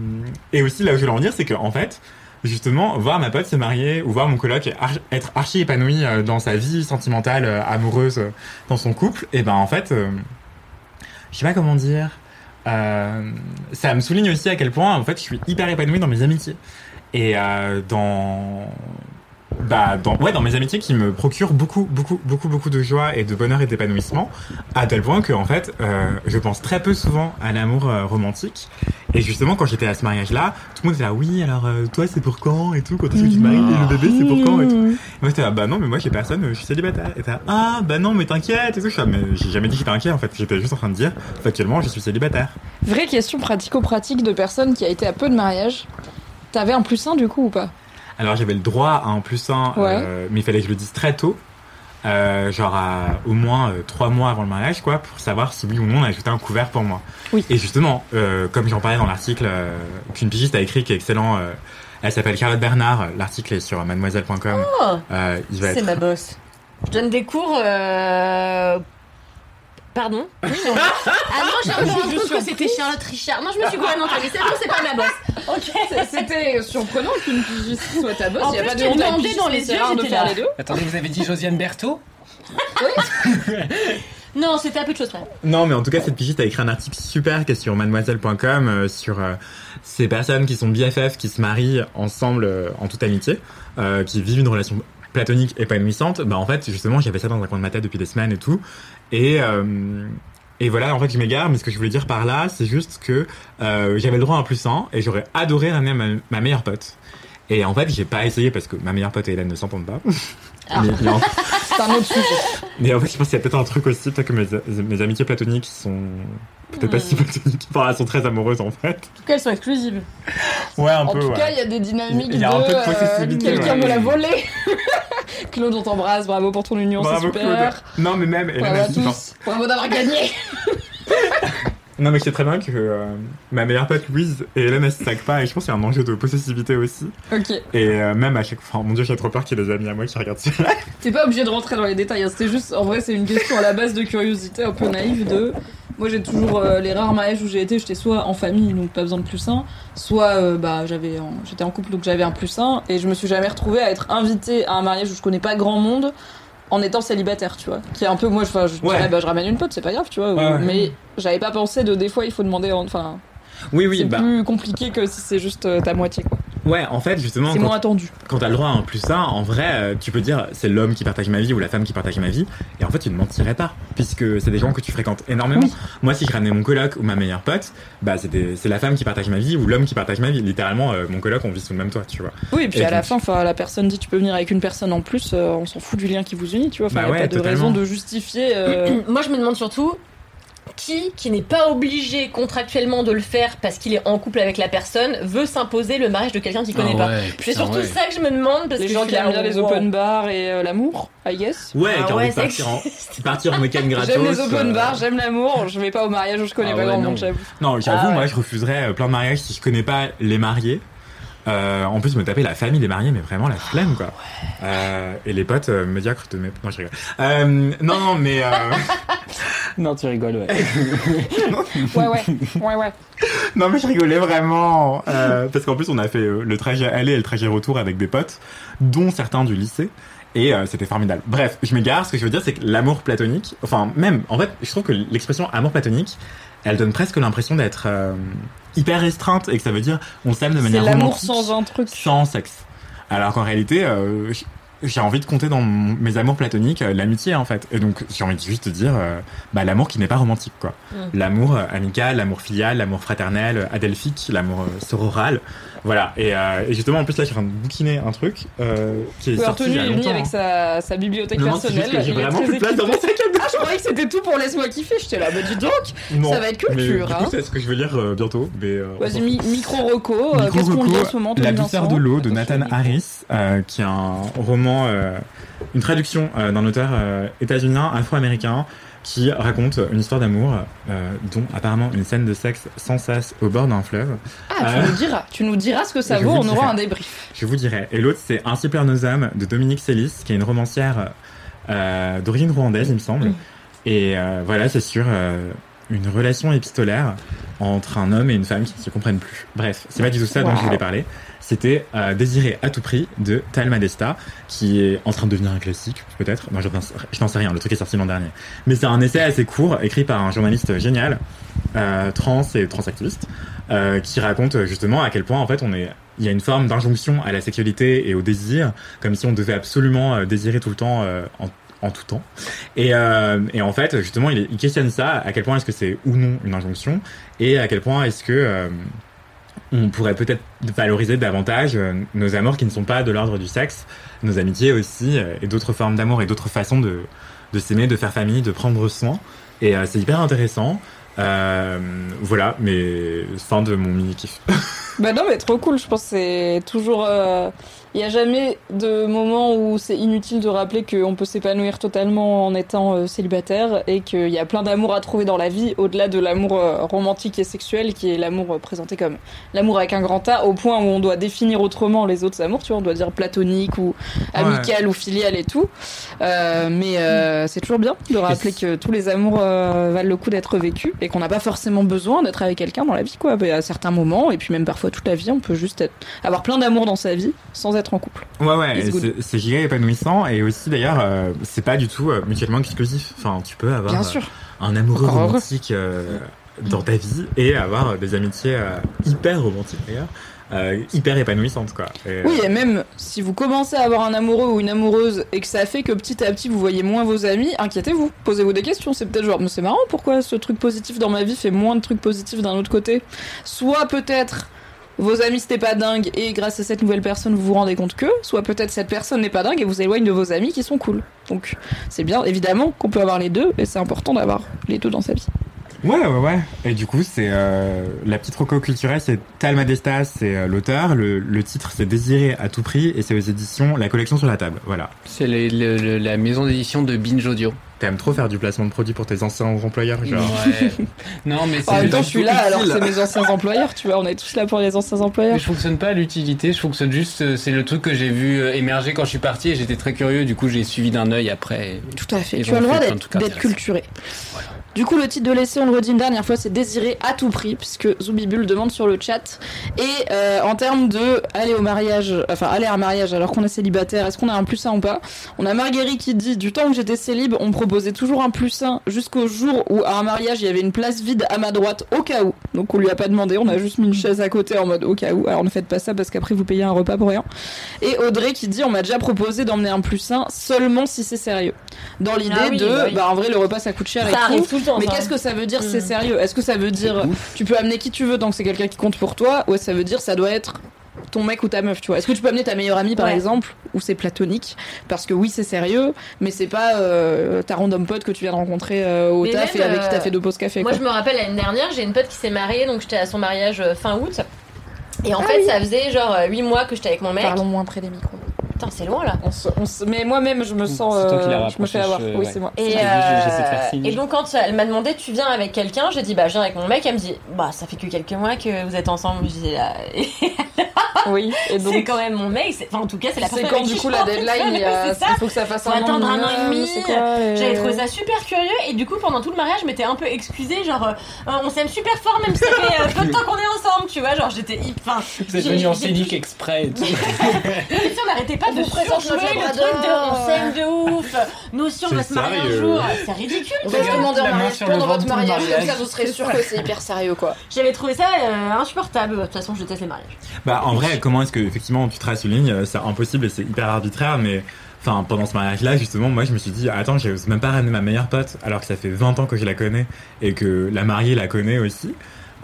et aussi, là où je voulais en dire, c'est que, en fait, justement, voir ma pote se marier ou voir mon coloc être archi épanoui euh, dans sa vie sentimentale, euh, amoureuse, dans son couple, et ben, en fait, je sais pas comment dire, ça me souligne aussi à quel point, en fait, je suis hyper épanoui dans mes amitiés. Et dans bah dans ouais dans mes amitiés qui me procurent beaucoup beaucoup beaucoup beaucoup de joie et de bonheur et d'épanouissement à tel point que en fait euh, je pense très peu souvent à l'amour euh, romantique. Et justement quand j'étais à ce mariage là tout le monde était là oui alors euh, toi c'est pour quand et tout quand est-ce que tu te maries et le bébé c'est pour quand et tout. Et moi j'étais là bah non mais moi j'ai personne euh, je suis célibataire. Et là ah bah non mais t'inquiète et tout. Je mais j'ai jamais dit que j'étais inquiet en fait. J'étais juste en train de dire factuellement je suis célibataire. Vraie question pratico-pratique de personne qui a été à peu de mariage. T'avais un plus un du coup ou pas? Alors j'avais le droit à un plus un, Ouais. euh, mais il fallait que je le dise très tôt, euh, genre à, au moins euh, trois mois avant le mariage, quoi, pour savoir si oui ou non on a ajouté un couvert pour moi. Oui. Et justement, euh, comme j'en parlais dans l'article euh, qu'une pigiste a écrit, qui est excellent, euh, elle s'appelle Charlotte Bernard, l'article est sur mademoiselle.com. Oh, Euh, c'est être... ma boss. Je donne des cours. Pardon Oui, non. Ah non, j'ai que c'était Charlotte Richard. Non, je me suis non, mais c'est bon, c'est pas ma boss. Ok. C'était surprenant qu'une pigiste soit ta boss. En Il y a plus, pas de tu honte à une dans les c'est yeux, de faire là. les deux. Attendez, vous avez dit Josiane Berthaud Non, c'était un peu de choses près. Non, mais en tout cas, cette pigiste a écrit un article super qui est sur mademoiselle.com euh, sur euh, ces personnes qui sont BFF, qui se marient ensemble euh, en toute amitié, euh, qui vivent une relation platonique épanouissante. Bah, en fait, justement, j'avais ça dans un coin de ma tête depuis des semaines et tout. Et, euh, et voilà, en fait, je m'égare, mais ce que je voulais dire par là, c'est juste que euh, j'avais le droit à un plus un et j'aurais adoré ramener ma, ma meilleure pote. Et en fait, j'ai pas essayé parce que ma meilleure pote et Hélène ne s'entendent pas. Ah. C'est un autre sujet. mais en fait, je pense qu'il y a peut-être un truc aussi, peut-être que mes, mes amitiés platoniques sont peut-être pas si platoniques. Enfin, elles sont très amoureuses en fait. En tout cas, elles sont exclusives. Ouais, un En peu. tout ouais. cas, il y a des dynamiques Il y a un de peu de euh, possessivité, quelqu'un ouais. me l'a volé. Claude, on t'embrasse. Bravo pour ton union, c'est Bravo super. Claude. Non, mais même. Bravo a à tous. Bravo d'avoir gagné. Non, mais je sais très bien que euh, ma meilleure pote Louise et Hélène elles se pas et je pense qu'il y a un enjeu de possessivité aussi. Ok. Et euh, même à chaque fois, mon dieu, j'ai trop peur qu'il y ait des amis à moi qui regardent ça. T'es pas obligé de rentrer dans les détails. hein. C'était juste, en vrai, c'est une question à la base de curiosité un peu naïve de. Moi, j'ai toujours euh, les rares mariages où j'ai été, j'étais soit en famille, donc pas besoin de plus un, soit bah j'avais, j'étais en couple, donc j'avais un plus un, et je me suis jamais retrouvée à être invitée à un mariage où je connais pas grand monde en étant célibataire, tu vois. Qui est un peu, moi, je, je Ouais. dirais, bah je ramène une pote, c'est pas grave, tu vois. Ouais. Mais j'avais pas pensé de des fois il faut demander, en- enfin, Oui, oui, c'est bah. plus compliqué que si c'est juste euh, ta moitié, quoi. Ouais, en fait, justement, C'est moins attendu. quand t'as le droit à un plus un, en vrai, euh, tu peux dire c'est l'homme qui partage ma vie ou la femme qui partage ma vie, et en fait, tu ne mentirais pas, puisque c'est des gens que tu fréquentes énormément. Oui. Moi, si je ramenais mon coloc ou ma meilleure pote, bah, c'est des- c'est la femme qui partage ma vie ou l'homme qui partage ma vie. Littéralement, euh, mon coloc, on vit sous le même toit, tu vois. Oui, et puis Et à la fin, enfin, la personne dit tu peux venir avec une personne en plus, euh, on s'en fout du lien qui vous unit, tu vois. Enfin, Bah y a ouais, pas de totalement. raison de justifier. euh, Moi, je me demande surtout qui, qui n'est pas obligé contractuellement de le faire parce qu'il est en couple avec la personne, veut s'imposer le mariage de quelqu'un qu'il connaît Ah pas. ouais, C'est surtout ouais. ça que je me demande parce les que gens je qui aiment bien les open bars et euh, l'amour, I guess. Ouais, Ah qui a ouais, ça partir en, partir en week-end gratos. J'aime les open euh, bars, j'aime l'amour, je vais pas au mariage où je connais Ah pas ouais, grand non. monde, j'avoue. Non, j'avoue, Ah ouais. moi, je refuserais euh, plein de mariages si je connais pas les mariés. Euh, en plus, me taper la famille des mariés, mais vraiment la flemme, quoi. Euh, et les potes euh, médiocres de mes... Non, je rigole. Euh, non, non, mais... Euh... Non, tu rigoles, ouais. Ouais, ouais, ouais, ouais. non, mais je rigolais vraiment. Euh, parce qu'en plus, on a fait le trajet aller et le trajet retour avec des potes, dont certains du lycée. Et euh, c'était formidable. Bref, je m'égare. Ce que je veux dire, c'est que l'amour platonique, enfin, même, en fait, je trouve que l'expression amour platonique, elle donne presque l'impression d'être euh, hyper restreinte et que ça veut dire on s'aime de C'est manière l'amour romantique sans un truc. sans sexe. Alors qu'en réalité, euh, j'ai envie de compter dans mon- mes amours platoniques euh, l'amitié en fait. Et donc j'ai envie de juste de dire euh, bah, l'amour qui n'est pas romantique quoi. Mm. L'amour amical, l'amour filial, l'amour fraternel, adelphique, l'amour sororal. Voilà. Et, euh, et justement en plus là je suis en train de bouquiner un truc euh, qui est Oui, sorti il y a longtemps. avec sa, sa bibliothèque Non, personnelle. j'ai vraiment plus de place dans mon équipé. Ah, je croyais que c'était tout pour Laisse-moi kiffer. J'étais là, bah dis donc, Non, ça va être culture. hein. c'est ce que je veux lire euh, bientôt. Mais, euh, Vas-y, mi- Micro Qu'est-ce qu'on lit en reco, ce moment, La douceur de l'eau de Nathan Harris, euh, qui est un roman, euh, une traduction euh, d'un auteur euh, états-unien afro-américain qui raconte une histoire d'amour, euh, dont apparemment une scène de sexe sans cesse au bord d'un fleuve. Ah, tu Euh, nous diras. Tu nous diras ce que ça vaut. On aura un débrief. Je vous dirai. Et l'autre, c'est Ainsi pleure nos âmes de Dominique Sélis, qui est une romancière euh, d'origine rwandaise, il me semble. Et euh, voilà, c'est sur euh, une relation épistolaire entre un homme et une femme qui ne se comprennent plus. Bref, c'est pas du tout ça dont je voulais parler. C'était euh, Désiré à tout prix de Talma Desta, qui est en train de devenir un classique, peut-être. Moi, je n'en sais rien, le truc est sorti l'an dernier. Mais c'est un essai assez court, écrit par un journaliste génial, euh, trans et transactiviste, euh, qui raconte justement à quel point, en fait, on est il y a une forme d'injonction à la sexualité et au désir, comme si on devait absolument euh, désirer tout le temps euh, en, en tout temps. Et, euh, et en fait, justement, il, il questionne ça, à quel point est-ce que c'est ou non une injonction, et à quel point est-ce que euh, on pourrait peut-être valoriser davantage euh, nos amours qui ne sont pas de l'ordre du sexe, nos amitiés aussi, et d'autres formes d'amour et d'autres façons de, de s'aimer, de faire famille, de prendre soin. Et c'est hyper intéressant. Voilà, mais fin de mon mini kiff. Bah non, mais trop cool. Je pense c'est toujours. Il n'y a jamais de moment où c'est inutile de rappeler qu'on peut s'épanouir totalement en étant euh, célibataire et qu'il y a plein d'amour à trouver dans la vie au-delà de l'amour euh, romantique et sexuel qui est l'amour euh, présenté comme l'amour avec un grand A au point où on doit définir autrement les autres amours. Tu vois, on doit dire platonique ou amical ou filial et tout. Euh, mais euh, c'est toujours bien de rappeler que tous les amours euh, valent le coup d'être vécus et qu'on n'a pas forcément besoin d'être avec quelqu'un dans la vie, quoi. À certains moments et puis même parfois toute la vie, on peut juste être- avoir plein d'amour dans sa vie sans être en couple. Ouais, ouais, c'est- giga épanouissant et aussi d'ailleurs, euh, c'est pas du tout euh, mutuellement exclusif. Enfin, tu peux avoir Bien euh, sûr. un amoureux Encore romantique dans ta vie et avoir des amitiés hyper romantiques d'ailleurs, euh, hyper épanouissantes quoi. Et, Oui, et même si vous commencez à avoir un amoureux ou une amoureuse et que ça fait que petit à petit vous voyez moins vos amis, inquiétez-vous, posez-vous des questions. C'est peut-être genre, mais c'est marrant, pourquoi ce truc positif dans ma vie fait moins de trucs positifs d'un autre côté? Soit peut-être vos amis c'était pas dingue et grâce à cette nouvelle personne vous vous rendez compte que, soit peut-être cette personne n'est pas dingue et vous éloigne de vos amis qui sont cool. Donc c'est bien évidemment qu'on peut avoir les deux et c'est important d'avoir les deux dans sa vie. Ouais, ouais, ouais. Et du coup, c'est euh, la petite roco culturelle, c'est Talma Destas, c'est euh, l'auteur. Le, le titre, c'est Désiré à tout prix, et c'est aux éditions La collection sur la table. Voilà. C'est le- le- le- la maison d'édition de Binge Audio. T'aimes trop faire du placement de produits pour tes anciens employeurs, genre. Ouais. non, mais c'est En même temps, pas je suis là tout alors que utile. c'est mes anciens employeurs, tu vois, on est tous là pour les anciens employeurs. Mais je fonctionne pas à l'utilité, je fonctionne juste, euh, c'est le truc que j'ai vu émerger quand je suis parti et j'étais très curieux, du coup j'ai suivi d'un œil après. Tout à fait. Tu as le droit d'être culturé. Du coup, le titre de l'essai, on le redit une dernière fois, c'est désiré à tout prix, puisque Zoubibul demande sur le chat. Et euh, en termes de aller au mariage, enfin aller à un mariage alors qu'on est célibataire, est-ce qu'on a un plus 1 ou pas? On a Marguerite qui dit du temps que j'étais célib, on me proposait toujours un plus 1 jusqu'au jour où à un mariage il y avait une place vide à ma droite au cas où. Donc on lui a pas demandé, on a juste mis une chaise à côté en mode au cas où. Alors ne faites pas ça parce qu'après vous payez un repas pour rien. Et Audrey qui dit on m'a déjà proposé d'emmener un plus 1 seulement si c'est sérieux. Dans l'idée Ah oui, de bah oui. bah en vrai le repas ça coûte cher Ça et tout. Mais qu'est-ce que ça veut dire Mm. c'est sérieux? Est-ce que ça veut dire tu peux amener qui tu veux tant que c'est quelqu'un qui compte pour toi ou ça veut dire ça doit être ton mec ou ta meuf, tu vois? Est-ce que tu peux amener ta meilleure amie par Ouais. exemple ou c'est platonique? Parce que oui, c'est sérieux, mais c'est pas euh, ta random pote que tu viens de rencontrer euh, au Mais taf même, et avec qui t'as euh, fait deux pauses café Moi, quoi. je me rappelle l'année dernière, j'ai une pote qui s'est mariée, donc j'étais à son mariage fin août. Et en Ah fait, oui. ça faisait genre 8 mois que j'étais avec mon mec. Parlons moins près des micros. Putain, c'est loin là. On se- on se- Mais moi-même, je me sens. C'est toi qui l'as euh, je me fais avoir. je- Oui, ouais. c'est moi. Et, C'est euh, et donc quand elle m'a demandé tu viens avec quelqu'un, j'ai dit bah je viens avec mon mec, elle me dit bah ça fait que quelques mois que vous êtes ensemble, je dis là. Oui, et donc. C'est quand même mon mec. c'est- Enfin, en tout cas, c'est la C'est personne quand avec du coup la deadline, il, y fais, a- c'est ça. il faut que ça fasse Faut un an attendre un an et demi. c'est J'avais trouvé ça super curieux et du coup pendant tout le mariage, je m'étais un peu excusée, genre euh, on s'aime super fort même si ça fait peu de temps qu'on est ensemble, tu vois, genre j'étais enfin. Vous êtes venu en scénique exprès et tout. On n'arrêtait pas On de vous surjouer le truc de on s'aime de ouf. Nous aussi on va se marier un jour. C'est ridicule. Vois. demander en mariage pendant ventre votre mariage, comme ça vous serez sûr que c'est hyper sérieux quoi. J'avais trouvé ça euh, insupportable. De toute façon, je déteste les mariages. Bah, en vrai, comment est-ce que, effectivement, tu traces une ligne euh, C'est impossible et c'est hyper arbitraire, mais. Enfin, pendant ce mariage-là, justement, moi, je me suis dit, attends, j'ose même pas ramener ma meilleure pote, alors que ça fait 20 ans que je la connais et que la mariée la connaît aussi.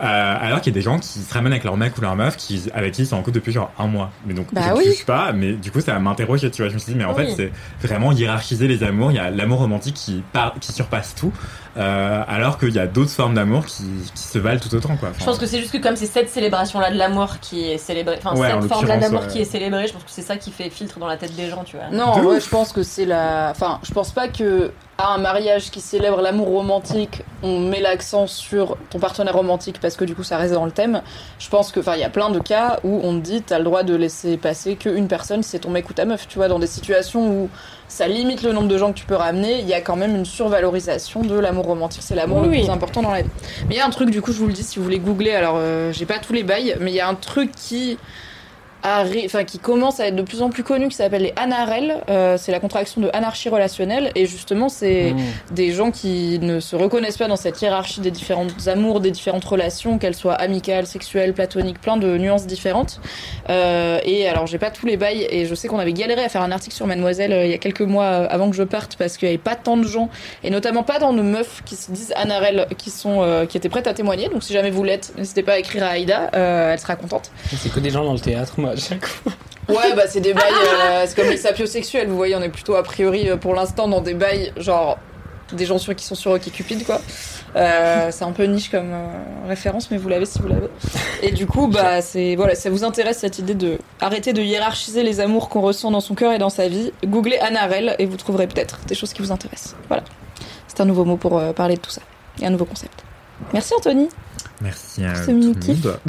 Euh, alors qu'il y a des gens qui se ramènent avec leur mec ou leur meuf qui, avec qui ils sont en couple depuis genre un mois. Mais donc, Bah je ne oui. juge pas, mais du coup, ça m'interroge, tu vois. Je me suis dit, mais en Oui. fait, c'est vraiment hiérarchiser les amours. Il y a l'amour romantique qui, par, qui surpasse tout, euh, alors qu'il y a d'autres formes d'amour qui, qui se valent tout autant, quoi. Je pense que c'est juste que comme c'est cette célébration-là de l'amour qui est célébrée, enfin Ouais, en cette forme-là l'occurrence, d'amour ouais. qui est célébrée, je pense que c'est ça qui fait filtre dans la tête des gens, tu vois. Non, ouais, je pense que c'est la. Enfin, je pense pas que à un mariage qui célèbre l'amour romantique, on met l'accent sur ton partenaire romantique parce que du coup ça reste dans le thème. Je pense que, enfin, il y a plein de cas où on te dit t'as le droit de laisser passer qu'une personne, c'est ton mec ou ta meuf. Tu vois, dans des situations où ça limite le nombre de gens que tu peux ramener, il y a quand même une survalorisation de l'amour romantique. C'est l'amour Oui, le oui. plus important dans la vie. Mais il y a un truc, du coup, je vous le dis si vous voulez googler. Alors, euh, j'ai pas tous les bails, mais il y a un truc qui enfin qui commence à être de plus en plus connu qui s'appelle les ANAREL. Euh, c'est la contraction de anarchie relationnelle. Et justement c'est Mmh. des gens qui ne se reconnaissent pas dans cette hiérarchie des différentes amours des différentes relations qu'elles soient amicales sexuelles platoniques plein de nuances différentes. Euh, et alors j'ai pas tous les bails. Et je sais qu'on avait galéré à faire un article sur Mademoiselle euh, il y a quelques mois avant que je parte parce qu'il y avait pas tant de gens. Et notamment pas dans nos meufs qui se disent ANAREL qui sont qui étaient prêtes à témoigner. Donc si jamais vous l'êtes n'hésitez pas à écrire à Aïda. Elle sera contente. C'est que des gens dans le théâtre, moi, à chaque fois. Ouais, bah c'est des bails, euh, c'est comme les sapiosexuels, vous voyez, on est plutôt a priori euh, pour l'instant dans des bails genre des gens sur, qui sont sur Cupid quoi. Euh, c'est un peu niche comme euh, référence, mais vous l'avez si vous l'avez. Et du coup, bah c'est voilà, ça vous intéresse cette idée de arrêter de hiérarchiser les amours qu'on ressent dans son cœur et dans sa vie. Googlez Anarel et vous trouverez peut-être des choses qui vous intéressent. Voilà, c'est un nouveau mot pour parler de tout ça et un nouveau concept. Merci Anthony. Merci à Ce tout mini le kiff. monde.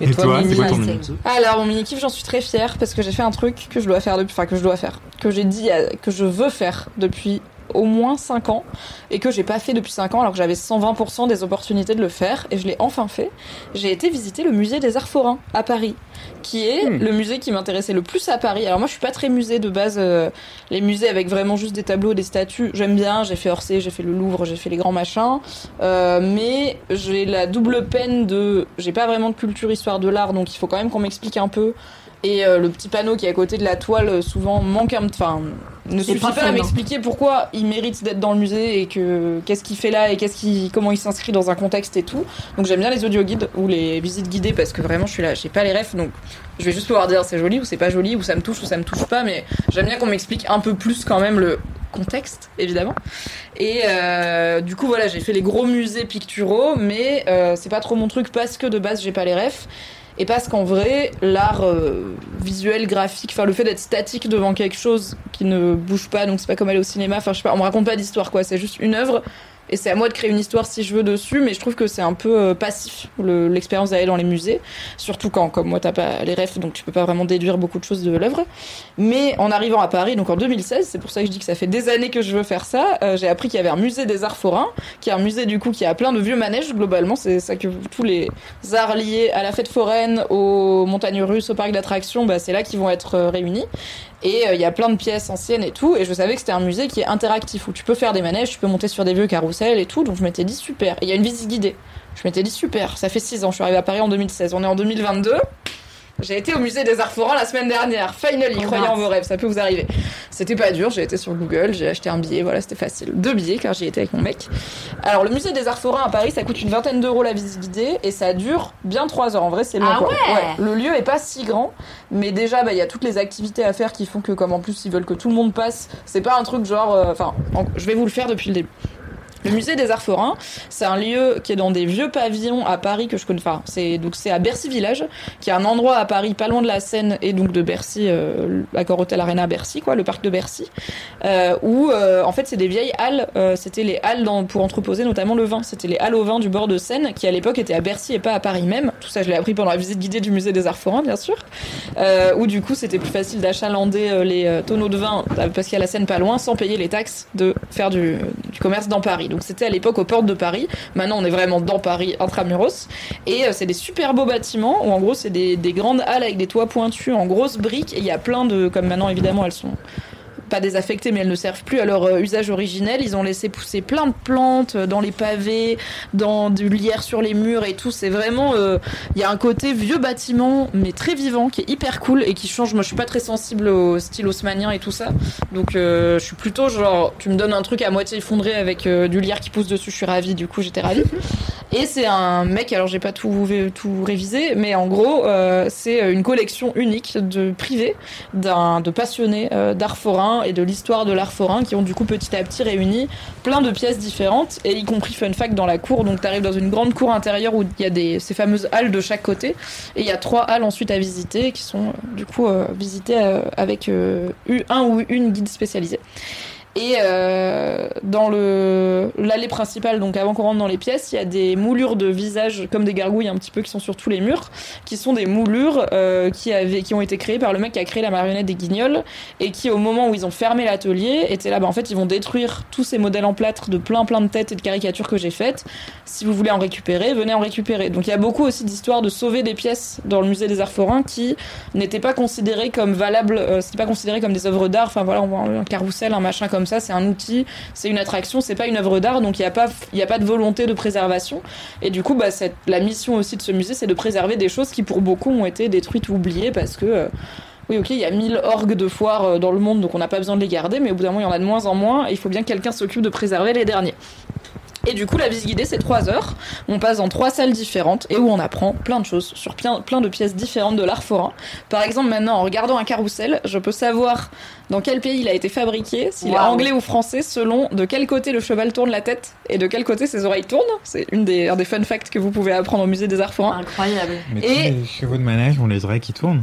Et Et toi, c'est quoi ton mini kiff Alors mon mini kiff, j'en suis très fière parce que j'ai fait un truc que je dois faire depuis, enfin que je dois faire, que j'ai dit à- que je veux faire depuis au moins 5 ans et que j'ai pas fait depuis 5 ans alors que j'avais 120% des opportunités de le faire et je l'ai enfin fait. J'ai été visiter le musée des Arts Forains à Paris, qui est Hmm. le musée qui m'intéressait le plus à Paris. Alors moi je suis pas très musée de base, euh, les musées avec vraiment juste des tableaux, des statues, j'aime bien. J'ai fait Orsay, j'ai fait le Louvre, j'ai fait les grands machins, Euh, mais j'ai la double peine de, j'ai pas vraiment de culture histoire de l'art donc il faut quand même qu'on m'explique un peu. Et euh, le petit panneau qui est à côté de la toile euh, souvent manque un enfin ne suffit pas à m'expliquer pourquoi il mérite d'être dans le musée et que qu'est-ce qu'il fait là et qu'est-ce qui comment il s'inscrit dans un contexte et tout. Donc j'aime bien les audio guides ou les visites guidées parce que vraiment je suis là, j'ai pas les refs donc je vais juste pouvoir dire c'est joli ou c'est pas joli ou ça me touche ou ça me touche pas mais j'aime bien qu'on m'explique un peu plus quand même le contexte évidemment. Et euh, du coup voilà, j'ai fait les gros musées picturaux mais euh, c'est pas trop mon truc parce que de base j'ai pas les refs. Et parce qu'en vrai, l'art euh, visuel, graphique, enfin le fait d'être statique devant quelque chose qui ne bouge pas, donc c'est pas comme aller au cinéma, enfin je sais pas, on me raconte pas d'histoire quoi, c'est juste une œuvre et c'est à moi de créer une histoire si je veux dessus, mais je trouve que c'est un peu euh, passif le- l'expérience d'aller dans les musées, surtout quand, comme moi, t'as pas les refs, donc tu peux pas vraiment déduire beaucoup de choses de l'œuvre. Mais en arrivant à Paris, donc en 2016, c'est pour ça que je dis que ça fait des années que je veux faire ça, euh, j'ai appris qu'il y avait un musée des arts forains, qui est un musée du coup qui a plein de vieux manèges globalement, c'est ça que tous les arts liés à la fête foraine, aux montagnes russes, au parc d'attractions, bah, c'est là qu'ils vont être euh, réunis. Et euh, il y a plein de pièces anciennes et tout. Et je savais que c'était un musée qui est interactif, où tu peux faire des manèges, tu peux monter sur des vieux carousels et tout. Donc je m'étais dit super. Et il y a une visite guidée. Je m'étais dit super. Ça fait 6 ans. Je suis arrivée à Paris en 2016. On est en 2022. J'ai été au musée des Arts Forains la semaine dernière. Finally, Congrats. croyez en vos rêves, ça peut vous arriver. C'était pas dur, j'ai été sur Google, j'ai acheté un billet, voilà, c'était facile. Deux billets car j'y étais avec mon mec. Alors, le musée des Arts Forains à Paris, ça coûte une vingtaine d'euros la visite guidée et ça dure bien trois heures. En vrai, c'est long Ah quoi. ouais Le lieu est pas si grand, mais déjà, bah, il y a toutes les activités à faire qui font que, comme en plus, ils veulent que tout le monde passe, c'est pas un truc genre. euh, Enfin, en- je vais vous le faire depuis le début. Le musée des Arts Forains, c'est un lieu qui est dans des vieux pavillons à Paris que je connais. Enfin, c'est donc c'est à Bercy Village, qui est un endroit à Paris pas loin de la Seine et donc de Bercy, euh, l'accord Hôtel Arena Bercy, quoi, le parc de Bercy, euh, où euh, en fait c'est des vieilles halles. euh, c'était les halles pour entreposer notamment le vin. C'était les halles au vin du bord de Seine, qui à l'époque étaient à Bercy et pas à Paris même. Tout ça, je l'ai appris pendant la visite guidée du musée des Arts Forains, bien sûr. Où du coup c'était plus facile d'achalander les tonneaux de vin parce qu'il y a la Seine pas loin sans payer les taxes de faire du, commerce dans Paris. C'était à l'époque aux portes de Paris. Maintenant on est vraiment dans Paris intramuros et euh, c'est des super beaux bâtiments où en gros c'est des, des grandes halles avec des toits pointus en grosses briques et il y a plein de comme maintenant évidemment elles sont pas désaffectées, mais elles ne servent plus à leur euh, usage originel. Ils ont laissé pousser plein de plantes euh, dans les pavés, dans du lierre sur les murs et tout. C'est vraiment, euh, il y a un côté vieux bâtiment, mais très vivant, qui est hyper cool et qui change. Moi, je suis pas très sensible au style haussmanien et tout ça, donc euh, je suis plutôt genre, tu me donnes un truc à moitié effondré avec euh, du lierre qui pousse dessus, je suis ravie. Du coup, j'étais ravie. Et c'est un mec, alors j'ai pas tout, tout révisé, mais en gros, euh, c'est une collection unique de privés d'un de passionnés euh, d'art forain et de l'histoire de l'art forain qui ont du coup petit à petit réuni plein de pièces différentes et y compris fun fact dans la cour. Donc tu arrives dans une grande cour intérieure où il y a ces fameuses halles de chaque côté et il y a trois halles ensuite à visiter qui sont euh, du coup euh, visitées euh, avec un ou une guide spécialisée. Et euh, dans le l'allée principale, donc avant qu'on rentre dans les pièces, il y a des moulures de visages comme des gargouilles un petit peu qui sont sur tous les murs, qui sont des moulures euh, qui avaient qui ont été créées par le mec qui a créé la marionnette des Guignols et qui au moment où ils ont fermé l'atelier étaient là. Bah, en fait, ils vont détruire tous ces modèles en plâtre de plein plein de têtes et de caricatures que j'ai faites. Si vous voulez en récupérer, venez en récupérer. Donc il y a beaucoup aussi d'histoires de sauver des pièces dans le musée des Arts Forains qui n'étaient pas considérées comme valables, euh, c'était pas considéré comme des œuvres d'art. Enfin voilà, on voit un carrousel, un machin comme ça, c'est un outil, c'est une attraction, c'est pas une œuvre d'art, donc il n'y a pas, a pas de volonté de préservation. Et du coup, bah, la mission aussi de ce musée, c'est de préserver des choses qui pour beaucoup ont été détruites ou oubliées parce que euh, oui, ok, il y a 1000 orgues de foire euh, dans le monde, donc on n'a pas besoin de les garder, mais au bout d'un moment, il y en a de moins en moins, et il faut bien que quelqu'un s'occupe de préserver les derniers. Et du coup, la visite guidée, c'est 3 heures. On passe dans trois salles différentes et où on apprend plein de choses sur plein, plein de pièces différentes de l'art forain. Par exemple, maintenant, en regardant un carrousel, je peux savoir dans quel pays il a été fabriqué, s'il est anglais ou français, selon de quel côté le cheval tourne la tête et de quel côté ses oreilles tournent. C'est une des, un des fun facts que vous pouvez apprendre au musée des arts forains. Incroyable. Mais Et- tous les chevaux de manège ont les oreilles qui tournent.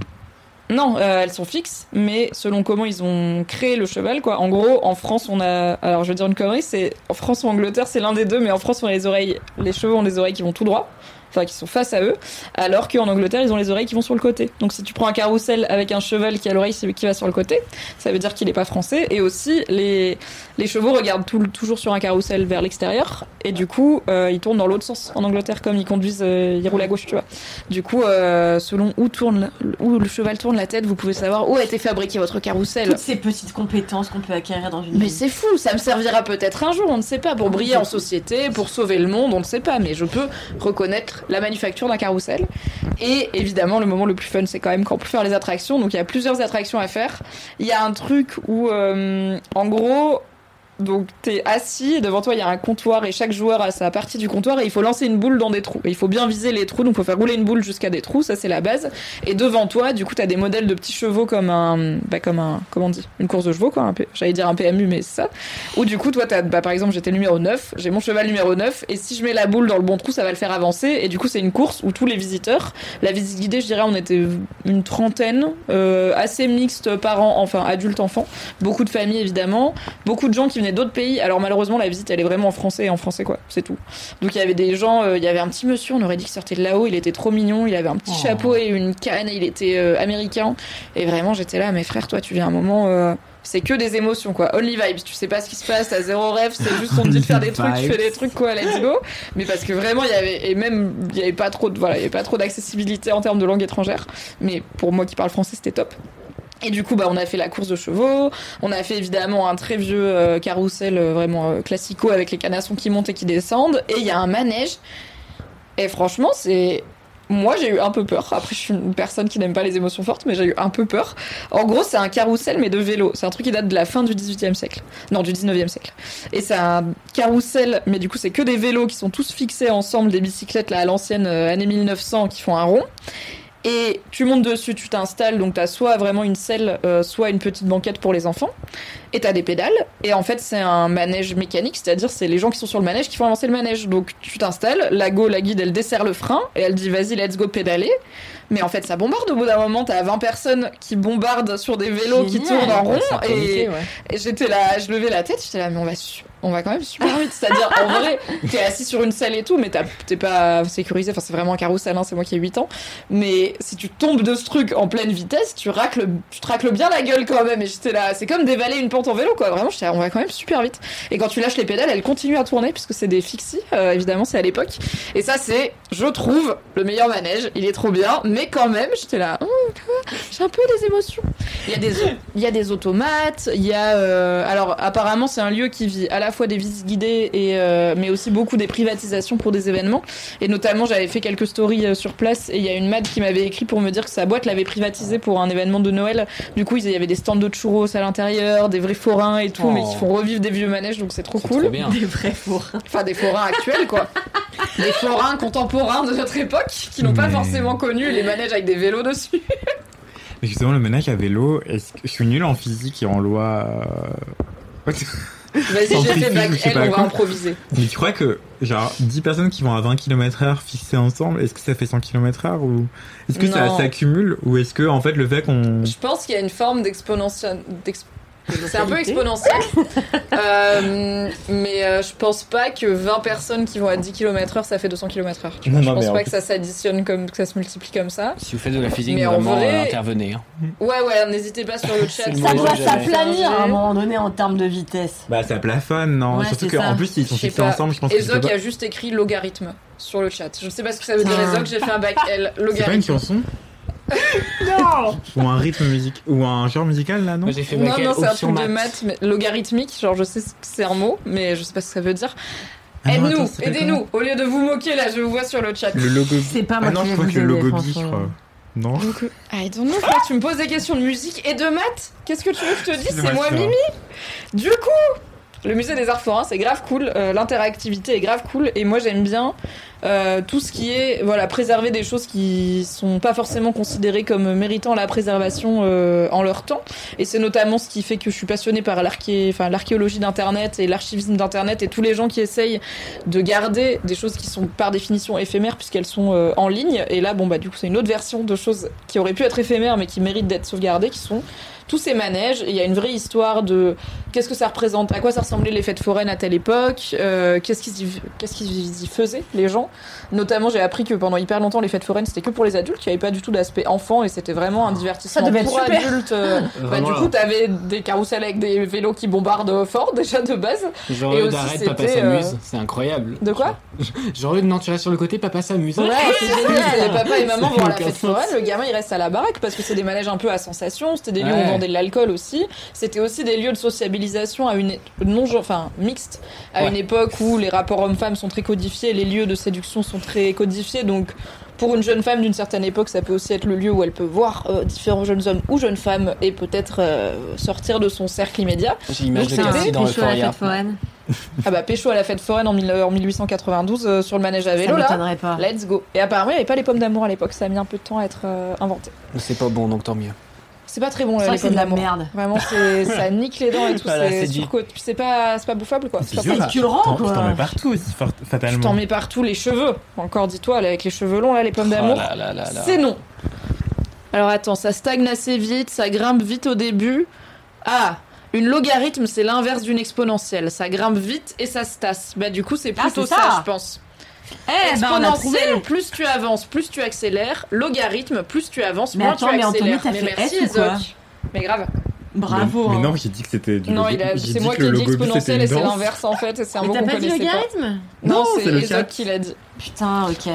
Non, euh, elles sont fixes, mais selon comment ils ont créé le cheval, quoi. En gros, en France, on a, alors je vais dire une connerie, c'est en France ou Angleterre, c'est l'un des deux, mais en France, on les oreilles, les chevaux ont les oreilles qui vont tout droit, enfin qui sont face à eux, alors qu'en Angleterre, ils ont les oreilles qui vont sur le côté. Donc si tu prends un carrousel avec un cheval qui a l'oreille qui va sur le côté, ça veut dire qu'il est pas français. Et aussi, les les chevaux regardent tout, toujours sur un carrousel vers l'extérieur, et du coup, euh, ils tournent dans l'autre sens en Angleterre, comme ils conduisent, euh, ils roulent à gauche, tu vois. Du coup, euh, selon où tourne, où le cheval tourne la tête, vous pouvez savoir où a été fabriqué votre carrousel. Toutes ces petites compétences qu'on peut acquérir dans une Mais c'est fou, ça me servira peut-être un jour, on ne sait pas, pour briller en société, pour sauver le monde, on ne sait pas, mais je peux reconnaître la manufacture d'un carrousel. Et évidemment, le moment le plus fun, c'est quand même quand on peut faire les attractions. Donc il y a plusieurs attractions à faire. Il y a un truc où, euh, en gros, donc t'es assis, devant toi il y a un comptoir et chaque joueur a sa partie du comptoir et il faut lancer une boule dans des trous. Et il faut bien viser les trous, donc il faut faire rouler une boule jusqu'à des trous, ça c'est la base. Et devant toi, du coup, t'as des modèles de petits chevaux comme un, bah, comme un, comment on dit, une course de chevaux quoi. un J'allais dire un PMU, mais c'est ça. Ou du coup, toi, t'as, bah, par exemple, j'étais numéro 9, j'ai mon cheval numéro 9 et si je mets la boule dans le bon trou, ça va le faire avancer. Et du coup, c'est une course où tous les visiteurs, la visite guidée, je dirais, on était une trentaine, euh, assez mixte parents, enfin adultes, enfants, beaucoup de familles évidemment, beaucoup de gens qui d'autres pays. Alors malheureusement, la visite elle est vraiment en français et en français quoi, c'est tout. Donc il y avait des gens, euh, il y avait un petit monsieur, on aurait dit qu'il sortait de là-haut, il était trop mignon, il avait un petit Oh. chapeau et une canne, et il était euh, américain. Et vraiment, j'étais là, mes frères, toi, tu viens un moment. euh, c'est que des émotions quoi, only vibes. Tu sais pas ce qui se passe, t'as zéro rêve, c'est juste on te dit de faire des trucs, tu fais des trucs quoi, let's go. Mais parce que vraiment il y avait et même il y avait pas trop de voilà, il y avait pas trop d'accessibilité en termes de langue étrangère. Mais pour moi qui parle français, c'était top. Et du coup, bah, on a fait la course de chevaux. On a fait évidemment un très vieux euh, carrousel euh, vraiment euh, classico avec les canassons qui montent et qui descendent. Et il y a un manège. Et franchement, c'est moi, j'ai eu un peu peur. Après, je suis une personne qui n'aime pas les émotions fortes, mais j'ai eu un peu peur. En gros, c'est un carrousel, mais de vélo. C'est un truc qui date de la fin du 18e siècle. Non, du 19e siècle. Et c'est un carrousel, mais du coup, c'est que des vélos qui sont tous fixés ensemble, des bicyclettes là à l'ancienne, euh, année 1900, qui font un rond. Et tu montes dessus, tu t'installes, donc t'as soit vraiment une selle, euh, soit une petite banquette pour les enfants. Et t'as des pédales. Et en fait, c'est un manège mécanique, c'est-à-dire c'est les gens qui sont sur le manège qui font avancer le manège. Donc tu t'installes, la go, la guide, elle desserre le frein et elle dit vas-y, let's go pédaler. Mais en fait, ça bombarde au bout d'un moment. T'as 20 personnes qui bombardent sur des vélos qui tournent en rond. Ouais, et, ouais. et j'étais là, je levais la tête, j'étais là, mais on va, on va quand même super vite. C'est-à-dire, en vrai, t'es assis sur une selle et tout, mais t'es pas sécurisé. Enfin, c'est vraiment un carrousel, hein, c'est moi qui ai 8 ans. Mais si tu tombes de ce truc en pleine vitesse, tu racles, tu te racles bien la gueule quand même. Et j'étais là, c'est comme dévaler une pente en vélo, quoi. Vraiment, on va quand même super vite. Et quand tu lâches les pédales, elles continuent à tourner, puisque c'est des fixies, euh, évidemment, c'est à l'époque. Et ça, c'est, je trouve, le meilleur manège. Il est trop bien, mais quand même, j'étais là, Hum, j'ai un peu des émotions. Il y a des, il y a des automates, il y a, euh, alors apparemment, c'est un lieu qui vit à la fois des visites guidées et, euh, mais aussi beaucoup des privatisations pour des événements. Et notamment, j'avais fait quelques stories sur place et il y a une mad qui m'avait écrit pour me dire que sa boîte l'avait privatisé pour un événement de Noël. Du coup, il y avait des stands de churros à l'intérieur, des vrais forains et tout, Oh. mais qui font revivre des vieux manèges, donc c'est trop cool. trop bien. Des vrais fourrins. Enfin, des forains actuels, quoi. des forains contemporains de notre époque qui n'ont pas forcément connu les manèges avec des vélos dessus. Mais justement, le manège à vélo, est-ce que je suis nul en physique et en loi. euh, Vas-y, j'ai fait Centrifuge, back je sais L, on va improviser. Mais tu crois que, genre, 10 personnes qui vont à 20 km/h fixées ensemble, est-ce que ça fait 100 km/h ou est-ce que ça s'accumule ou est-ce que, en fait, le fait qu'on. Je pense qu'il y a une forme d'exponentielle. d'ex- C'est un peu exponentiel. Euh, mais euh, je pense pas que 20 personnes qui vont à 10 km/h, ça fait 200 km/h. je non, pense pas que ça s'additionne comme que ça se multiplie comme ça. Si vous faites de la physique, Mais en vraiment, vrai- euh, intervenez. hein. Ouais, ouais, n'hésitez pas sur le chat. Le Ça doit s'aplanir à un moment donné en termes de vitesse. Bah, ça plafonne, non Ouais, Surtout qu'en plus, ils sont fixés pas. ensemble, je pense Zoc pas- a juste écrit logarithme sur le chat. Je sais pas ce que ça veut dire. Et Zoc, j'ai fait un bac L. C'est pas une Logarithme. chanson Non Ou un rythme musique Ou un genre musical, là, non j'ai fait Non, non, c'est un truc de maths. mais logarithmique. Genre, je sais que c'est un mot, mais je sais pas ce que ça veut dire. Ah Aide-nous, aidez-nous. Au lieu de vous moquer, là, je vous vois sur le chat. Le logo. C'est pas Ah moi non, qui je crois que le logo bi, je crois. Non Donc, I don't know, frère, tu me poses des questions de musique et de maths Qu'est-ce que tu veux que je te dise? C'est moi Mimi Du coup, le musée des arts forains, c'est grave cool, euh, l'interactivité est grave cool, et moi j'aime bien euh, tout ce qui est voilà préserver des choses qui sont pas forcément considérées comme méritant la préservation euh, en leur temps. Et c'est notamment ce qui fait que je suis passionnée par l'archéologie d'internet et l'archivisme d'internet et tous les gens qui essayent de garder des choses qui sont par définition éphémères puisqu'elles sont euh, en ligne. Et là, bon bah du coup c'est une autre version de choses qui auraient pu être éphémères mais qui méritent d'être sauvegardées, qui sont tous ces manèges. Il y a une vraie histoire de qu'est-ce que ça représente, à quoi ça ressemblait les fêtes foraines à telle époque, euh, qu'est-ce qu'ils y, qu'est-ce qu'ils y faisaient les gens. Notamment, j'ai appris que pendant hyper longtemps les fêtes foraines c'était que pour les adultes, qu'il n'y avait pas du tout d'aspect enfant et c'était vraiment un divertissement Ça devait être pour super. adultes. euh, bah, du coup, t'avais des carousels avec des vélos qui bombardent fort déjà de base. Genre, Et eux aussi, d'arrête, papa s'amuse. euh, C'est incroyable. De quoi? Genre, eux, non, tu restes sur le côté, papa s'amuse. Ouais, c'est génial. C'est papa et maman vont à la fête foraine, le gamin il reste à la baraque parce que c'est des manèges un peu à sensation, c'était des lieux où De l'alcool aussi. C'était aussi des lieux de sociabilisation à une non enfin mixte à Ouais. une époque où les rapports hommes-femmes sont très codifiés, les lieux de séduction sont très codifiés donc pour une jeune femme d'une certaine époque, ça peut aussi être le lieu où elle peut voir euh, différents jeunes hommes ou jeunes femmes et peut-être euh, sortir de son cercle immédiat. J'ai l'image de Cassie dans Euphoria. Ah bah pécho à la fête foraine en, mille- en 1892 euh, sur le manège à Ça vélo là. m'étonnerait pas. Let's go. Et apparemment, il n'y avait pas les pommes d'amour à l'époque, ça a mis un peu de temps à être euh, inventé. C'est pas bon, donc tant mieux. C'est pas très bon C'est là, les pommes de la d'amour. merde. Vraiment, ça nique les dents et tout, Voilà, c'est. Puis c'est pas, c'est pas bouffable quoi. C'est pas tu le rends, t'en- quoi. T'en mets partout aussi, fort- Tu fatalement. t'en mets partout les cheveux. Encore dis-toi, avec les cheveux longs, là, les pommes d'amour. Oh là. C'est non. Alors attends, ça stagne assez vite, ça grimpe vite au début. Ah, une logarithme, c'est l'inverse d'une exponentielle. Ça grimpe vite et ça se tasse. Bah du coup, c'est Ah, plutôt ça. je pense. Eh ben, on a trouvé. Exponentielle, plus tu avances, plus tu accélères. Logarithme, plus tu avances, Mais moins attends, tu mais Anthony, accélères. t'as mais fait merci, S quoi. Mais grave. Bravo. Mais, mais hein. non, j'ai dit que c'était du Non, c'est moi qui ai dit exponentielle et c'est l'inverse en fait. et C'est un Mais mot qu'on connaissait pas. logarithme Non, Non, c'est c'est le Zoc chat. qui l'a dit. Putain, ok.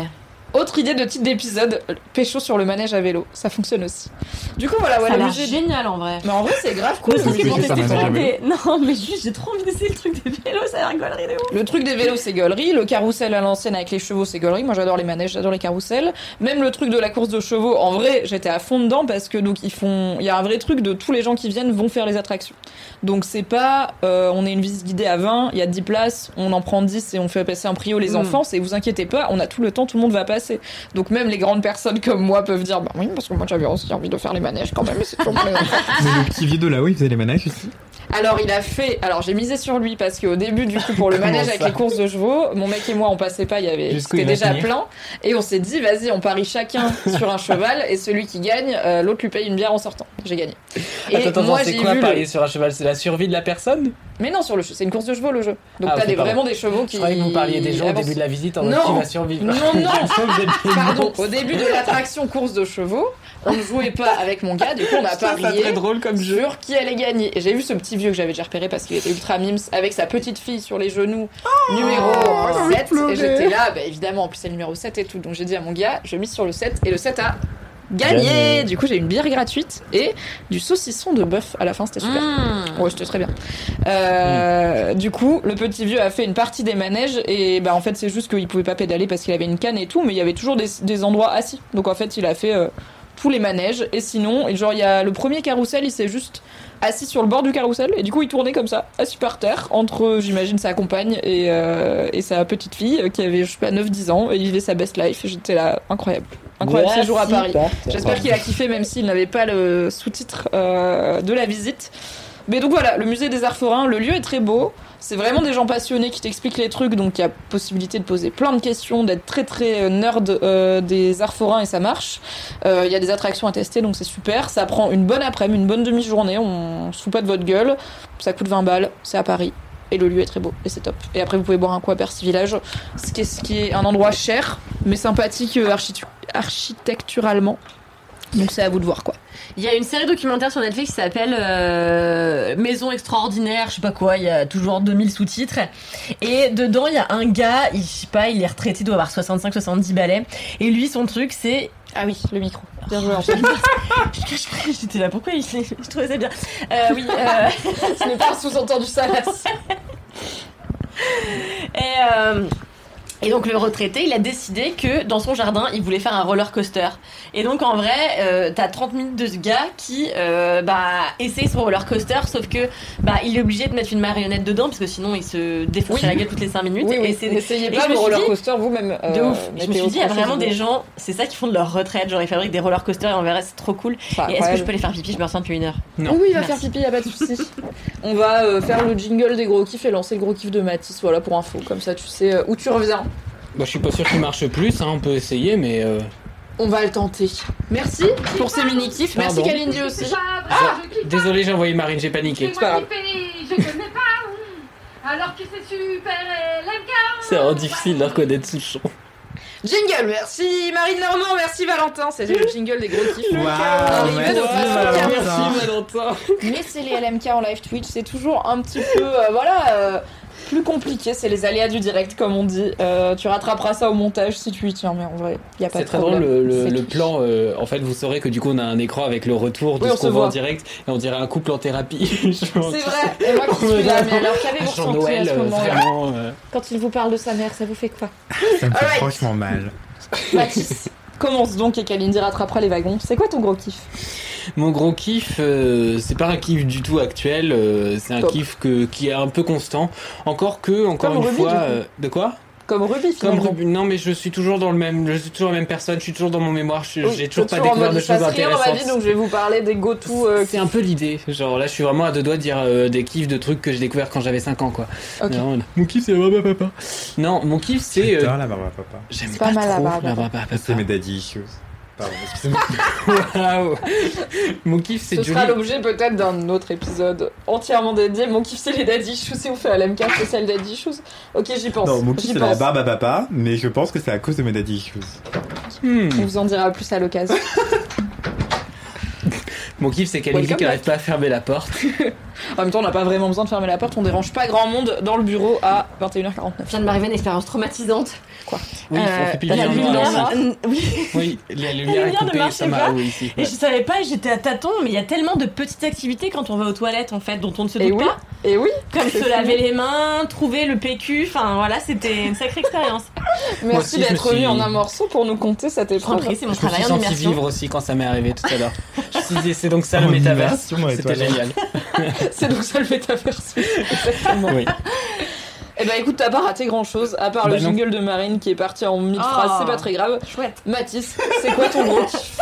Autre idée de titre d'épisode, pécho sur le manège à vélo. Ça fonctionne aussi. Du coup, voilà, Ça ouais, a le l'air musée. génial en vrai. Mais en vrai, c'est grave cool. Des... Non, mais juste, j'ai trop envie d'essayer le truc des vélos, ça a l'air rigolerie de ouf. Le truc des vélos, c'est gaulerie. Le carrousel à l'ancienne avec les chevaux, c'est gaulerie. Moi, j'adore les manèges, j'adore les carousels. Même le truc de la course de chevaux, en vrai, j'étais à fond dedans parce que donc ils font, il y a un vrai truc de tous les gens qui viennent vont faire les attractions. Donc c'est pas, euh, on est une visite guidée à 20, il y a 10 places, on en prend 10 et on fait passer un prio les Mm. enfants. C'est vous inquiétez pas, on a tout le temps, tout le monde va passer. Passer. Donc même les grandes personnes comme moi peuvent dire bah oui parce que moi j'avais aussi envie de faire les manèges quand même. mais c'est toujours pour les enfants. Mais le petit vieux de là-haut, il faisait les manèges aussi. Alors il a fait. Alors j'ai misé sur lui parce qu'au début du coup pour le manège avec les courses de chevaux, mon mec et moi on passait pas, il y avait c'était déjà plein et on s'est dit vas-y on parie chacun sur un cheval et celui qui gagne, euh, l'autre lui paye une bière en sortant. J'ai gagné. Et Attends, attends, moi c'est j'ai quoi le- parier sur un cheval? C'est la survie de la personne? Mais non sur le c'est une course de chevaux le jeu. Donc Ah, t'as des, vraiment des chevaux qui. Je croyais que vous parliez des gens au début de la visite en Non. mode qui va survivre. Non, non. Vous êtes des Pardon, au début de l'attraction course de chevaux, on ne jouait pas avec mon gars, du coup on a trouve ça parié très drôle comme jeu. sur qui allait gagner. Et j'ai vu ce petit vieux que j'avais déjà repéré parce qu'il était ultra mimes avec sa petite fille sur les genoux, numéro envie de 7. pleurer. Et j'étais là, bah, évidemment, en plus c'est le numéro 7 et tout. Donc j'ai dit à mon gars, je mise sur le 7 et le 7 a gagné. Du coup j'ai une bière gratuite et du saucisson de bœuf à la fin, c'était super. Mmh. Ouais, c'était très bien. Euh, Du coup, le petit vieux a fait une partie des manèges et bah en fait c'est juste qu'il pouvait pas pédaler parce qu'il avait une canne et tout, mais il y avait toujours des, des endroits assis. Donc en fait il a fait euh, tous les manèges et sinon, et genre il y a le premier carrousel, il s'est juste assis sur le bord du carrousel et du coup il tournait comme ça, assis par terre entre j'imagine sa compagne et, euh, et sa petite fille qui avait je sais pas 9-10 ans et il vivait sa best life j'étais là incroyable. Incroyable Ouais, séjour à Paris. J'espère qu'il a kiffé même s'il n'avait pas le sous-titre euh, de la visite. Mais donc voilà, le musée des arts forains, le lieu est très beau. C'est vraiment des gens passionnés qui t'expliquent les trucs, donc il y a possibilité de poser plein de questions, d'être très très euh, nerd euh, des arts forains et ça marche. Euh, Il y a des attractions à tester, donc c'est super. Ça prend une bonne après-midi, une bonne demi-journée, on se fout pas de votre gueule. Ça coûte 20 balles, c'est à Paris. Et le lieu est très beau, et c'est top. Et après, vous pouvez boire un coup à Percy Village, ce qui est, un endroit cher, mais sympathique euh, architecturalement. Donc c'est à vous de voir quoi. Il y a une série documentaire sur Netflix qui s'appelle euh, Maison extraordinaire, je sais pas quoi, il y a toujours 2000 sous-titres. Et dedans, il y a un gars, il, je sais pas, il est retraité, il doit avoir 65-70 balais. Et lui, son truc, c'est... Ah oui, le micro. Bien joué, J'étais là, pourquoi il, je trouvais ça bien. Euh, oui, euh... Ce n'est pas sous-entendu salace. Et, euh, et donc le retraité, il a décidé que dans son jardin, il voulait faire un roller coaster. Et donc en vrai, euh, t'as 30 minutes de ce gars qui euh, bah, essaye son roller coaster, sauf que bah, il est obligé de mettre une marionnette dedans, parce que sinon il se défonce Oui. la gueule toutes les 5 minutes. Oui, Et oui. c'est- N'essayez et pas le roller coaster vous-même. De euh, ouf. Je me suis dit, il y a vraiment des gens, c'est ça qui font de leur retraite. Genre, ils fabriquent des roller coasters et en vrai, c'est trop cool. Et est-ce que je peux les faire pipi? Je me ressens depuis une heure. Non. Oui, il va Merci. faire pipi, y a pas de souci. On va euh, faire le jingle des gros kiffs et lancer le gros kiff de Mathis, voilà pour info. Comme ça, tu sais où tu reviens. Bah, je suis pas sûr qu'il marche plus, hein, on peut essayer, mais. euh, On va le tenter. Merci pour ces mini kiffs. Merci Pardon. Kalindi aussi. Ah Désolé, j'ai envoyé Marine, j'ai paniqué. C'est pas grave. Je connais pas. Alors que c'est super LMK. C'est vraiment difficile de reconnaître Souchon. Jingle, merci Marine Normand, merci Valentin. C'était le jingle des gros kiffs. Waouh, Arrivé merci, façon Valentin. Merci Valentin. Mais c'est les LMK en live Twitch, c'est toujours un petit peu, euh, voilà, euh, plus compliqué. C'est les aléas du direct, comme on dit. Euh, tu rattraperas ça au montage si tu y tiens, mais en vrai, il y a pas C'est de très problème. drôle le, le- C'est le tout. plan. euh, en fait, vous saurez que du coup, on a un écran avec le retour de Oui, ce qu'on voit en direct et on dirait un couple en thérapie. C'est vrai, et moi qui suis là, mais alors qu'avez-vous à ce euh, euh, Quand il vous parle de sa mère, ça vous fait quoi Ça me fait franchement mal. Mathis, commence donc et Kalindi rattrapera les wagons. C'est quoi ton gros kiff? Mon gros kiff, euh, c'est pas un kiff du tout actuel, euh, c'est un Top. kiff que, qui est un peu constant. Encore que, encore Comme une Ruby, fois, du coup. euh, de quoi? Comme Ruby, Comme finalement. Ruby. Non, mais je suis toujours dans le même, je suis toujours la même personne, je suis toujours dans mon mémoire, je- Oui, j'ai toujours t'es pas en découvert mode, de passe choses rien dans ma vie, intéressantes. donc je vais vous parler des go-to. euh, C'est un peu l'idée. Genre là, je suis vraiment à deux doigts de dire euh, des kiffs de trucs que j'ai découvert quand j'avais 5 ans, quoi. Ok. Non, non. Mon kiff, c'est la barbe à papa. Non, mon kiff, c'est. euh, la barbe à papa. J'aime C'est pas, pas mal, la trop barbe à la papa. C'est papa. mes daddy issues. Pardon, excusez-moi. Waouh. Mon kiff, c'est Ce Johnny. sera l'objet peut-être d'un autre épisode entièrement dédié. Mon kiff c'est les daddy issues et on fait à l'MK spécial daddy issues. Ok j'y pense. Non, mon kiff J'y c'est la pense. barbe à papa, mais je pense que c'est à cause de mes daddy issues. Hmm. On vous en dira plus à l'occasion. Mon kiff, c'est Welcome qui back. arrête pas à fermer la porte. En même temps on n'a pas vraiment besoin de fermer la porte, on dérange pas grand monde dans le bureau à 21h49. vient de m'arriver une expérience traumatisante. Quoi Oui, Euh, on fait pipi la lumière, oui. Oui, la La lumière est lumière ne marchait pas. Oui, ici. Et je savais pas, j'étais à tâtons, mais il y a tellement de petites activités quand on va aux toilettes en fait, dont on ne se Et doute oui. pas. Et oui, Comme se laver les mains, trouver le PQ, enfin voilà, c'était une sacrée expérience. Merci d'être suis- venu en un morceau pour nous conter cette épreuve. prie, c'est mon Je me travail suis en senti immersion. vivre aussi quand ça m'est arrivé tout à l'heure. Je dit, c'est donc ça le métaverse. C'était génial. C'est donc ça le métaverse. Exactement. Oui. Eh ben écoute, t'as pas raté grand chose, à part le Bah non. jingle de Marine qui est parti en mille Oh. phrases, c'est pas très grave. Chouette. Mathis, c'est quoi ton gros kiff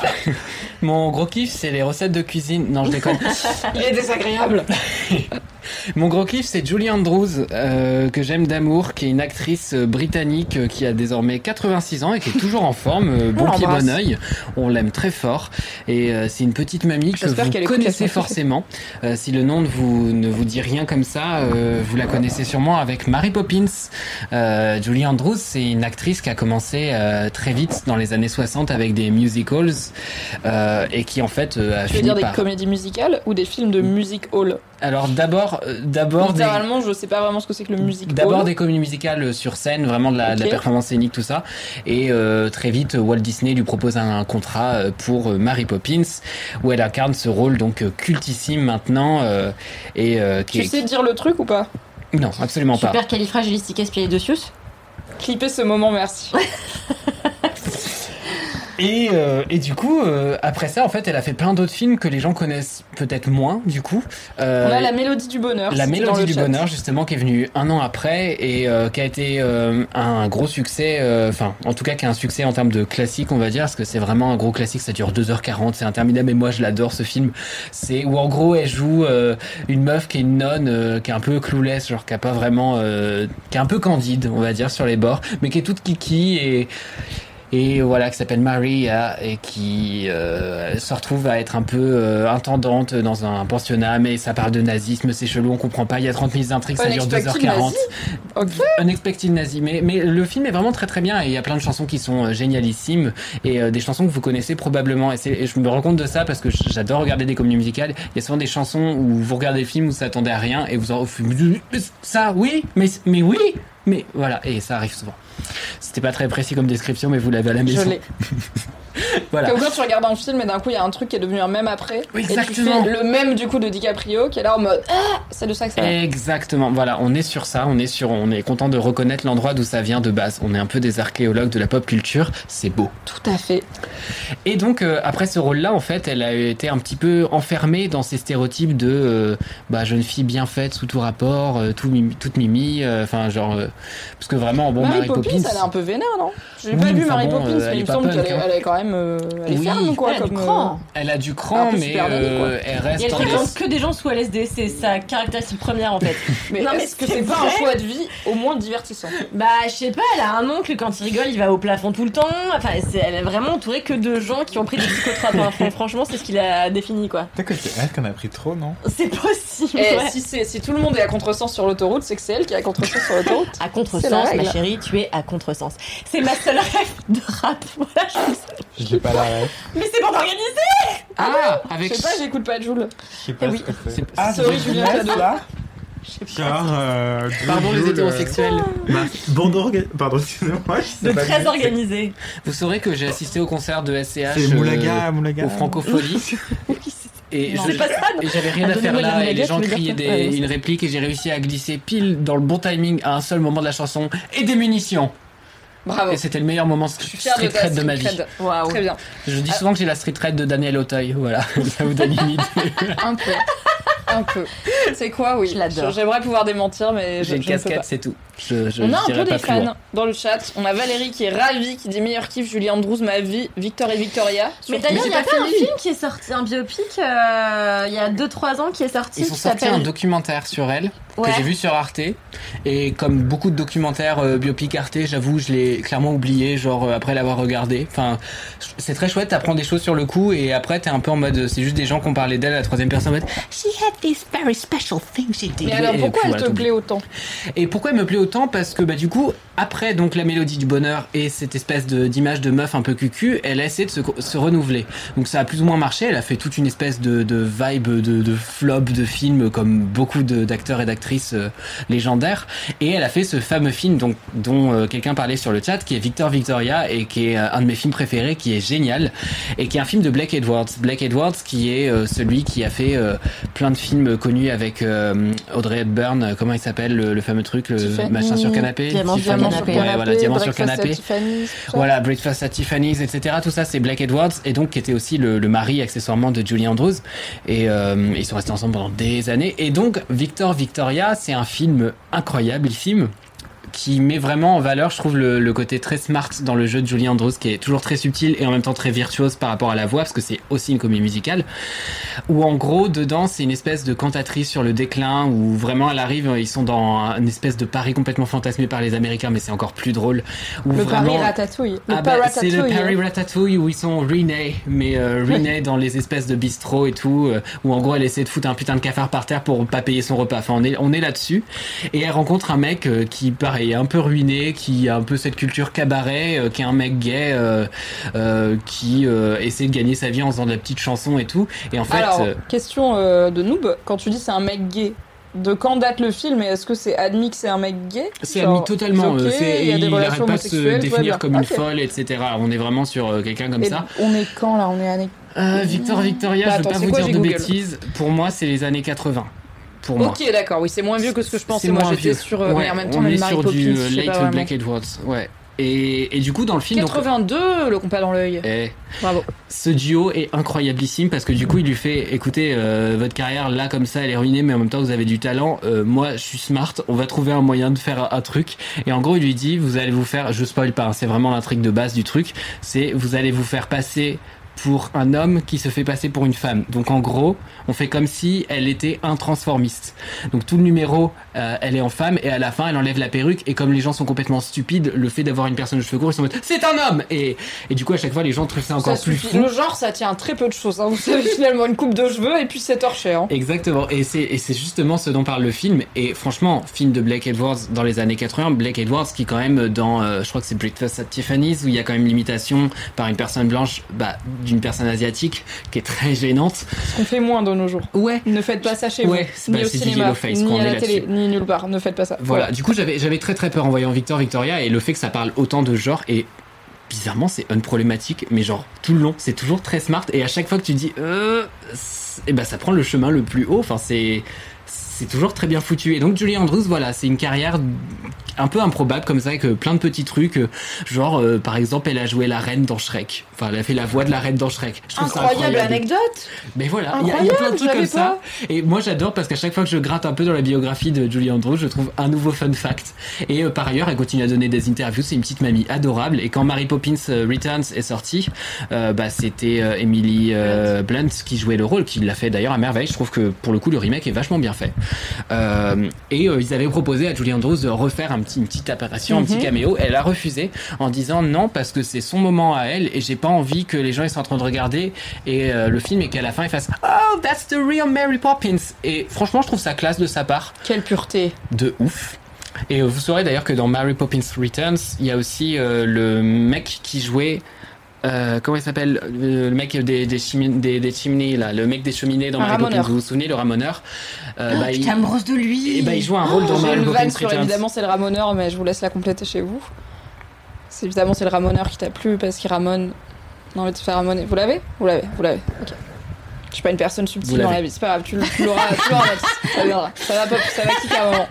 Mon gros kiff, c'est les recettes de cuisine. Non, je déconne. Il est désagréable. Mon gros kiff, c'est Julie Andrews, euh, que j'aime d'amour, qui est une actrice euh, britannique euh, qui a désormais 86 ans et qui est toujours en forme, euh, bon On pied, bon oeil. On l'aime très fort. Et euh, c'est une petite mamie que vous connaissez forcément. Euh, si le nom ne vous, ne vous dit rien comme ça, euh, vous la connaissez sûrement avec Mary Poppins. Euh, Julie Andrews, c'est une actrice qui a commencé euh, très vite dans les années 60 avec des musicals euh, et qui en fait euh, a Tu veux fini dire des comédies musicales ou des films de music hall? Alors d'abord, euh, d'abord des... Littéralement, je sais pas vraiment ce que c'est que le music D'abord des comédies musicales euh, sur scène, vraiment de la, de la Ok. performance scénique, tout ça. Et euh, très vite, Walt Disney lui propose un, contrat euh, pour euh, Mary Poppins, où elle incarne ce rôle donc euh, cultissime maintenant. euh, et euh, qui Tu est- sais dire le truc ou pas? Non, absolument pas. Super califragilisticexpialidocious. Clipper ce moment, merci. Et, euh, et du coup, euh, après ça, en fait, elle a fait plein d'autres films que les gens connaissent peut-être moins, du coup. Euh, On a la mélodie du bonheur. La Mélodie du chat. Bonheur, justement, qui est venue un an après et euh, qui a été euh, un gros succès, euh, enfin, en tout cas, qui a un succès en termes de classique, on va dire, parce que c'est vraiment un gros classique, ça dure 2h40, c'est interminable, et moi, je l'adore, ce film. C'est où, en gros, elle joue euh, une meuf qui est une nonne, euh, qui est un peu clouless, genre, qui a pas vraiment, euh, qui est un peu candide, on va dire, sur les bords, mais qui est toute kiki et et voilà qui s'appelle Maria et qui euh, se retrouve à être un peu euh, intendante dans un pensionnat mais ça parle de nazisme c'est chelou on comprend pas il y a 30 minutes d'intrigue ça dure Unexpected 2h40 nazi. Ok. Unexpected Nazi mais, mais le film est vraiment très très bien et il y a plein de chansons qui sont euh, génialissimes et euh, des chansons que vous connaissez probablement et, je me rends compte de ça parce que j'adore regarder des comédies musicales. Il y a souvent des chansons où vous regardez le film où vous s'attendez à rien et vous en ça oui mais, mais oui mais voilà et ça arrive souvent c'était pas très précis comme description, mais vous l'avez à la maison. Voilà. Comme quand tu regardes un film et d'un coup il y a un truc qui est devenu un même après. Oui, Et tu exactement. fais le même du coup de DiCaprio qui est là en mode Ah C'est de ça que ça. Exactement. Voilà, on est sur ça. On est sur, on est content de reconnaître l'endroit d'où ça vient de base. On est un peu des archéologues de la pop culture. C'est beau. Tout à fait. Et donc euh, après ce rôle-là, en fait, elle a été un petit peu enfermée dans ces stéréotypes de euh, bah, jeune fille bien faite sous tout rapport, euh, tout mimi- toute mimi. Enfin genre parce que vraiment bon Mary Mary Poppins, Poppins. elle est un peu vénère, non? J'ai Oui, pas vu Mary Poppins, mais il me semble qu'elle hein. est quand même. Euh, elle est Oui. ferme, quoi. Elle a du comme, cran. euh, Elle a du cran, mais euh, elle reste Et elle fréquente que des gens sous LSD, c'est sa caractéristique première en fait. Mais Non, mais est-ce que c'est c'est pas un choix de vie au moins divertissant? Bah, je sais pas, elle a un oncle, quand il rigole, il va au plafond tout le temps. Enfin, c'est- elle est vraiment entourée que de gens qui ont pris des psychotropes. Fran- Franchement, c'est ce qu'il a défini, quoi. Peut-être que c'est elle qu'on a pris trop, non? C'est possible. Et ouais. si, c'est- si tout le monde est à contresens sur l'autoroute, c'est que c'est elle qui est à contresens sur l'autoroute. À contresens, ma chérie, tu es à contresens. C'est ma seule rêve de rap. Voilà, je vous- J'ai pas la rêve. Mais c'est bon d'organiser Ah, Je avec sais pas, j'écoute pas Joule. Je sais pas oui. ce que Ah, Sorry, c'est Julien Cado. là Genre, euh, Pardon les Jules, hétérosexuels. euh, bon d'orga- Pardon, excusez-moi. je sais De pas très organisé. Vous saurez que j'ai assisté au concert de SCH C'est euh, Moulaga, Moulaga. au Francophonie. Et je- j'avais rien Ah, à faire de la là et les gens criaient une réplique et j'ai réussi à glisser pile dans le bon timing à un seul moment de la chanson et des munitions. Bravo. Et c'était le meilleur moment fière street de ma street vie. Très bien. Je dis souvent que j'ai la street cred de Daniel Auteuil, voilà, ça vous donne une idée. Un peu. Un peu. C'est quoi, oui. Je l'adore. J'aimerais pouvoir démentir, mais je, J'ai une casquette, c'est tout. Je, je On a un peu des fans dans le chat. On a Valérie qui est ravie, qui dit meilleur kiff, Julie Andrews, ma vie, Victor et Victoria. Mais d'ailleurs, il y a pas un film qui est sorti, un biopic, euh, il y a 2-3 ans qui est sorti. Ils ont sorti un documentaire sur elle Ouais. que j'ai vu sur Arte et comme beaucoup de documentaires euh, biopic Arte, j'avoue, je l'ai clairement oublié genre euh, après l'avoir regardé. Enfin, c'est très chouette, t'apprends des choses sur le coup et après t'es un peu en mode c'est juste des gens qui ont parlé d'elle à la troisième personne en mode She had this very special thing she did. Mais alors pourquoi elle voilà, te plaît autant? Et pourquoi elle me plaît autant Parce que bah du coup, après donc la mélodie du bonheur et cette espèce d'image de meuf un peu cucu, elle a essayé de se, se renouveler. Donc ça a plus ou moins marché. Elle a fait toute une espèce de, de vibe de, de flop de film comme beaucoup d'acteurs et d'actrices euh, légendaires. Et elle a fait ce fameux film donc dont euh, quelqu'un parlait sur le chat, qui est Victor Victoria et qui est euh, un de mes films préférés, qui est génial et qui est un film de Blake Edwards. Blake Edwards qui est celui qui a fait plein de films connus avec Audrey Hepburn. Comment il s'appelle le, le fameux truc, le. Machin sur canapé. Diamant, Tiffany. Diamant sur canapé. Ouais, voilà, Diamant sur Breakfast canapé. Voilà, Breakfast at Tiffany's, etc. Tout ça, c'est Black Edwards, et donc qui était aussi le, le mari accessoirement de Julie Andrews. Et euh, ils sont restés ensemble pendant des années. Et donc, Victor Victoria, c'est un film incroyable, film qui met vraiment en valeur, je trouve, le, le côté très smart dans le jeu de Julie Andrews, qui est toujours très subtil et en même temps très virtuose par rapport à la voix, parce que c'est aussi une comédie musicale. Où en gros, dedans, c'est une espèce de cantatrice sur le déclin, où vraiment elle arrive, ils sont dans une espèce de Paris complètement fantasmé par les Américains, mais c'est encore plus drôle. Où Le vraiment... Paris Ratatouille. Le Ah bah, c'est le. Paris Ratatouille où ils sont renés, mais euh, renés dans les espèces de bistrots et tout, euh, où en gros elle essaie de foutre un putain de cafard par terre pour pas payer son repas. Enfin, on est, on est là-dessus. Et elle rencontre un mec euh, qui, pareil, est un peu ruiné, qui a un peu cette culture cabaret, euh, qui est un mec gay, euh, euh, qui essaie de gagner sa vie en faisant de la petite chanson et tout. Et en fait, Alors, question de noob, quand tu dis c'est un mec gay, de quand date le film et est-ce que c'est admis que c'est un mec gay? C'est admis totalement. ok, euh, c'est- il y a des il arrête relations pas de se définir comme une Ok. folle, etc. On est vraiment sur quelqu'un comme Et ça. On est quand là? On est. Euh, Victor Victoria, Bah, je attends, veux pas vous quoi, dire de Google? bêtises. Pour moi, c'est les années 80. Pour moi. Ok, d'accord, oui, c'est moins vieux que ce que je pensais. Moi j'étais sur. euh, Ouais, mais en même temps, on est Mary sur Poppins, du late. Black Edwards. Ouais. Et, et du coup, dans le film, donc, 82, le compas dans l'œil. eh, Bravo. ce duo est incroyablissime parce que du coup, il lui fait écoutez, euh, votre carrière là comme ça, elle est ruinée, mais en même temps, vous avez du talent. Euh, moi, je suis smart. On va trouver un moyen de faire un, un truc. Et en gros, il lui dit vous allez vous faire. Je spoil pas. hein, c'est vraiment l'intrigue de base du truc. C'est vous allez vous faire passer pour un homme qui se fait passer pour une femme. Donc en gros, on fait comme si elle était un transformiste. Donc tout le numéro, euh, elle est en femme et à la fin, elle enlève la perruque et comme les gens sont complètement stupides, le fait d'avoir une personne de cheveux courts, ils sont en mode c'est un homme et, et du coup à chaque fois les gens trouvent ça encore Ça plus fou. Le genre, ça tient à très peu de choses. hein. Vous savez, finalement, une coupe de cheveux et puis c'est torché. Hein. Exactement, et c'est et c'est justement ce dont parle le film. Et franchement, film de Blake Edwards dans les années 80, Blake Edwards qui quand même dans, euh, je crois que c'est Breakfast at Tiffany's où il y a quand même l'imitation par une personne blanche, bah, d'une personne asiatique qui est très gênante. Ce qu'on fait moins de nos jours. Ouais. Ne faites pas ça chez Ouais, vous. c'est- Ni au cinéma, face, ni à la télé, ni nulle part. Ne faites pas ça. Voilà. Du coup, j'avais j'avais très très peur en voyant Victor Victoria et le fait que ça parle autant de genres et bizarrement c'est unproblématique, mais genre tout le long c'est toujours très smart et à chaque fois que tu dis euh, et ben ça prend le chemin le plus haut. Enfin c'est c'est toujours très bien foutu. Et donc Julie Andrews, voilà, c'est une carrière un peu improbable comme ça, avec euh, plein de petits trucs, euh, genre euh, par exemple elle a joué la reine dans Shrek. Enfin, elle a fait la voix de la reine dans Shrek. Je trouve ça Incroyable anecdote. mais voilà, il y, a- il y a plein de trucs comme ça. Et moi j'adore parce qu'à chaque fois que je gratte un peu dans la biographie de Julie Andrews, je trouve un nouveau fun fact. Et euh, par ailleurs, elle continue à donner des interviews. C'est une petite mamie adorable. Et quand Mary Poppins euh, Returns est sortie, euh, bah, c'était euh, Emily Blunt qui jouait le rôle, qui l'a fait d'ailleurs à merveille. Je trouve que pour le coup, le remake est vachement bien fait. Et ils avaient proposé à Julie Andrews de refaire un petit, une petite apparition, un petit Mhm. caméo. Elle a refusé en disant non parce que c'est son moment à elle et j'ai pas envie que les gens ils soient en train de regarder et euh, le film et qu'à la fin ils fassent Oh, that's the real Mary Poppins. Et franchement, je trouve ça classe de sa part. Quelle pureté. De ouf. Et vous saurez d'ailleurs que dans Mary Poppins Returns, il y a aussi euh, le mec qui jouait. euh, comment il s'appelle le, mec des, des, chimines- des, des chimneys là, le mec des cheminées dans Un Mary Poppins. Vous vous souvenez le ramoneur? Euh, Ah, bah, il, amoureuse de lui. et bah, il joue un rôle dans J'ai Mary Poppins sur évidemment c'est le ramoneur, mais je vous laisse la compléter chez vous. C'est évidemment c'est le ramoneur qui t'a plu parce qu'il ramone. Non mais tu fais ramoner. Vous l'avez? Vous l'avez, vous l'avez. Ok. Je suis pas une personne Vous subtile dans l'avez. la vie, c'est pas grave, tu, l'auras, tu l'auras Mathis. ça viendra. Ça va pop, ça va kicker un moment.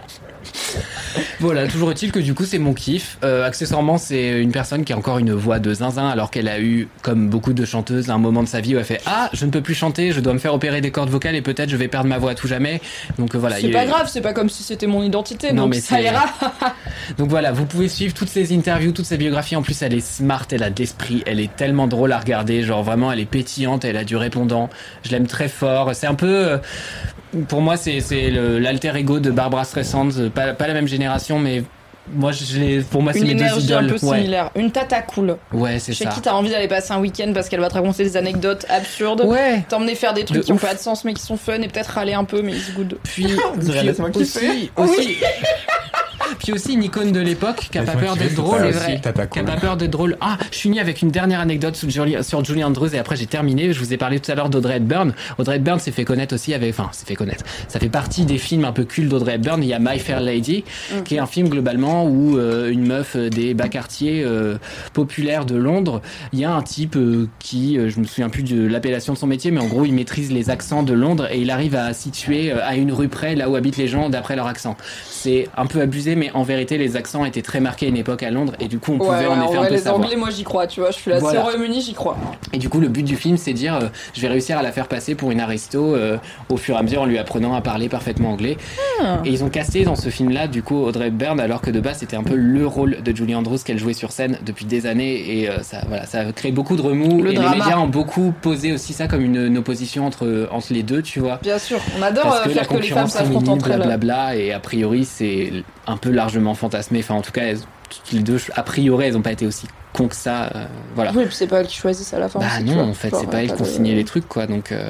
Voilà, toujours est-il que du coup c'est mon kiff. Euh, accessoirement, c'est une personne qui a encore une voix de zinzin alors qu'elle a eu, comme beaucoup de chanteuses, un moment de sa vie où elle fait Ah, je ne peux plus chanter, je dois me faire opérer des cordes vocales et peut-être je vais perdre ma voix à tout jamais. Donc euh, voilà. c'est pas a- grave, c'est pas comme si c'était mon identité, Non, donc mais ça ira. Donc voilà, vous pouvez suivre toutes ces interviews, toutes ces biographies. En plus, elle est smart, elle a de l'esprit, elle est tellement drôle à regarder. Genre vraiment, elle est pétillante, elle a du répondant. Je l'aime très fort. C'est un peu, euh, pour moi, c'est l'alter ego de Barbara Streisand. Pas, pas la même génération, mais moi, je l'ai- pour moi, c'est Une mes deux énergie idoles. un peu ouais. similaire. Une tata cool. Ouais, c'est Chez ça. qui t'as envie d'aller passer un week-end parce qu'elle va te raconter des anecdotes absurdes. Ouais. T'emmener faire des trucs De qui ont ouf. pas de sens mais qui sont fun et peut-être râler un peu mais it's good. Puis, puis kiffer. aussi, aussi, puis aussi une icône de l'époque qui a pas peur d'être drôle. Qui a Cool. pas peur d'être drôle. Ah, je suis avec une dernière anecdote sur Julie, sur Julie Andrews et après j'ai terminé. Je vous ai parlé tout à l'heure d'Audrey Hepburn. Audrey Hepburn s'est fait connaître aussi avec, enfin, s'est fait connaître. Ça fait partie des films un peu cultes d'Audrey Hepburn. Il y a My Fair Lady, qui est un film globalement où euh, une meuf euh, des bas quartiers euh, populaires de Londres, il y a un type euh, qui, euh, je me souviens plus de l'appellation de son métier, mais en gros il maîtrise les accents de Londres et il arrive à situer euh, à une rue près là où habitent les gens d'après leur accent. C'est un peu abusé mais en vérité, les accents étaient très marqués à une époque à Londres, et du coup, on pouvait Ouais, en ouais, effet ouais, un peu les savoir. Anglais, moi j'y crois, tu vois. Je suis là, Voilà. Royaume-Uni, j'y crois. Et du coup, le but du film, c'est de dire, euh, je vais réussir à la faire passer pour une aristo euh, au fur et à mesure en lui apprenant à parler parfaitement anglais. Ah. Et ils ont casté dans ce film-là, du coup, Audrey Hepburn, alors que de base, c'était un peu le rôle de Julie Andrews qu'elle jouait sur scène depuis des années, et euh, ça, voilà, ça a créé beaucoup de remous. Le et drama. les médias ont beaucoup posé aussi ça comme une, une opposition entre entre les deux, tu vois. Bien sûr, on adore Parce que la faire que les femmes elles. blablabla, et a priori, c'est un peu largement fantasmé. Enfin, en tout cas, elles- toutes les deux, a priori, elles n'ont pas été aussi cons que ça. euh, voilà. Oui, c'est pas elles qui choisissent à la fin. Bah aussi, non, en fait, c'est pas euh, elle qui ont signé les trucs, quoi. Donc, euh,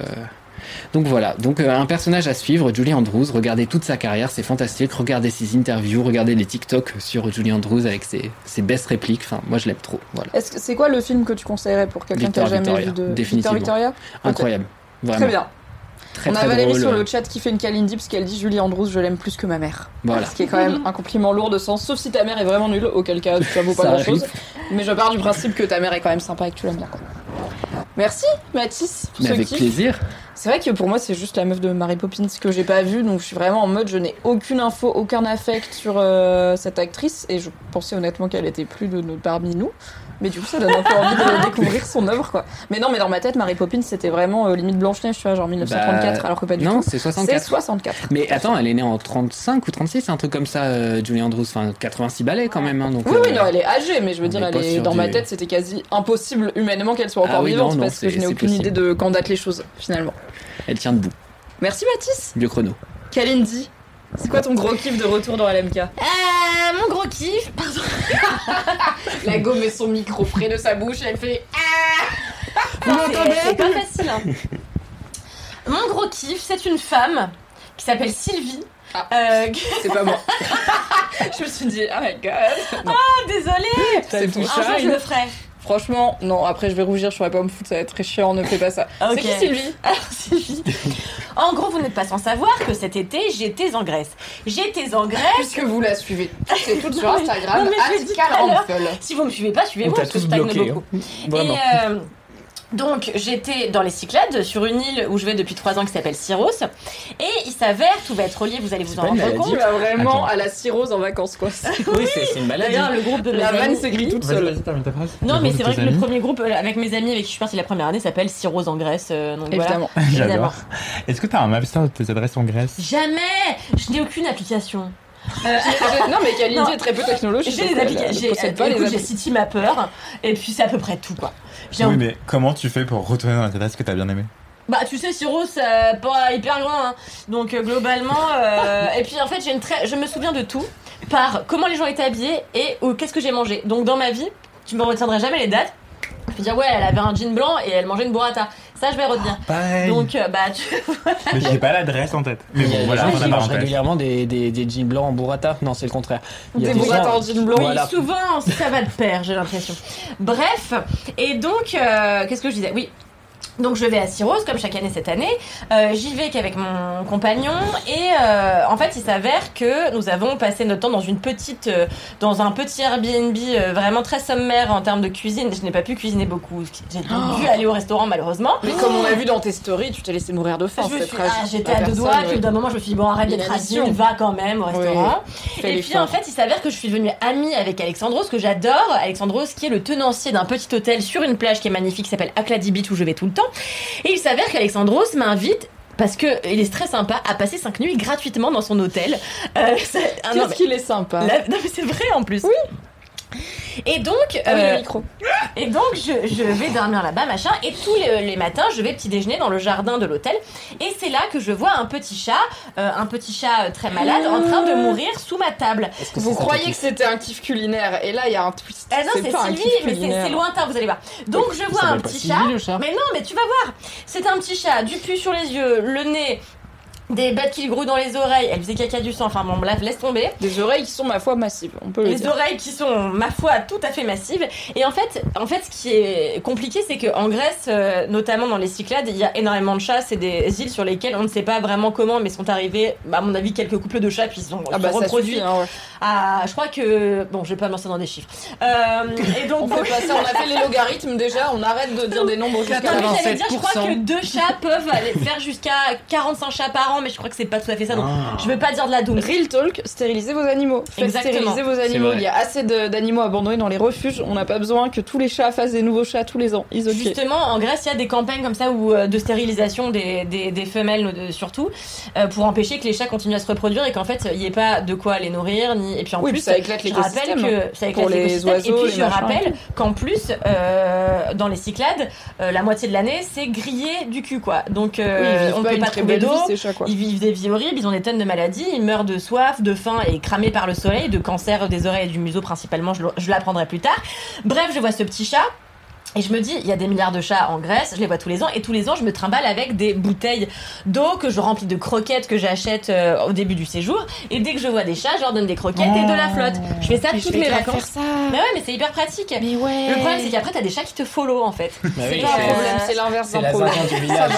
donc voilà. Donc euh, un personnage à suivre, Julie Andrews. Regardez toute sa carrière, c'est fantastique. Regardez ses interviews, regardez les TikTok sur Julie Andrews avec ses, ses best répliques. Enfin, moi, je l'aime trop. Voilà. C'est quoi le film que tu conseillerais pour quelqu'un qui a jamais Victoria, vu de définitivement. Victor Victoria. Incroyable. Vraiment. Très bien. Très, on a Valérie drôle. sur le chat qui fait une Kalindi parce qu'elle dit Julie Andrews, je l'aime plus que ma mère. Voilà. Ce qui est quand même un compliment lourd de sens, sauf si ta mère est vraiment nulle, auquel cas ça vaut pas grand chose. Mais je pars du principe que ta mère est quand même sympa et que tu l'aimes bien. quoi. Merci Mathis pour Mais ce avec kiff. plaisir. C'est vrai que pour moi c'est juste la meuf de Mary Poppins que j'ai pas vue donc je suis vraiment en mode je n'ai aucune info, aucun affect sur euh, cette actrice et je pensais honnêtement qu'elle était plus de, de parmi nous. Mais du coup ça donne un peu envie de découvrir son œuvre quoi. Mais non mais dans ma tête Mary Poppins c'était vraiment euh, limite Blanche-Neige tu vois genre 1934 Bah, alors que pas du non, tout. c'est 64. C'est 64. Mais attends, elle est née en 35 ou 36, un truc comme ça, euh, Julie Andrews. Enfin, 86 balais quand même. Hein, donc, Oui, oui, euh, non, elle est âgée, mais je veux dire, elle est dans ma tête, c'était quasi impossible humainement qu'elle soit Ah encore oui, vivante non, non, parce que je n'ai aucune possible. idée de quand datent les choses finalement. Elle tient debout. Merci Mathis. Vieux chrono. Kalindi, c'est quoi ton gros kiff de retour dans LMK Euh, mon gros kiff, pardon. La go met son micro près de sa bouche et elle fait. Vous m'entendez C'est pas facile. hein. Mon gros kiff, c'est une femme qui s'appelle Sylvie. Euh, C'est pas moi. je me suis dit, oh my god. Non. Ah, désolée C'est tout Un jour, je le ferai. Franchement, non, après je vais rougir, je pourrais pas me foutre, ça va être très chiant, ne fais pas ça. Ok. C'est qui Sylvie Alors, Sylvie. En gros, vous n'êtes pas sans savoir que cet été, j'étais en Grèce. J'étais en Grèce. Puisque vous la suivez toutes et toutes sur Non, mais- Instagram, non, mais je tout l'heure. Si vous me suivez pas, suivez-moi parce que tous je bloqué, beaucoup. hein. Vraiment. Et euh, donc j'étais dans les Cyclades sur une île où je vais depuis trois ans qui s'appelle Syros et il s'avère tout va être relié vous allez vous en rendre compte Tu vas vraiment Attends. à la cirrhose en vacances quoi. Oui, c'est c'est une maladie. D'ailleurs le groupe de mes La vanne s'écrit toute seule. non Le mais c'est vrai que le premier groupe euh, avec mes amis avec qui je suis partie la première année s'appelle Syros en Grèce euh, donc voilà. Évidemment. J'adore. Est-ce que t'as un master de tes adresses en Grèce? Jamais Je n'ai aucune application. Euh, non mais Kalindi Non. est très peu technologique. j'ai des applications. elle J'ai. City Mapper et puis c'est à peu près tout quoi. Oui, un- mais comment tu fais pour retourner dans les adresses que t'as bien aimées Bah tu sais Syros c'est pas hyper loin hein. donc euh, globalement euh, et puis en fait j'ai une très je me souviens de tout par comment les gens étaient habillés et ou qu'est-ce que j'ai mangé donc dans ma vie tu me retiendrai jamais les dates je peux dire ouais elle avait un jean blanc et elle mangeait une burrata ça je vais retenir Pareil. donc euh, bah tu Mais j'ai pas l'adresse en tête. Mais bon, voilà, on a mangent régulièrement des, des, des jeans blancs en burrata. Non, c'est le contraire. Il y a Des gens- burrata en jean blanc. oui Voilà. souvent ça va de pair j'ai l'impression bref et donc euh, qu'est-ce que je disais? Oui donc je vais à Syros comme chaque année cette année. Euh, J'y vais qu'avec mon compagnon et euh, en fait il s'avère que nous avons passé notre temps dans une petite, euh, dans un petit Airbnb vraiment très sommaire en termes de cuisine. Je n'ai pas pu cuisiner beaucoup. J'ai donc dû aller au restaurant malheureusement. Mais comme on a vu dans tes stories, tu t'es laissé mourir de faim. Ah, j'étais La à deux personne, doigts, puis ouais. bout d'un moment je me suis dit bon arrête d'être asile, va quand même au restaurant. Et puis en fait, il s'avère que je suis devenue amie avec Alexandros, que j'adore. Alexandros, qui est le tenancier d'un petit hôtel sur une plage qui est magnifique, qui s'appelle Akladi Beach, où je vais tout le temps. Et il s'avère qu'Alexandros m'invite. Parce que il est très sympa à passer 5 nuits gratuitement dans son hôtel. Euh, ah, Qu'est-ce qu'il est sympa. la- non mais c'est vrai en plus. Oui. Et donc, Ah oui, euh, le micro. et donc, je, je vais dormir là-bas, machin. Et tous les, les matins, je vais petit déjeuner dans le jardin de l'hôtel. Et c'est là que je vois un petit chat, euh, un petit chat euh, très malade, en train de mourir sous ma table. Vous croyez que c'était un kiff culinaire? Et là il y a un twist. Ah non, c'est Sylvie, mais c'est lointain, vous allez voir. Donc je vois un petit chat. Mais non, mais tu vas voir. C'est un petit chat, du pu sur les yeux, le nez, des bêtes qui lui grouillent dans les oreilles. Elle faisait caca du sang. Enfin bon, bref, laisse tomber. Des oreilles qui sont ma foi massives, on peut le Les dire. oreilles qui sont, ma foi, tout à fait massives. Et en fait, en fait, ce qui est compliqué, c'est qu'en Grèce, euh, notamment dans les Cyclades, il y a énormément de chats. C'est des îles sur lesquelles on ne sait pas vraiment comment, mais sont arrivés, bah, à mon avis, quelques couples de chats, puis ils ont Ah bah ça reproduit. suffit, hein, ouais. à, je crois que, bon, je vais pas me lancer dans des chiffres. Euh, et donc, On fait pas ça, on a fait les logarithmes déjà, on arrête de dire des nombres jusqu'à Non, mais j'allais dire, je crois 87%. que deux chats peuvent aller faire jusqu'à 45 chats par marrant, mais je crois que c'est pas tout à fait ça. Donc, Ah. je veux pas dire de la doom. Real talk, stérilisez vos animaux. Faites Exactement. stériliser vos animaux. Il y a assez de- d'animaux abandonnés dans les refuges. On n'a pas besoin que tous les chats fassent des nouveaux chats tous les ans. Ils. Justement, en Grèce, il y a des campagnes comme ça où, euh, de stérilisation des, des, des femelles euh, surtout, euh, pour empêcher que les chats continuent à se reproduire et qu'en fait, il n'y ait pas de quoi les nourrir. Ni... Et puis en Oui, plus, ça éclate je rappelle que ça éclate pour les oiseaux, Et puis les je rappelle qu'en plus, euh, dans les Cyclades, euh, la moitié de l'année, c'est grillé du cul, quoi. Donc euh, Oui, on pas peut pas trouver d'eau. Ils vivent des vies horribles, ils ont des tonnes de maladies, ils meurent de soif, de faim et cramés par le soleil, de cancer des oreilles et du museau principalement, je, le- je l'apprendrai plus tard. Bref, je vois ce petit chat. Et je me dis, il y a des milliards de chats en Grèce, je les vois tous les ans, et tous les ans, je me trimballe avec des bouteilles d'eau que je remplis de croquettes que j'achète euh, au début du séjour. Et dès que je vois des chats, je leur donne des croquettes et de la flotte. Je fais ça Mais je toutes mes vacances. faire ça. Mais ouais, mais c'est hyper pratique. Mais ouais. Le problème, c'est qu'après, t'as des chats qui te follow en fait. Bah C'est oui, problème, c'est l'inverse d'un problème. Du village.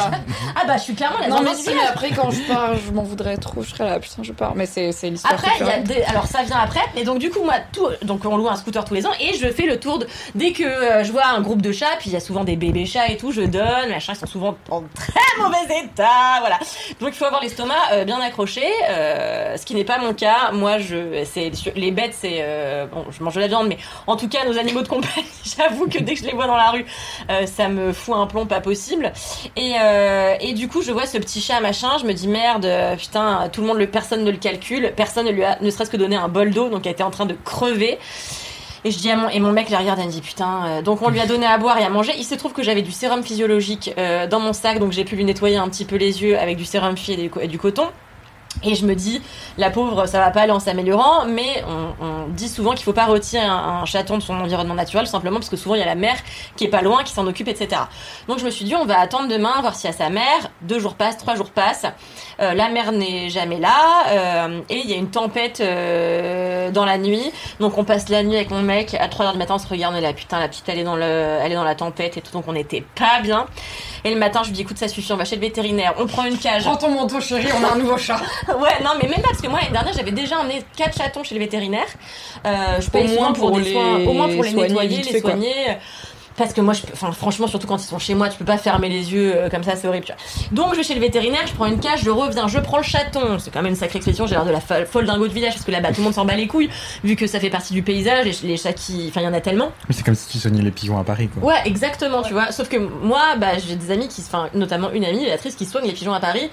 Ah bah, je suis clairement la Non, mais si, mais après, quand je pars, je m'en voudrais trop. Je serais là, putain, je pars. Mais c'est c'est l'histoire. Après, il y a des... alors ça vient après, et donc du coup moi tout, donc on loue un scooter tous les ans et je fais le tour de... dès que euh, je vois un groupe de chats, puis il y a souvent des bébés chats et tout, je donne, machin, ils sont souvent en très mauvais état, voilà. Donc il faut avoir l'estomac euh, bien accroché, euh, ce qui n'est pas mon cas. Moi, je, c'est les bêtes, c'est euh, bon, je mange de la viande, mais en tout cas nos animaux de compagnie, j'avoue que dès que je les vois dans la rue, ça me fout un plomb pas possible. Et, et du coup, je vois ce petit chat machin, je me dis merde, putain, tout le monde, personne ne le calcule, personne ne lui a ne serait-ce que donné un bol d'eau, donc elle était en train de crever. Et je dis à mon et mon mec le regarde, elle me dit putain. euh, donc on lui a donné à boire et à manger. Il se trouve que j'avais du sérum physiologique euh, dans mon sac, donc j'ai pu lui nettoyer un petit peu les yeux avec du sérum co- et du coton. Et je me dis, la pauvre, ça va pas aller en s'améliorant, mais on, on dit souvent qu'il faut pas retirer un, chaton de son environnement naturel, simplement parce que souvent il y a la mère qui est pas loin, qui s'en occupe, etc. Donc je me suis dit, on va attendre demain, voir s'il y a sa mère. Deux jours passent, trois jours passent. Euh, la mère n'est jamais là, euh, et il y a une tempête euh, dans la nuit. Donc on passe la nuit avec mon mec à 3 heures du matin, on se regarde, est là, putain, la petite elle est dans le, elle est dans la tempête et tout, donc on était pas bien. Et le matin, je lui dis, écoute, ça suffit, on va chez le vétérinaire, on prend une cage. Prends ton manteau, chérie, on a un nouveau chat. Ouais, non, mais même pas parce que moi l'année dernière j'avais déjà emmené quatre chatons chez le vétérinaire. Euh, je paye Au moins pour, les soins, au moins pour les soigner nettoyer, les fait, quoi. soigner. Parce que moi, je, peux- enfin, franchement, surtout quand ils sont chez moi, tu peux pas fermer les yeux euh, comme ça, c'est horrible. tu vois. Donc, je vais chez le vétérinaire, je prends une cage, je reviens, je prends le chaton. C'est quand même une sacrée expression. J'ai l'air de la fo- folle dingo de village parce que là-bas, tout le monde s'en bat les couilles, vu que ça fait partie du paysage. Les, les chats qui, enfin, il y en a tellement. Mais c'est comme si tu soignais les pigeons à Paris, quoi. Ouais, exactement, tu vois. Sauf que moi, bah, j'ai des amis qui, enfin, notamment une amie, Béatrice, qui soigne les pigeons à Paris.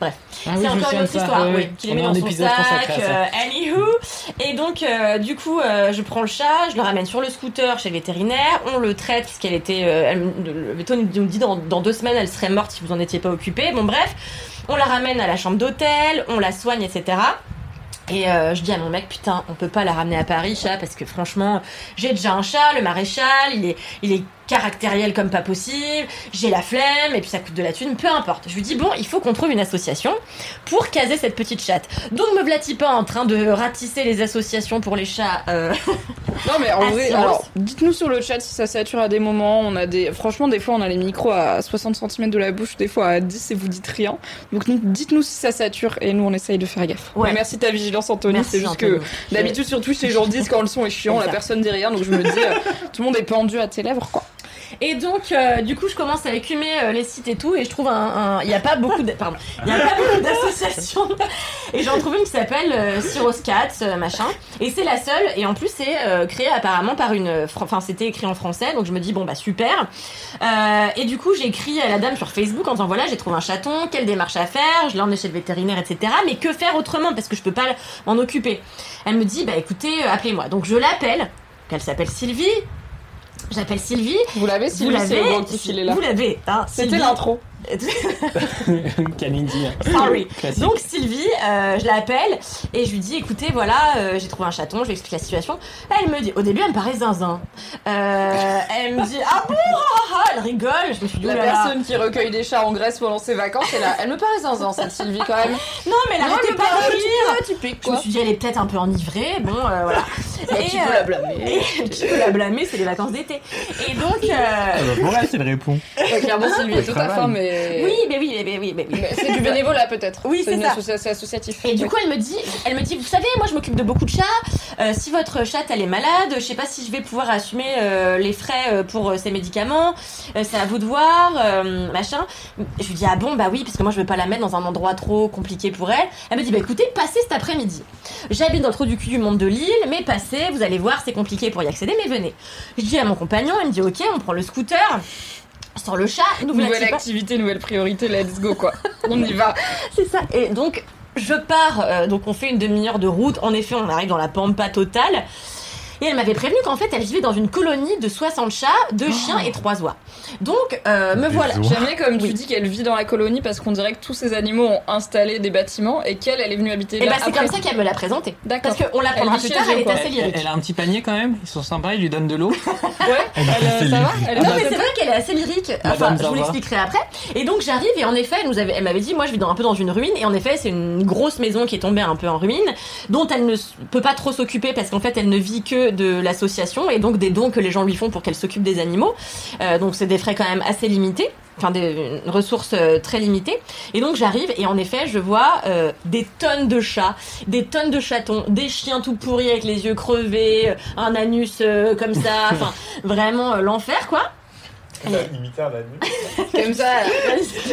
Bref, Ah oui, c'est encore une autre histoire, oui, qui les met dans son sac, euh, anywho. Et donc, euh, du coup, euh, je prends le chat, je le ramène sur le scooter chez le vétérinaire, on le traite, parce qu'elle était, euh, elle le véto nous dit dans, dans deux semaines, elle serait morte si vous en étiez pas occupé. Bon, bref, on la ramène à la chambre d'hôtel, on la soigne, etc. Et euh, je dis à mon mec, putain, on peut pas la ramener à Paris, chat, parce que franchement, j'ai déjà un chat, le maréchal, il est, il est caractériel comme pas possible, j'ai la flemme, et puis ça coûte de la thune, peu importe. Je lui dis, bon, il faut qu'on trouve une association pour caser cette petite chatte. Donc me vlatis pas en train de ratisser les associations pour les chats. euh, Non mais en vrai, alors dites-nous sur le chat si ça sature à des moments. On a des, franchement, des fois on a les micros à 60 cm de la bouche, des fois à 10 et vous dites rien. Donc nous, dites-nous si ça sature et nous on essaye de faire gaffe. Ouais. Mais merci de ta vigilance Anthony. C'est juste Anthony. que d'habitude sur Twitch les gens disent quand le son est chiant, la personne dit rien. Donc je me dis, euh, tout le monde est pendu à tes lèvres quoi. Et donc, euh, du coup, je commence à écumer euh, les sites et tout, et je trouve un, il y a pas beaucoup, d'associations, et j'en trouve une qui s'appelle euh, Cyros Cats, euh, machin, et c'est la seule, et en plus c'est créé apparemment par une, enfin c'était écrit en français, donc je me dis bon bah super, et du coup j'ai écrit à la dame sur Facebook en disant voilà j'ai trouvé un chaton, quelle démarche à faire, je l'ai emmené chez le vétérinaire, etc. Mais que faire autrement parce que je peux pas m'en occuper. Elle me dit bah écoutez appelez-moi, donc je l'appelle, qu'elle s'appelle Sylvie. J'appelle Sylvie. Vous l'avez Vous Sylvie, c'est le gros kiff, il est là. Vous l'avez, hein, C'était l'intro. Kalindi. Sorry. Classique. Donc Sylvie, euh, je l'appelle et je lui dis écoutez voilà euh, j'ai trouvé un chaton, je lui explique la situation. Elle me dit au début elle me paraît zinzin. Euh, elle me dit ah bon ah, ah, elle rigole. Je me suis dit La oh personne qui recueille des chats en Grèce pendant ses vacances, elle, a- elle me paraît zinzin cette Sylvie quand même. Non mais elle arrêtait elle me pas de paraît rire. atypique, Je me quoi. suis dit elle est peut-être un peu enivrée. Bon euh, voilà. Et qui peut la blâmer et qui peut la blâmer C'est les vacances d'été. Et donc euh, Ah bah pour elle, c'est le répond. Ouais, clairement Sylvie est tout à travail. fin mais. Oui, mais oui, mais oui, mais oui. C'est du bénévolat peut-être. Oui, c'est ça. C'est associatif. Et du coup, elle me dit, elle me dit, vous savez, moi, je m'occupe de beaucoup de chats. Euh, si votre chatte elle est malade, je sais pas si je vais pouvoir assumer euh, les frais euh, pour euh, ses médicaments. Euh, c'est à vous de voir, euh, machin. Je lui dis ah bon bah oui, parce que moi je veux pas la mettre dans un endroit trop compliqué pour elle. Elle me dit bah écoutez, passez cet après-midi. J'habite dans le trou du cul du monde de Lille, mais passez, vous allez voir, c'est compliqué pour y accéder, mais venez. Je dis à mon compagnon, il me dit ok, on prend le scooter. Sur le chat, nous voilà Nouvelle activité, nouvelle priorité, let's go quoi. On y va. c'est ça. Et donc, je pars, euh, donc on fait une demi-heure de route. En effet, on arrive dans la pampa totale. Et elle m'avait prévenu qu'en fait, elle vivait dans une colonie de 60 chats, 2 chiens et 3 oies. Donc, euh, me voilà. J'aime bien comme tu dis qu'elle vit dans la colonie parce qu'on dirait que tous ces animaux ont installé des bâtiments et qu'elle, elle est venue habiter Et là. bah, c'est comme ça qu'elle me l'a présenté. D'accord. Parce qu'on l'apprendra Elle vit plus tard, elle est assez lyrique. Elle a un petit panier quand même, ils sont sympas, ils lui donnent de l'eau. Ouais, elle, euh, ça va Elle est Non mais c'est vrai qu'elle est assez lyrique. Enfin, Madame je vous l'expliquerai après. Et donc j'arrive et en effet, elle nous avait, elle m'avait dit, moi je vis dans, un peu dans une ruine et en effet c'est une grosse maison qui est tombée un peu en ruine, dont elle ne peut pas trop s'occuper parce qu'en fait elle ne vit que de l'association et donc des dons que les gens lui font pour qu'elle s'occupe des animaux. Euh, donc c'est des frais quand même assez limités. Enfin, des ressources euh, très limitées. Et donc j'arrive et en effet je vois euh, des tonnes de chats, des tonnes de chatons, des chiens tout pourris avec les yeux crevés, un anus euh, comme ça, enfin vraiment euh, l'enfer quoi. comme ça.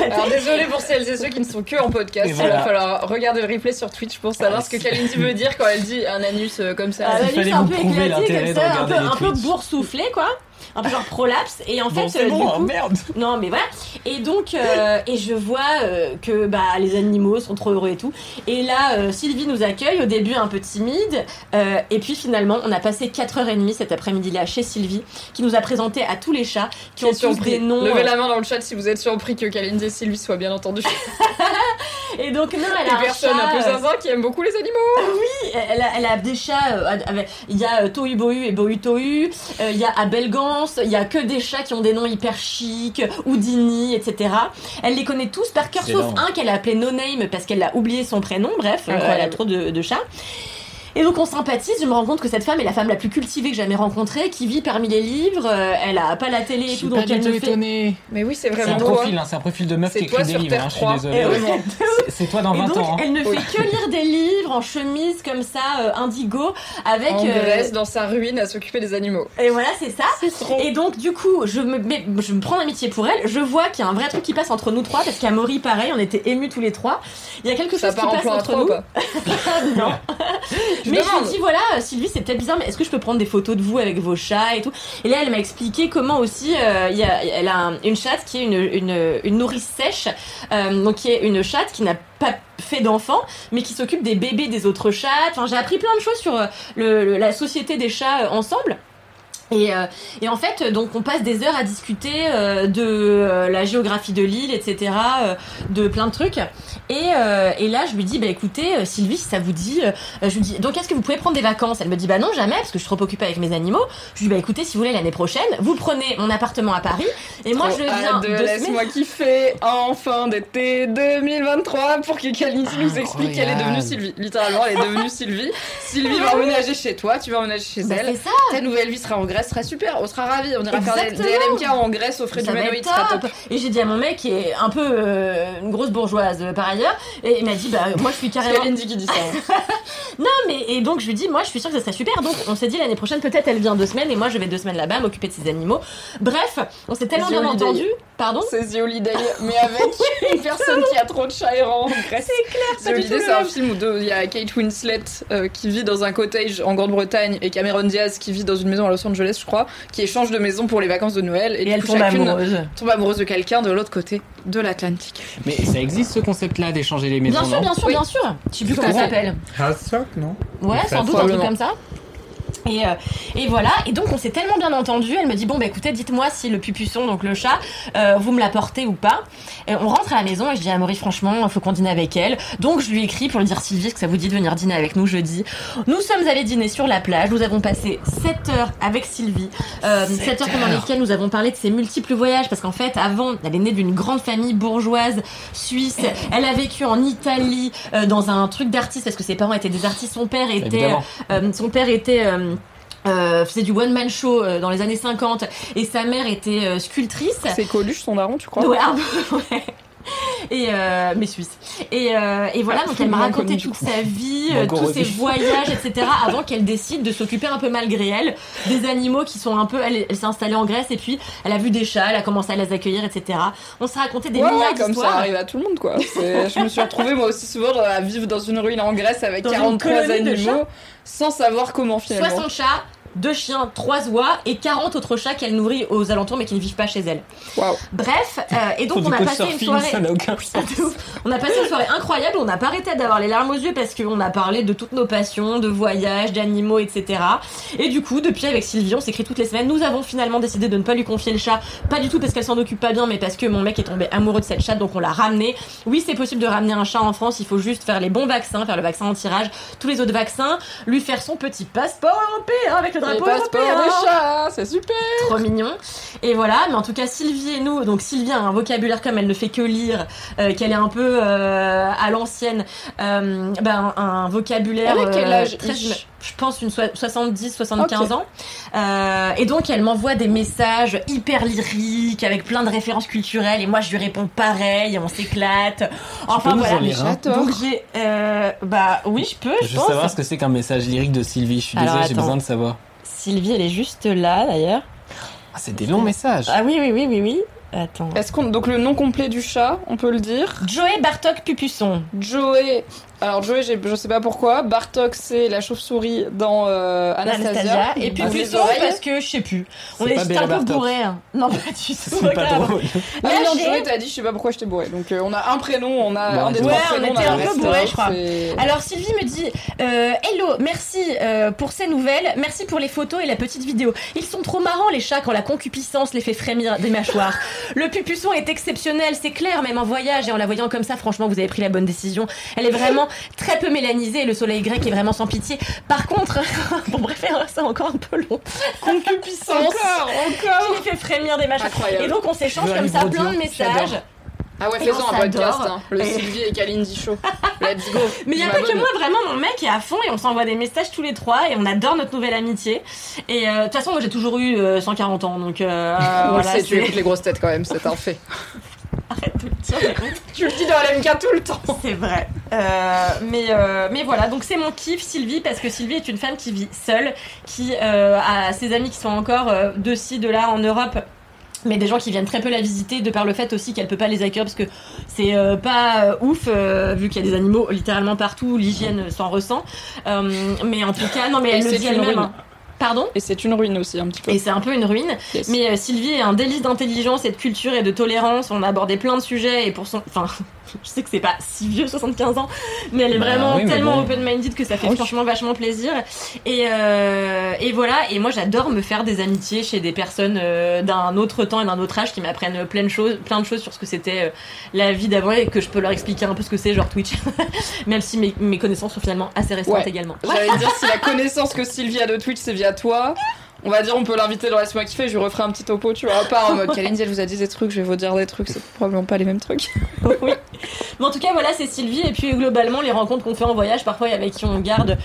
Alors désolé pour celles et ceux qui ne sont que en podcast. Il voilà. va falloir regarder le replay sur Twitch pour savoir ce que Kalindi veut dire quand elle dit un anus euh, comme ça. Ah, l'anus fallait un peu éclaté comme ça, un peu, un peu boursouflé quoi. Un peu genre prolapse et en fait Bon, c'est euh, bon, du hein, coup merde. non mais voilà. Et donc euh, et je vois euh, que bah les animaux sont trop heureux et tout. Et là euh, Sylvie nous accueille. Au début un peu timide. Euh, et puis finalement on a passé 4h30 cet après-midi là chez Sylvie qui nous a présenté à tous les chats qui ont Qui est tous surpris des noms Levez euh, la main dans le chat si vous êtes surpris que Kalindi et Sylvie soient bien entendus. et donc non elle a un personnes chat, un peu euh, zinzin qui aiment beaucoup les animaux. Oui, elle a, elle a des chats. euh, avec- il y a euh, Tohu Bohu et Bohu Tohu. euh, il y a Abelgance. Il y a que des chats qui ont des noms hyper chics, Houdini, etc. Elle les connaît tous par cœur, sauf énorme. un qu'elle a appelé No Name parce qu'elle a oublié son prénom. Bref, euh, elle a trop de, de chats. Et donc on sympathise, je me rends compte que cette femme est la femme la plus cultivée que j'ai jamais rencontrée, qui vit parmi les livres, euh, elle a pas la télé et tout, donc elle ne fait... Mais oui, c'est C'est vraiment un drôle. profil, hein, c'est un profil de meuf C'est qui écrit des livres, hein, je suis 3. désolé. Et ouais. Vraiment. C'est- C'est toi dans Et 20 donc, ans. hein. elle ne fait que lire des livres en chemise comme ça, euh, indigo, avec... En euh, Grèce, dans sa ruine, à s'occuper des animaux. Et voilà, c'est ça. trop. Et donc, du coup, je me, je me prends d'amitié pour elle. Je vois qu'il y a un vrai truc qui passe entre nous trois, parce qu'à Maury, pareil, on était émus tous les trois. Il y a quelque Ça chose qui passe entre ou nous. pas non. Je Mais je demande. lui dis, voilà, Sylvie, c'est peut-être bizarre, mais est-ce que je peux prendre des photos de vous avec vos chats et tout? Et là, elle m'a expliqué comment aussi, euh, il y a, elle a un- une chatte qui est une, une, une nourrice sèche, euh, donc qui est une chatte qui n'a pas fait d'enfants, mais qui s'occupe des bébés des autres chats. Enfin, j'ai appris plein de choses sur euh, le, le- la société des chats euh, ensemble. Et, euh, et en fait, donc on passe des heures à discuter euh, de euh, la géographie de l'île, etc., euh, de plein de trucs. Et, euh, et là, je lui dis, bah écoutez, euh, Sylvie, si ça vous dit, euh, je lui dis, donc est-ce que vous pouvez prendre des vacances? Elle me dit, bah non, jamais, parce que je suis trop occupée avec mes animaux. Je lui dis, bah écoutez, si vous voulez l'année prochaine, vous prenez mon appartement à Paris, et moi Trop je viens de semaines. Laisse-moi kiffer en fin d'été 2023 pour que Kalindi nous explique qu'elle est devenue. Sylvie. Littéralement, elle est devenue Sylvie. Sylvie va emménager chez toi, tu vas emménager chez Bah, elle. c'est ça. Ta nouvelle vie sera en Grèce, sera super. On sera ravis. On ira faire des, Exactement. LMK en Grèce au frais du Manoïd, ce top. top. Et j'ai dit à mon mec, qui est un peu euh, une grosse bourgeoise euh, par ailleurs, et il m'a dit, bah moi je suis C'est carrément. Kalindi qui dit ça. hein. Non, mais et donc je lui dis, moi je suis sûre que ça serait super. Donc on s'est dit l'année prochaine, peut-être elle vient deux semaines et moi je vais deux semaines là-bas m'occuper de ses animaux. Bref, on s'est tellement bien entendu. Pardon? C'est The Holiday, mais avec une personne qui a trop de chats errants en Grèce. C'est clair, c'est le un film où il y a Kate Winslet euh, qui vit dans un cottage en Grande-Bretagne et Cameron Diaz qui vit dans une maison à Los Angeles, je crois, qui échange de maison pour les vacances de Noël. Et, Et elle coup, tombe amoureuse. tombe amoureuse de quelqu'un de l'autre côté de l'Atlantique. Mais ça existe ce concept-là d'échanger les maisons Bien sûr, bien sûr, Oui. bien sûr. Je sais plus comment ça s'appelle. House non Ouais, sans doute un truc comme ça. Et, euh, et voilà, et donc on s'est tellement bien entendu, elle me dit bon bah écoutez dites-moi si le pupuçon, donc le chat, euh, vous me l'apportez ou pas. Et on rentre à la maison et je dis à Maurice franchement il faut qu'on dîne avec elle. Donc je lui écris pour lui dire Sylvie est-ce que ça vous dit de venir dîner avec nous jeudi. Nous sommes allés dîner sur la plage, nous avons passé 7 heures avec Sylvie, euh, 7 heures pendant lesquelles nous avons parlé de ses multiples voyages. Parce qu'en fait avant elle est née d'une grande famille bourgeoise suisse, elle a vécu en Italie euh, dans un truc d'artiste. Parce que ses parents étaient des artistes, son père était son père était euh, faisait du one man show euh, dans les années 50 et sa mère était euh, sculptrice. C'est Coluche, son daron, tu crois? Ouais, un peu, ouais. Et euh, mais suisse. Et, euh, et voilà, Ah, donc elle m'a raconté toute coup. sa vie, euh, tous ses voyages, etc. avant qu'elle décide de s'occuper un peu malgré elle des animaux qui sont un peu. Elle, elle s'est installée en Grèce et puis elle a vu des chats, elle a commencé à les accueillir, etc. On s'est raconté des Ouais, milliards comme ça arrive à tout le monde, quoi. Je me suis retrouvée, moi aussi, souvent à vivre dans une ruine en Grèce avec Dans une 43 colonie de animaux, sans savoir comment finalement. 60 chats, deux chiens, trois oies et 40 autres chats qu'elle nourrit aux alentours mais qui ne vivent pas chez elle. Bref, euh, et donc Pour on du a passé une couchsurfing, soirée. ça n'a aucun sens. De ouf. On a passé une soirée incroyable, on n'a pas arrêté d'avoir les larmes aux yeux parce qu'on a parlé de toutes nos passions, de voyages, d'animaux, etc. Et du coup, depuis avec Sylvie, on s'écrit toutes les semaines. Nous avons finalement décidé de ne pas lui confier le chat, pas du tout parce qu'elle s'en occupe pas bien, mais parce que mon mec est tombé amoureux de cette chatte, donc on l'a ramené. Oui, c'est possible de ramener un chat en France, il faut juste faire les bons vaccins, faire le vaccin anti-rage, tous les autres vaccins, lui faire son petit passeport européen avec le Les drapeau européen. des chats, c'est super. Trop mignon. Et voilà, mais en tout cas, Sylvie et nous, donc Sylvie a un vocabulaire comme elle ne fait que lire, euh, qu'elle est un peu euh, à l'ancienne, euh, ben, un vocabulaire. Elle a quel euh, âge, très- Je pense une soi- 70, 75 Ok. ans. Euh, et donc, elle m'envoie des messages hyper lyriques, avec plein de références culturelles, et moi, je lui réponds pareil, et on s'éclate. Enfin, peux nous voilà. en lire un Donc, j'ai. euh, bah oui, je peux, Je je veux pense. savoir ce que c'est qu'un message lyrique de Sylvie. Je suis Alors, désolé, j'ai besoin de savoir. Sylvie, elle est juste là, d'ailleurs. Ah, c'est des longs messages. Ah oui, oui, oui, oui, oui. Attends. Est-ce qu'on donc le nom complet du chat, on peut le dire? Joey Bartok Pupusson. Joey. Alors Joey, je sais pas pourquoi. Bartok, c'est la chauve-souris dans euh, Anastasia. Anastasia. Et puis oreilles. parce que je sais plus. On est Béla un peu bourré. hein. Non, pas du tout. C'est pas drôle. Ah non, Joey, t'as dit, je sais pas pourquoi j'étais bourré. Donc euh, on a un prénom, on a Bon, un des ouais, trois on prénoms. était on a un peu bourré, je crois. Alors Sylvie me dit euh, Hello, merci euh, pour ces nouvelles, merci pour les photos et la petite vidéo. Ils sont trop marrants les chats quand la concupiscence les fait frémir des mâchoires. Le pupusson est exceptionnel, c'est clair, même en voyage et en la voyant comme ça, franchement, vous avez pris la bonne décision. Elle est vraiment très peu mélanisée et le soleil grec est vraiment sans pitié. Par contre, bon bref, c'est encore un peu long. Concupiscence. Encore, encore. Qui fait frémir des mâchoires. Incroyable. Et donc on s'échange comme ça plein de messages. Ah ouais, faisons on un podcast. hein. Le Et- Sylvie et Kalindi Show. Let's go. Mais il y a pas que moi, vraiment, mon mec est à fond et on s'envoie des messages tous les trois et on adore notre nouvelle amitié. Et euh, de toute façon, moi j'ai toujours eu euh, 140 ans, donc euh, On le voilà, sait, tu écoutes les grosses têtes quand même, c'est un fait. Arrête de le dire. Tu le dis dans LMK tout le temps. C'est vrai. Euh, mais, euh, mais voilà, donc c'est mon kiff, Sylvie, parce que Sylvie est une femme qui vit seule, qui euh, a ses amis qui sont encore de ci, de là en Europe. Mais des gens qui viennent très peu la visiter, de par le fait aussi qu'elle peut pas les accueillir parce que c'est euh, pas euh, ouf, euh, vu qu'il y a des animaux littéralement partout, l'hygiène s'en ressent. Mais en tout cas, non, mais Et elle le dit elle-même. hein. Pardon Et c'est une ruine aussi, un petit peu. et c'est un peu une ruine. Yes. Mais euh, Sylvie est un délice d'intelligence et de culture et de tolérance. On a abordé plein de sujets et pour son. Enfin, je sais que c'est pas si vieux, 75 ans, mais elle est Bah vraiment oui, tellement bon. open-minded que ça fait franchement vachement plaisir. Et, euh, et voilà. Et moi, j'adore me faire des amitiés chez des personnes euh, d'un autre temps et d'un autre âge qui m'apprennent plein de choses, plein de choses sur ce que c'était euh, la vie d'avant et que je peux leur expliquer un peu ce que c'est, genre Twitch. Même si mes, mes connaissances sont finalement assez Ouais. également. J'allais dire, si la connaissance que Sylvie a de Twitch, c'est via toi. On va dire, on peut l'inviter dans Laisse-moi kiffer, je lui referai un petit topo, tu vois, à part en mode Kalindi, elle vous a dit des trucs, je vais vous dire des trucs, c'est probablement pas les mêmes trucs. oui. Mais en tout cas, voilà, c'est Sylvie. Et puis, globalement, les rencontres qu'on fait en voyage, parfois avec qui on garde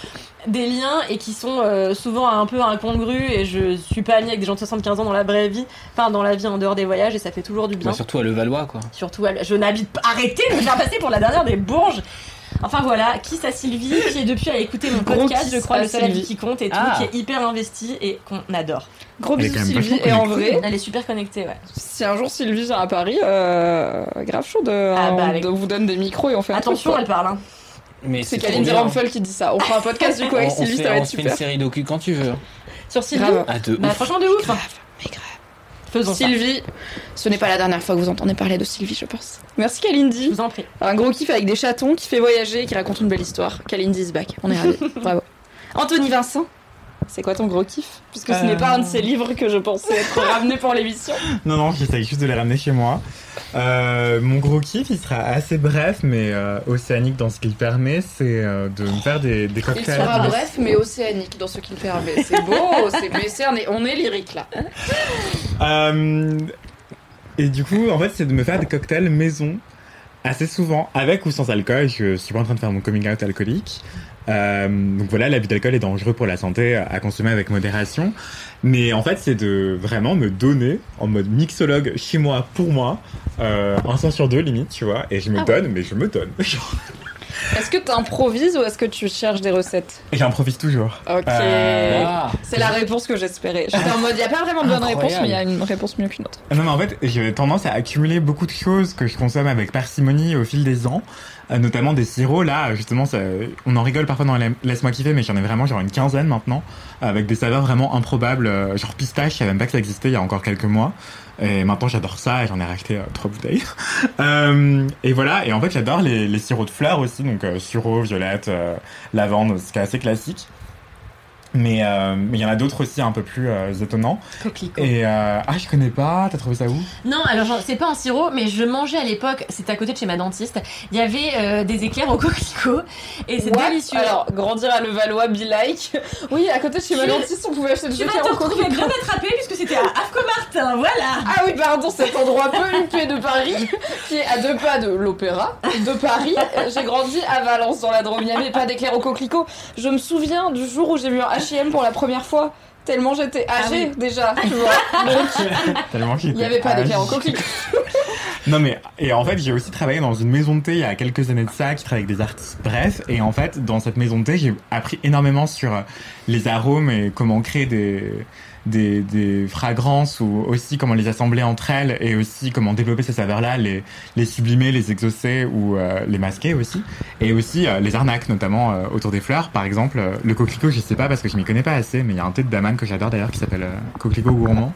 des liens et qui sont euh, souvent un peu incongrus. Et je suis pas amie avec des gens de 75 ans dans la vraie vie, enfin, dans la vie en dehors des voyages, et ça fait toujours du bien. Bah, surtout à Levallois, quoi. Surtout, elle- je n'habite pas. Arrêtez de me faire passer pour la dernière des bourges! Enfin voilà, kiss à Sylvie, qui est depuis à écouter mon Gros podcast, je crois, le seul avis qui compte et tout, Ah. qui est hyper investi et qu'on adore. Gros bisous Sylvie, et en vrai, Elle est super connectée, ouais. si un jour Sylvie vient à Paris, euh, grave chaud de, Ah bah, on- avec- de- on vous donne des micros et on fait un Attention, truc, elle parle, hein. Mais C'est Kalindi bien. Ramphel qui dit ça. On fera un podcast du coup avec On- on Sylvie, fait- ça va on être fait une super. série docu quand tu veux. Sur Sylvie? Ah, de Bah, ouf. franchement, de ouf. Mais grave. Faisons ça. Sylvie, ce n'est pas la dernière fois que vous entendez parler de Sylvie, je pense. Merci Kalindi. Je vous en prie. Un gros kiff avec des chatons qui fait voyager et qui raconte une belle histoire. Kalindi is back. On est ravis. Bravo. Anthony Vincent, c'est quoi ton gros kiff? Puisque ce n'est pas un de ces livres que je pensais être ramené pour l'émission. Non, non, j'essaye juste de les ramener chez moi. Euh, mon gros kiff, il sera assez bref, mais euh, océanique dans ce qu'il permet, c'est euh, de me faire des, des Il cocktails. sera bref mais océanique dans ce qu'il permet. C'est beau, c'est mais c'est- on est, on est lyrique là. Euh, et du coup, en fait, c'est de me faire des cocktails maison Assez souvent, avec ou sans alcool, je suis pas en train de faire mon coming out alcoolique. Euh, donc voilà, l'abus d'alcool est dangereux pour la santé, à consommer avec modération. Mais en fait, c'est de vraiment me donner en mode mixologue chez moi, pour moi, euh, un sens sur deux limite, tu vois. Et je me Ah donne, mais je me donne. Est-ce que t'improvises ou est-ce que tu cherches des recettes? Et j'improvise toujours. Ok. Euh, C'est la réponse que j'espérais. J'étais en mode, il n'y a pas vraiment de bonne réponse, mais il y a une réponse mieux qu'une autre. Non, mais en fait, j'ai tendance à accumuler beaucoup de choses que je consomme avec parcimonie au fil des ans, euh, notamment des sirops. Là, justement, ça- on en rigole parfois dans la- Laisse-moi kiffer, mais j'en ai vraiment genre une quinzaine maintenant, avec des saveurs vraiment improbables, euh, genre pistache, je savais même pas que ça existait il y a encore quelques mois. Et maintenant, j'adore ça et j'en ai racheté euh, trois bouteilles. Euh, et voilà, et en fait, j'adore les, les sirops de fleurs aussi, donc euh, sirop, violette, lavande, ce qui est assez classique. Mais euh, mais il y en a d'autres aussi un peu plus euh, étonnants. Coquelicot. Et euh, ah, je connais pas. T'as trouvé ça où? Non, alors c'est pas un sirop, mais je mangeais à l'époque, c'était à côté de chez ma dentiste, il y avait euh, des éclairs au coquelicot et c'est délicieux. Alors, grandir à Levallois, be like. Oui, à côté de chez ma Tu- dentiste, on pouvait acheter des Tu vas éclairs te au coquelicot. bien attrapé puisque c'était à Afco-Martin, voilà Ah oui, pardon, cet endroit peu huppé de Paris, qui est à deux pas de l'Opéra, de Paris. J'ai grandi à Valence, dans la Drôme. Il n'y avait pas d'éclair au coquelicot. Je me souviens du jour où j'ai vu un H&M pour la première fois. Tellement j'étais âgée déjà, tu vois. Donc, Tellement qu'il il n'y avait pas d'éclair au âgé. coquelicot. Non mais et en fait j'ai aussi travaillé dans une maison de thé il y a quelques années de ça qui travaille avec des artistes. Bref et en fait dans cette maison de thé j'ai appris énormément sur les arômes et comment créer des des, des fragrances ou aussi comment les assembler entre elles et aussi comment développer ces saveurs là, les les sublimer, les exaucer ou euh, les masquer aussi. Et aussi euh, les arnaques notamment euh, autour des fleurs. Par exemple euh, le coquelicot je sais pas parce que je m'y connais pas assez mais il y a un thé de daman que j'adore d'ailleurs qui s'appelle euh, coquelicot gourmand.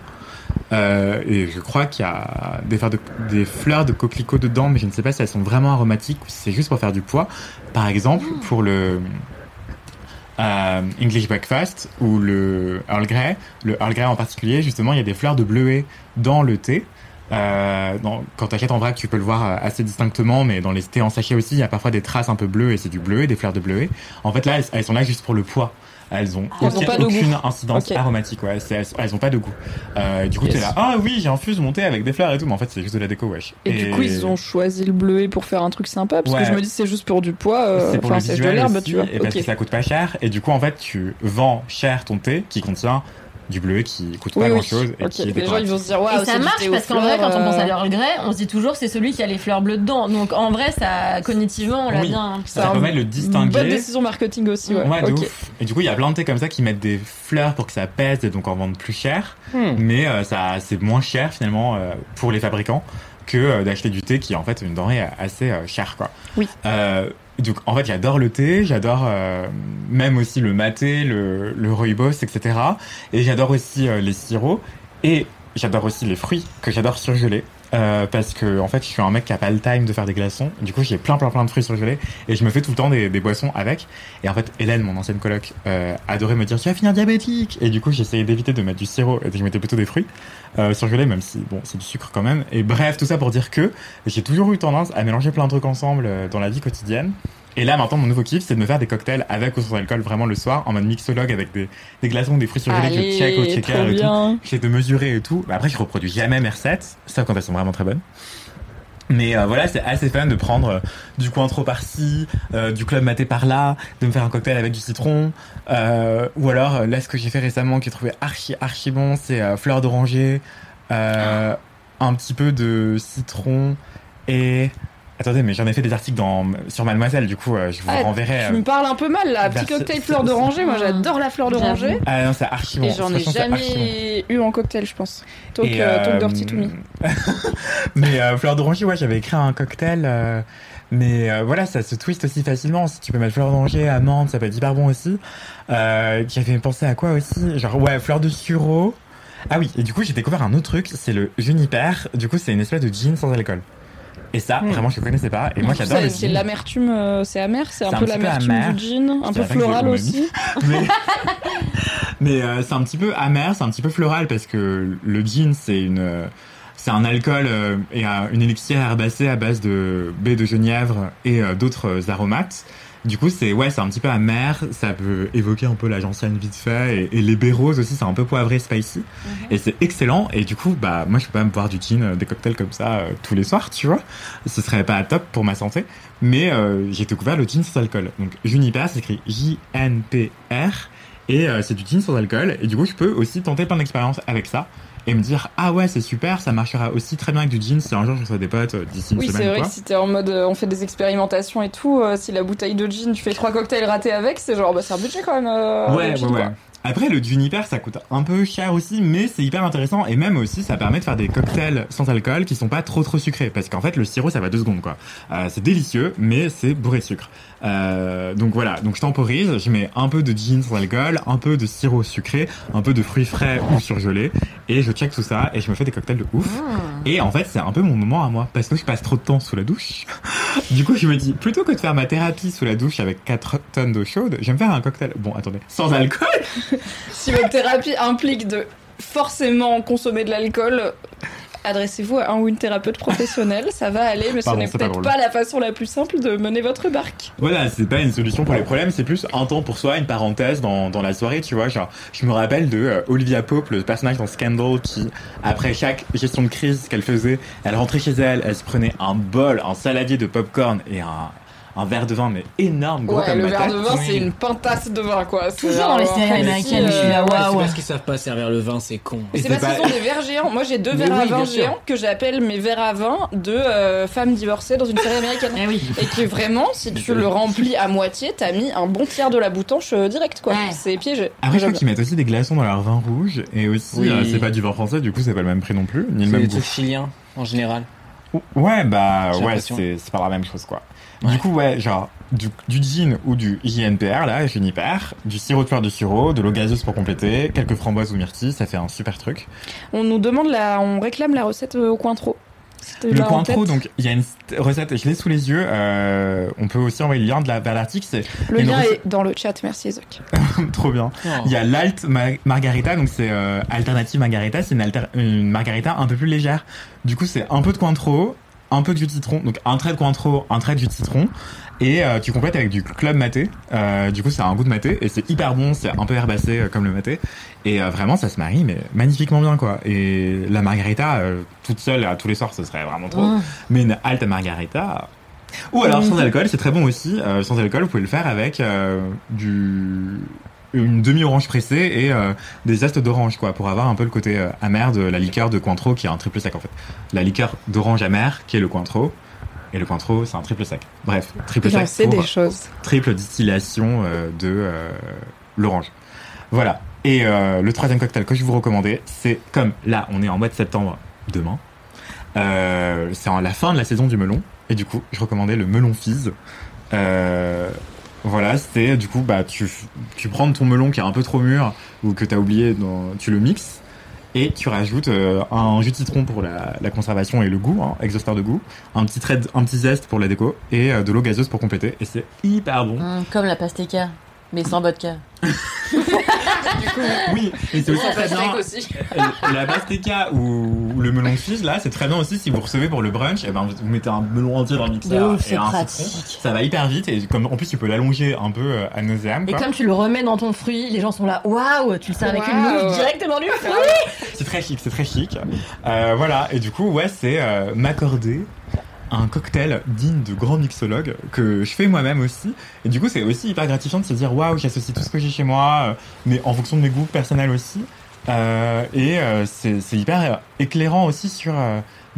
Euh, et je crois qu'il y a des fleurs, de, des fleurs de coquelicot dedans, mais je ne sais pas si elles sont vraiment aromatiques ou si c'est juste pour faire du poids. Par exemple, pour le euh, English Breakfast ou le Earl Grey, le Earl Grey en particulier, justement, il y a des fleurs de bleuet dans le thé. Euh, dans- quand en vrac, tu peux le voir euh, assez distinctement, mais dans les thés en sachet aussi, il y a parfois des traces un peu bleues et c'est du bleuet, des fleurs de bleuet. En fait, là, elles sont là juste pour le poids. Elles ont, Elles ont aucun- pas de goût. aucune incidence aromatique, ouais. Elles, elles ont pas de goût. Euh, du coup, Yes. t'es là, ah oui, j'infuse mon thé avec des fleurs et tout, mais en fait, c'est juste de la déco, wesh. Et, du coup, ils ont choisi le bleuet pour faire un truc sympa, parce Ouais. que je me dis c'est juste pour du poids, euh, c'est pour le c'est de visuel l'herbe, tu vois. et parce que ça coûte pas cher. Et du coup, en fait, tu vends cher ton thé qui contient du bleuet qui coûte Oui, pas oui. grand chose et Ok. qui est Les gens, ils vont se dire, waouh, ça marche parce qu'en vrai, quand on pense à euh, leur regret, on se dit toujours c'est celui qui a les fleurs bleues dedans. Donc en vrai, ça cognitivement, on l'a Oui. bien. Ça permet de le Une distinguer. bonne décision marketing aussi, ouais. Ouais, de ouf. Et du coup, il y a plein de thés comme ça qui mettent des fleurs pour que ça pèse et donc en vendent plus cher. Hmm. Mais euh, ça, c'est moins cher finalement euh, pour les fabricants que euh, d'acheter du thé qui est en fait une denrée assez euh, chère, quoi. Oui. Donc en fait, j'adore le thé, j'adore euh, même aussi le maté, le, le rooibos, etc. Et j'adore aussi euh, les sirops et j'adore aussi les fruits que j'adore surgeler. Euh, parce que en fait je suis un mec qui a pas le time de faire des glaçons. Du coup j'ai plein plein plein de fruits surgelés et je me fais tout le temps des, des boissons avec. Et en fait Hélène mon ancienne coloc euh, adorait me dire tu vas finir diabétique! Et du coup j'essayais d'éviter de mettre du sirop et je mettais plutôt des fruits euh, surgelés même si bon c'est du sucre quand même. Et bref tout ça pour dire que j'ai toujours eu tendance à mélanger plein de trucs ensemble euh, dans la vie quotidienne et là maintenant mon nouveau kiff c'est de me faire des cocktails avec ou sans alcool vraiment le soir en mode mixologue avec des, des glaçons des fruits surgelés que je check au trop checker et tout j'essaie de mesurer et tout. Mais après je reproduis jamais mes recettes sauf quand elles sont vraiment très bonnes. Mais euh, voilà, c'est assez fun de prendre euh, du cointreau par-ci, euh, du club maté par-là, de me faire un cocktail avec du citron. Euh, ou alors, euh, là, ce que j'ai fait récemment, qui est trouvé archi, archi bon, c'est euh, fleur d'oranger, euh, un petit peu de citron et... Attendez, mais j'en ai fait des articles dans, sur Mademoiselle, du coup, euh, je vous Ah, renverrai. Tu euh, me parles un peu mal là, petit cocktail fleur d'oranger, moi j'adore la fleur d'oranger. Ah non, c'est archi bon. Et j'en ai jamais eu en cocktail, je pense. Talk, euh, talk euh, dirty to me. mais euh, fleur d'oranger, ouais, j'avais écrit un cocktail. euh, mais euh, voilà, ça se twist aussi facilement. Si tu peux mettre fleur d'oranger, amande, ça peut être hyper bon aussi. Euh, J'avais pensé à quoi aussi? Genre, ouais, fleur de sureau. Ah oui, et du coup, j'ai découvert un autre truc, c'est le juniper. Du coup, c'est une espèce de gin sans alcool. Et ça, Hmm. vraiment, je connaissais pas. Et moi, j'adore le C'est l'amertume, euh, c'est amer, c'est un peu l'amertume amer. du gin, un peu floral aussi. Mais, mais euh, c'est un petit peu amer, c'est un petit peu floral parce que le gin c'est une c'est un alcool euh, et un- une élixir herbacée à base de baie de genièvre et euh, d'autres aromates. Du coup, c'est ouais, c'est un petit peu amer, ça peut évoquer un peu la gentiane vite fait, et, et les béroses aussi, c'est un peu poivré, spicy, et c'est excellent. Et du coup, bah moi, je peux pas me boire du gin, euh, des cocktails comme ça euh, tous les soirs, tu vois. Ce serait pas top pour ma santé. Mais euh, j'ai découvert le gin sans alcool. Donc Juniper, c'est écrit J-N-P-R, et euh, c'est du gin sans alcool. Et du coup, je peux aussi tenter plein d'expériences avec ça. Et me dire, ah ouais, c'est super, ça marchera aussi très bien avec du gin si un jour je reçois des potes euh, d'ici une Oui, c'est semaine ou vrai quoi. que si t'es en mode euh, on fait des expérimentations et tout, euh, si la bouteille de gin, tu fais trois cocktails ratés avec, c'est genre, bah c'est un budget quand même. euh, Ouais, ouais, ouais. Après, le juniper, ça coûte un peu cher aussi, mais c'est hyper intéressant. Et même aussi, ça permet de faire des cocktails sans alcool qui sont pas trop trop sucrés. Parce qu'en fait, le sirop, ça va deux secondes, quoi. Euh, c'est délicieux, mais c'est bourré de sucre. Euh, donc voilà, donc je temporise, je mets un peu de gin sans alcool, un peu de sirop sucré, un peu de fruits frais ou surgelés, et je check tout ça, et je me fais des cocktails de ouf. Et en fait, c'est un peu mon moment à moi, parce que je passe trop de temps sous la douche. du coup, je me dis, plutôt que de faire ma thérapie sous la douche avec 4 tonnes d'eau chaude, je vais me faire un cocktail. Bon, attendez, sans alcool? Si votre thérapie implique de forcément consommer de l'alcool, adressez-vous à un ou une thérapeute professionnelle, ça va aller, mais Pardon, ce n'est pas peut-être pas, la façon la plus simple de mener votre barque. Voilà, c'est pas une solution pour les problèmes, c'est plus un temps pour soi, une parenthèse dans, dans la soirée, tu vois. Genre, je me rappelle de euh, Olivia Pope, le personnage dans Scandal, qui, après chaque gestion de crise qu'elle faisait, elle rentrait chez elle, elle se prenait un bol, un saladier de popcorn et un, un verre de vin, mais énorme, gros Ouais, comme le ma verre de vin, c'est une pintasse de vin, quoi. C'est Toujours dans les séries euh, américaines, je suis là, euh, Ouais, waouh. c'est parce qu'ils savent pas servir le vin, c'est con. Et c'est parce qu'ils ont des verres géants. Moi, j'ai deux verres à vin géants que j'appelle mes verres à vin de euh, femmes divorcées dans une série américaine. Eh oui. Et qui vraiment, si tu le remplis à moitié, t'as mis un bon tiers de la boutanche direct, quoi. C'est piégé. Après, je crois qu'ils mettent aussi des glaçons dans leur vin rouge, et aussi, Oui. c'est pas du vin français, du coup, c'est pas le même prix non plus, ni le C'est même goût. trucs chiliens, en général. Ouais, bah ouais, c'est c'est pas la même chose quoi. Ouais. Du coup, ouais, genre du, du gin ou du JNPR, là, Juniper, du sirop de fleur de sirop, de l'eau gazeuse pour compléter, quelques framboises ou myrtilles, ça fait un super truc. On nous demande la, on réclame la recette euh, au cointreau. C'était Le tête. donc il y a une recette, je l'ai sous les yeux, euh, on peut aussi envoyer le lien de la, vers l'article, c'est Le lien recette- est dans le chat, merci Zoc. trop bien. Oh. Il y a l'alt ma- margarita, donc c'est euh, alternative margarita, c'est une, alter- une margarita un peu plus légère. Du coup, c'est un peu de cointreau, un peu de jus de citron, donc un trait de cointreau, un trait de jus de citron, et euh, tu complètes avec du club maté. Euh, du coup, c'est un goût de maté et c'est hyper bon, c'est un peu herbacé euh, comme le maté, et euh, vraiment ça se marie mais magnifiquement bien quoi. Et la margarita euh, toute seule à tous les soirs, ce serait vraiment trop. Mais une halte margarita. Ou alors sans alcool, c'est très bon aussi. Euh, sans alcool, vous pouvez le faire avec euh, du une demi-orange pressée et euh, des zestes d'orange quoi pour avoir un peu le côté euh, amer de la liqueur de Cointreau qui est un triple sec en fait. La liqueur d'orange amer qui est le Cointreau et le Cointreau c'est un triple sec. Bref, triple sec pour des choses. triple distillation euh, de euh, l'orange. Voilà. Et euh, le troisième cocktail que je vous recommandais, c'est comme là, on est en mois de septembre demain. C'est en la fin de la saison du melon. Et du coup, je recommandais le melon fizz. Euh, voilà, c'était du coup, bah, tu, tu prends ton melon qui est un peu trop mûr ou que tu as oublié, dans, tu le mixes et tu rajoutes euh, un jus de citron pour la, conservation et le goût, hein, exhausteur de goût, un petit trait, un petit zeste pour la déco et euh, de l'eau gazeuse pour compléter. Et c'est hyper bon. Hum, comme la pastèque, mais sans vodka. Oui, et c'est aussi très bien. pastèque aussi. La pastèque ou le melon fizz là, c'est très bien aussi si vous recevez pour le brunch. Et ben vous mettez un melon entier dans le De mixeur ouf, et c'est un pratique. citron. Ça va hyper vite et comme en plus tu peux l'allonger un peu euh, à nauseam. Et comme tu le remets dans ton fruit, les gens sont là, waouh, tu le sers avec une louche directement du fruit. C'est très chic, c'est très chic. Euh, voilà, et du coup, ouais, c'est euh, m'accorder un cocktail digne de grand mixologue que je fais moi-même aussi. Et du coup, c'est aussi hyper gratifiant de se dire waouh, j'associe tout ce que j'ai chez moi, euh, mais en fonction de mes goûts personnels aussi. Euh, et euh, c'est hyper éclairant aussi sur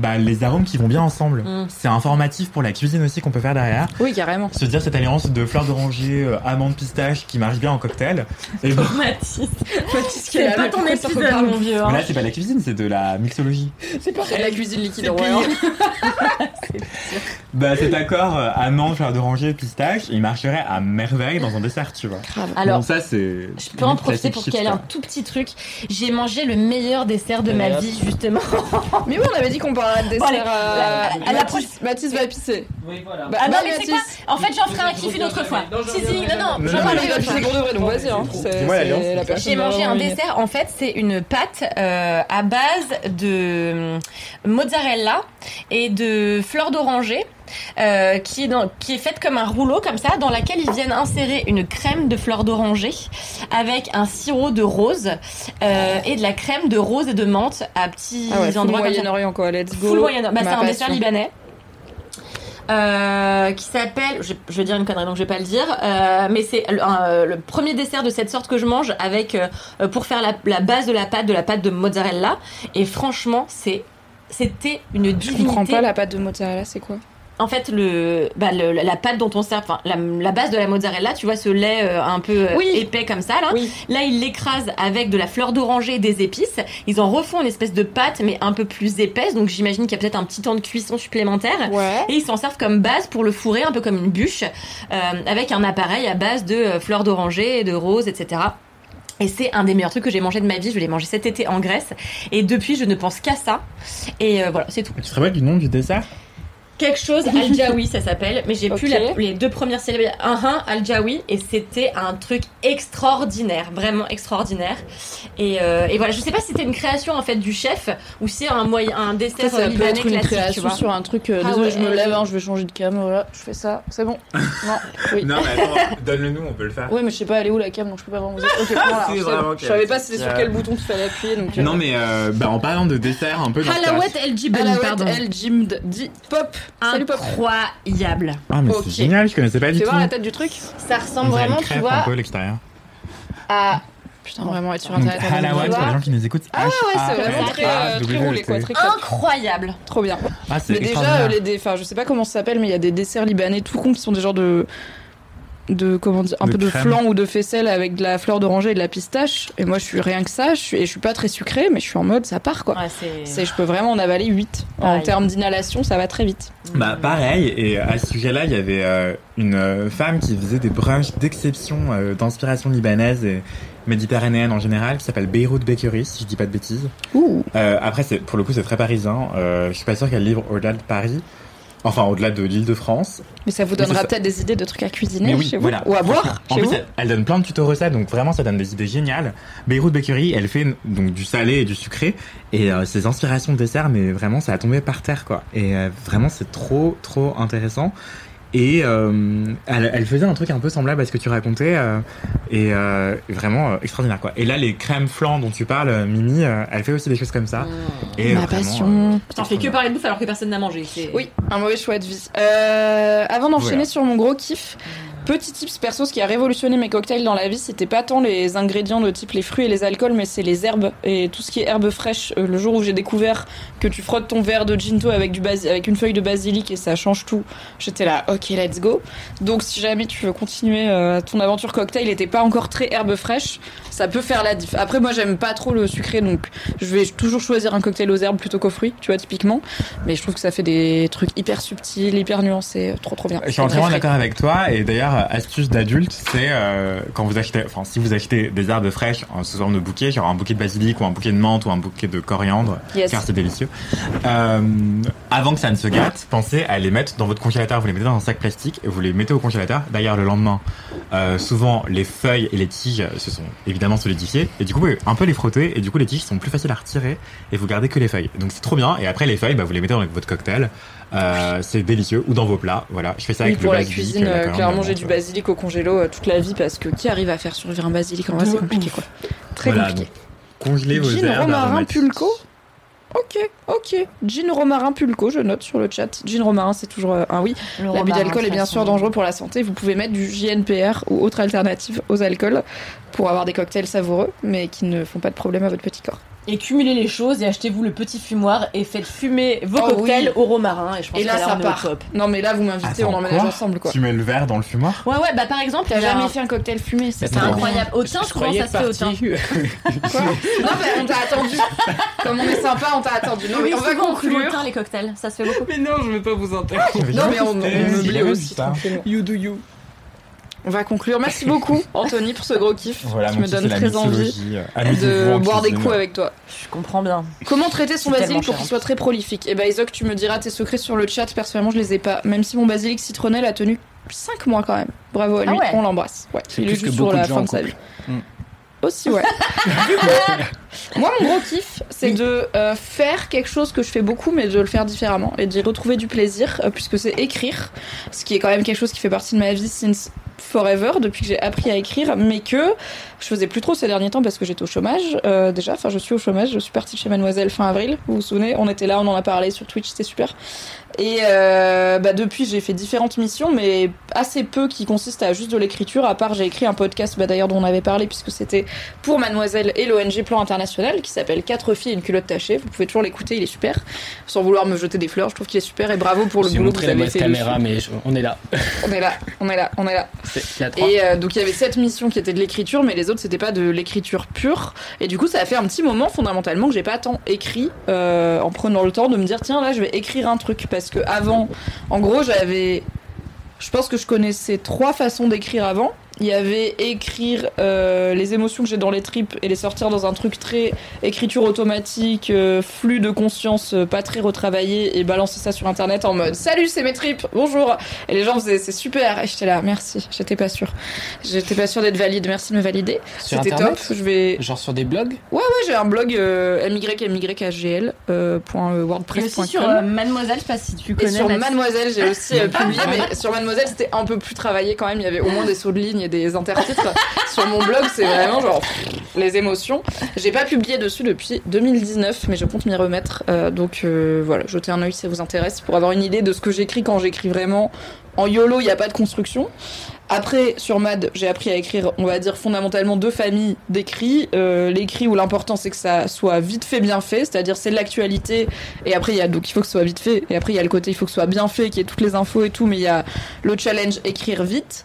bah, les arômes qui vont bien ensemble. Mm. C'est informatif pour la cuisine aussi qu'on peut faire derrière. Oui, carrément. Se dire cette alliance de fleurs d'oranger, euh, amandes, pistaches qui marche bien en cocktail. Et ben, Mathis, Mathis qui c'est est là, pas ton épisode, mon vieux. hein. mais là, c'est pas la cuisine, c'est de la mixologie. C'est pareil. La cuisine liquide vrai. hein. Bah cet accord euh, amande, fleur d'oranger, pistache, il marcherait à merveille dans un dessert, tu vois. Alors, Donc ça c'est. Je peux en profiter pour caler un tout petit truc. J'ai mangé le meilleur dessert de ma vie, justement. Mais oui, on avait dit qu'on parlerait de dessert. Bon, allez, euh, à la Mathis, Mathis va pisser. Oui, voilà. Bah, Ah non, mais c'est quoi En fait, j'en ferai un kiff une autre fois. Si, si, non, non, Non, j'en une autre pisser fois. pour de vrai, donc vas-y. Hein. C'est- c'est la J'ai mangé un dessert, en fait, c'est une pâte euh, à base de hum, mozzarella et de fleurs d'oranger euh, qui, est dans- qui est faite comme un rouleau comme ça, dans laquelle ils viennent insérer une crème de fleurs d'oranger avec un sirop de rose euh, et de la crème de rose et de menthe à petits Ah ouais, full endroits comme ça. Moyen-Orient quoi, let's go. Full Moyen-Orient. Bah, c'est un dessert libanais. Euh, qui s'appelle, je, je vais dire une connerie donc je vais pas le dire, euh, mais c'est le, premier dessert de cette sorte que je mange avec pour faire la, la base de la pâte, de la pâte de mozzarella. Et franchement, c'est c'était une Je divinité. comprends pas la pâte de mozzarella, c'est quoi? En fait, le, bah, le- la pâte dont on sert, la, la base de la mozzarella, tu vois, ce lait euh, un peu euh, Oui. épais comme ça, là. Là, ils l'écrasent avec de la fleur d'oranger et des épices. Ils en refont une espèce de pâte, mais un peu plus épaisse. Donc, j'imagine qu'il y a peut-être un petit temps de cuisson supplémentaire. Ouais. Et ils s'en servent comme base pour le fourrer, un peu comme une bûche, euh, avec un appareil à base de fleurs d'oranger, de rose, etc. Et c'est un des meilleurs trucs que j'ai mangé de ma vie. Je l'ai mangé cet été en Grèce. Et depuis, je ne pense qu'à ça. Et euh, voilà, c'est tout. Tu te du nom du dessert? Quelque chose, Al Jawi ça s'appelle, mais j'ai plus Ok. la- les deux premières syllabes. Un un Al Jawi et c'était un truc extraordinaire, vraiment extraordinaire. Et, euh, et voilà, je sais pas si c'était une création en fait du chef ou si un moyen, un dessert ça peut libanais être une classique, tu création vois. sur un truc. euh, Ah désolé, ouais, je me lève, hein, je vais changer de cam. Voilà, je fais ça, c'est bon. Non, oui. Non, mais attends, donne-le nous, on peut le faire. Ouais, mais je sais pas, elle est où la cam, donc je peux pas vraiment vous dire. Ok, voilà, C'est c'est vraiment. Je savais pas c'était sur Euh, quel bouton qu'il fallait appuyer. Donc, euh, Non, mais euh, bah, en parlant de dessert, un peu dans Halawet El Jimd dit pop. Incroyable. Ah, mais Ok. c'est génial, je connaissais pas du tout. voir la tête du truc. Ça ressemble vraiment, tu vois, un peu l'extérieur. Ah. Putain, vraiment être sur internet. Halawat, pour les gens qui nous écoutent. Ah ouais, c'est vraiment très, euh, très roulé quoi, incroyable. Trop bien. Ah, c'est Mais déjà, extraordinaire. euh, les dé- enfin, je sais pas comment ça s'appelle, mais il y a des desserts libanais tout con qui sont des genres de de comment dire un De peu de flan ou de faisselle avec de la fleur d'oranger et de la pistache. Et moi je suis rien que ça. Je suis, et je suis pas très sucrée mais je suis en mode ça part quoi. Ouais, c'est- je peux vraiment en avaler 8 en termes d'inhalation ça va très vite. Bah pareil, et à ce sujet-là, il y avait euh, une euh, femme qui faisait des brunchs d'exception, euh, d'inspiration libanaise et méditerranéenne en général, qui s'appelle Beirut Bakery, si je dis pas de bêtises. Ouh. Euh, après, c'est pour le coup, c'est très parisien. Euh, je suis pas sûr qu'elle livre au-delà de Paris, enfin au-delà de l'Île-de-France. mais ça vous donnera peut-être des idées de trucs à cuisiner oui, chez vous voilà. ou à boire En chez plus, vous elle, elle donne plein de tutos recettes, donc vraiment, ça donne des idées géniales. Beirut Bakery, elle fait donc du salé et du sucré, et euh, ses inspirations de dessert, mais vraiment, ça a tombé par terre, quoi. Et euh, vraiment, c'est trop, trop intéressant. Et euh, elle, elle faisait un truc un peu semblable à ce que tu racontais, euh, et euh, vraiment euh, extraordinaire, quoi. Et là, les crèmes flan dont tu parles, euh, Mimi, euh, elle fait aussi des choses comme ça. Et Ma vraiment, passion. euh, Putain, fais que parler de bouffe alors que personne n'a mangé. c'est- Oui, un mauvais choix de vie. Euh, avant d'enchaîner Voilà. sur mon gros kiff, petit tips perso, ce qui a révolutionné mes cocktails dans la vie, c'était pas tant les ingrédients de type les fruits et les alcools, mais c'est les herbes et tout ce qui est herbes fraîches. Euh, le jour où j'ai découvert que tu frottes ton verre de ginto avec du basi- avec une feuille de basilic et ça change tout, j'étais là, ok, let's go. Donc si jamais tu veux continuer euh, ton aventure cocktail et t'es pas encore très herbe fraîche, ça peut faire la diff. Après moi j'aime pas trop le sucré, donc je vais toujours choisir un cocktail aux herbes plutôt qu'aux fruits, tu vois typiquement. Mais je trouve que ça fait des trucs hyper subtils, hyper nuancés, trop trop bien. Je suis entièrement d'accord avec toi et d'ailleurs astuce d'adulte c'est euh, quand vous achetez enfin si vous achetez des herbes fraîches en sous forme de bouquet genre un bouquet de basilic ou un bouquet de menthe ou un bouquet de coriandre Yes. car c'est délicieux. Euh, avant que ça ne se gâte pensez à les mettre dans votre congélateur. Vous les mettez dans un sac plastique et vous les mettez au congélateur. D'ailleurs le lendemain euh, souvent les feuilles et les tiges se sont évidemment solidifiées. Et du coup vous un peu les frotter et du coup les tiges sont plus faciles à retirer et vous gardez que les feuilles. Donc c'est trop bien. Et après les feuilles bah, vous les mettez dans votre cocktail euh, c'est délicieux ou dans vos plats voilà je fais ça Oui, avec pour le la basilic, cuisine, la euh, coriandre, clairement la j'ai du basilic au congélo euh, toute la vie parce que qui arrive à faire survivre un basilic en vrai c'est compliqué quoi. Très Voilà, compliqué. donc, congelez vos Gin herbes romarin pulco. Ok, ok. Gin romarin pulco, je note sur le chat. Gin romarin, c'est toujours euh, un oui. L'abus d'alcool est bien sûr dangereux pour la santé. Vous pouvez mettre du JNPR ou autre alternative aux alcools pour avoir des cocktails savoureux, mais qui ne font pas de problème à votre petit corps. Et cumulez les choses et achetez-vous le petit fumoir et faites fumer vos Oh cocktails oui. au romarin. Et je pense Et là, que là, ça on est part. au top. Non, mais là, vous m'invitez, on emménage ensemble, quoi. Tu mets le verre dans le fumoir Ouais, ouais, bah par exemple, T'as il y a jamais un- fait un cocktail fumé, c'est C'est ça incroyable. Au thym, Je souvent croyais ça se fait au thym. parti. Quoi Non, mais on t'a attendu. Comme on est sympa, on t'a attendu. Non, mais Oui, on va souvent, on fume au conclure. thym les cocktails. Ça se fait beaucoup. Mais non, je vais pas vous interrompre. Non, mais on, jamais aussi. You do you. On va conclure. Merci beaucoup, Anthony, pour ce gros kiff. Voilà, qui me donne très envie. Euh, de boire des coups avec toi. Je comprends bien. Comment traiter son basilic pour qu'il soit très prolifique? Eh ben, Isaac, tu me diras tes secrets sur le chat. Personnellement, je les ai pas. Même si mon basilic citronnelle a tenu 5 mois quand même. Bravo à Ah lui, ouais. on l'embrasse. Ouais, C'est il est plus que juste sur beaucoup la de gens fin de sa vie. Mm. Aussi, ouais. Du coup, moi, mon gros kiff, c'est de euh, faire quelque chose que je fais beaucoup, mais de le faire différemment et d'y retrouver du plaisir, euh, puisque c'est écrire, ce qui est quand même quelque chose qui fait partie de ma vie since forever, depuis que j'ai appris à écrire, mais que je faisais plus trop ces derniers temps parce que j'étais au chômage euh, déjà. Enfin, je suis au chômage, je suis partie de chez Mademoiselle fin avril. Vous vous souvenez On était là, on en a parlé sur Twitch, c'était super. Et euh, bah, depuis, j'ai fait différentes missions, mais assez peu qui consistent à juste de l'écriture. À part, j'ai écrit un podcast, bah, d'ailleurs, dont on avait parlé, puisque c'était pour Mademoiselle et l'ONG Plan International, qui s'appelle 4 filles et une culotte tachée. Vous pouvez toujours l'écouter, il est super. Sans vouloir me jeter des fleurs, je trouve qu'il est super. Et bravo pour le boulot que vous avez fait. caméra, mais on est là. On est là, on est là, on est là. A trois. Et euh, donc il y avait cette mission qui était de l'écriture, mais les autres c'était pas de l'écriture pure. Et du coup ça a fait un petit moment fondamentalement que j'ai pas tant écrit euh, en prenant le temps de me dire tiens là je vais écrire un truc parce que avant, en gros j'avais, je pense que je connaissais trois façons d'écrire avant. Il y avait écrire euh, les émotions que j'ai dans les tripes et les sortir dans un truc très écriture automatique, euh, flux de conscience euh, pas très retravaillé et balancer ça sur internet en mode salut c'est mes tripes, bonjour. Et les gens faisaient c'est super et j'étais là merci, j'étais pas sûre. J'étais pas sûre d'être valide, merci de me valider. Sur C'était top, Internet je vais... Genre sur des blogs Ouais ouais j'ai un blog euh, mymygagl euh, point, euh, Et wordpress.com. aussi sur euh, Mademoiselle, je sais pas si tu Et connais. sur Mathilde. Mademoiselle, j'ai aussi euh, publié, mais sur Mademoiselle, c'était un peu plus travaillé quand même. Il y avait au moins des sauts de ligne et des intertitres. sur mon blog, c'est vraiment genre les émotions. J'ai pas publié dessus depuis 2019, mais je compte m'y remettre. Euh, donc euh, voilà, jetez un œil si ça vous intéresse pour avoir une idée de ce que j'écris quand j'écris vraiment. En YOLO, il n'y a pas de construction. Après, sur MAD, j'ai appris à écrire, on va dire, fondamentalement deux familles d'écrits. Euh, L'écrit où l'important c'est que ça soit vite fait, bien fait, c'est-à-dire c'est de l'actualité. Et après, il y a donc il faut que ce soit vite fait. Et après, il y a le côté il faut que ce soit bien fait, qu'il y ait toutes les infos et tout. Mais il y a le challenge écrire vite.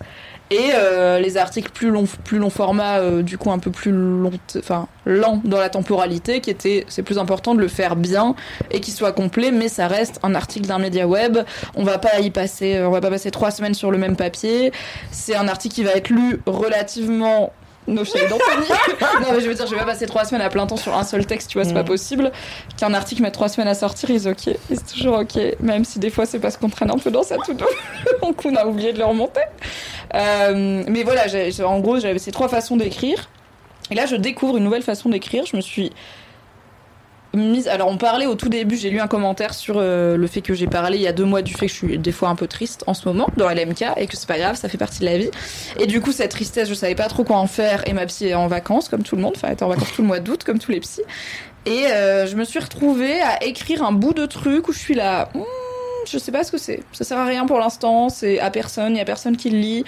Et euh, les articles plus long, plus long format, euh, du coup un peu plus long, enfin lent dans la temporalité, qui était, c'est plus important de le faire bien et qu'il soit complet, mais ça reste un article d'un média web. On va pas y passer, euh, on va pas passer trois semaines sur le même papier. C'est un article qui va être lu relativement No shade Anthony. non mais je veux dire, je vais pas passer trois semaines à plein temps sur un seul texte, tu vois, c'est pas possible. Qu'un article mette trois semaines à sortir, il est ok, il est toujours ok, même si des fois c'est parce qu'on traîne un peu dans sa tout donc on a oublié de le remonter. Euh, mais voilà, en gros, j'avais ces trois façons d'écrire. Et là, je découvre une nouvelle façon d'écrire. Je me suis Alors, on parlait au tout début, j'ai lu un commentaire sur euh, le fait que j'ai parlé il y a deux mois du fait que je suis des fois un peu triste en ce moment dans LMK et que c'est pas grave, ça fait partie de la vie. Et du coup, cette tristesse, je savais pas trop quoi en faire. Et ma psy est en vacances, comme tout le monde. Enfin, elle était en vacances tout le mois d'août, comme tous les psys. Et euh, je me suis retrouvée à écrire un bout de truc où je suis là. Hmm, je sais pas ce que c'est. Ça sert à rien pour l'instant. C'est à personne. Il y a personne qui le lit.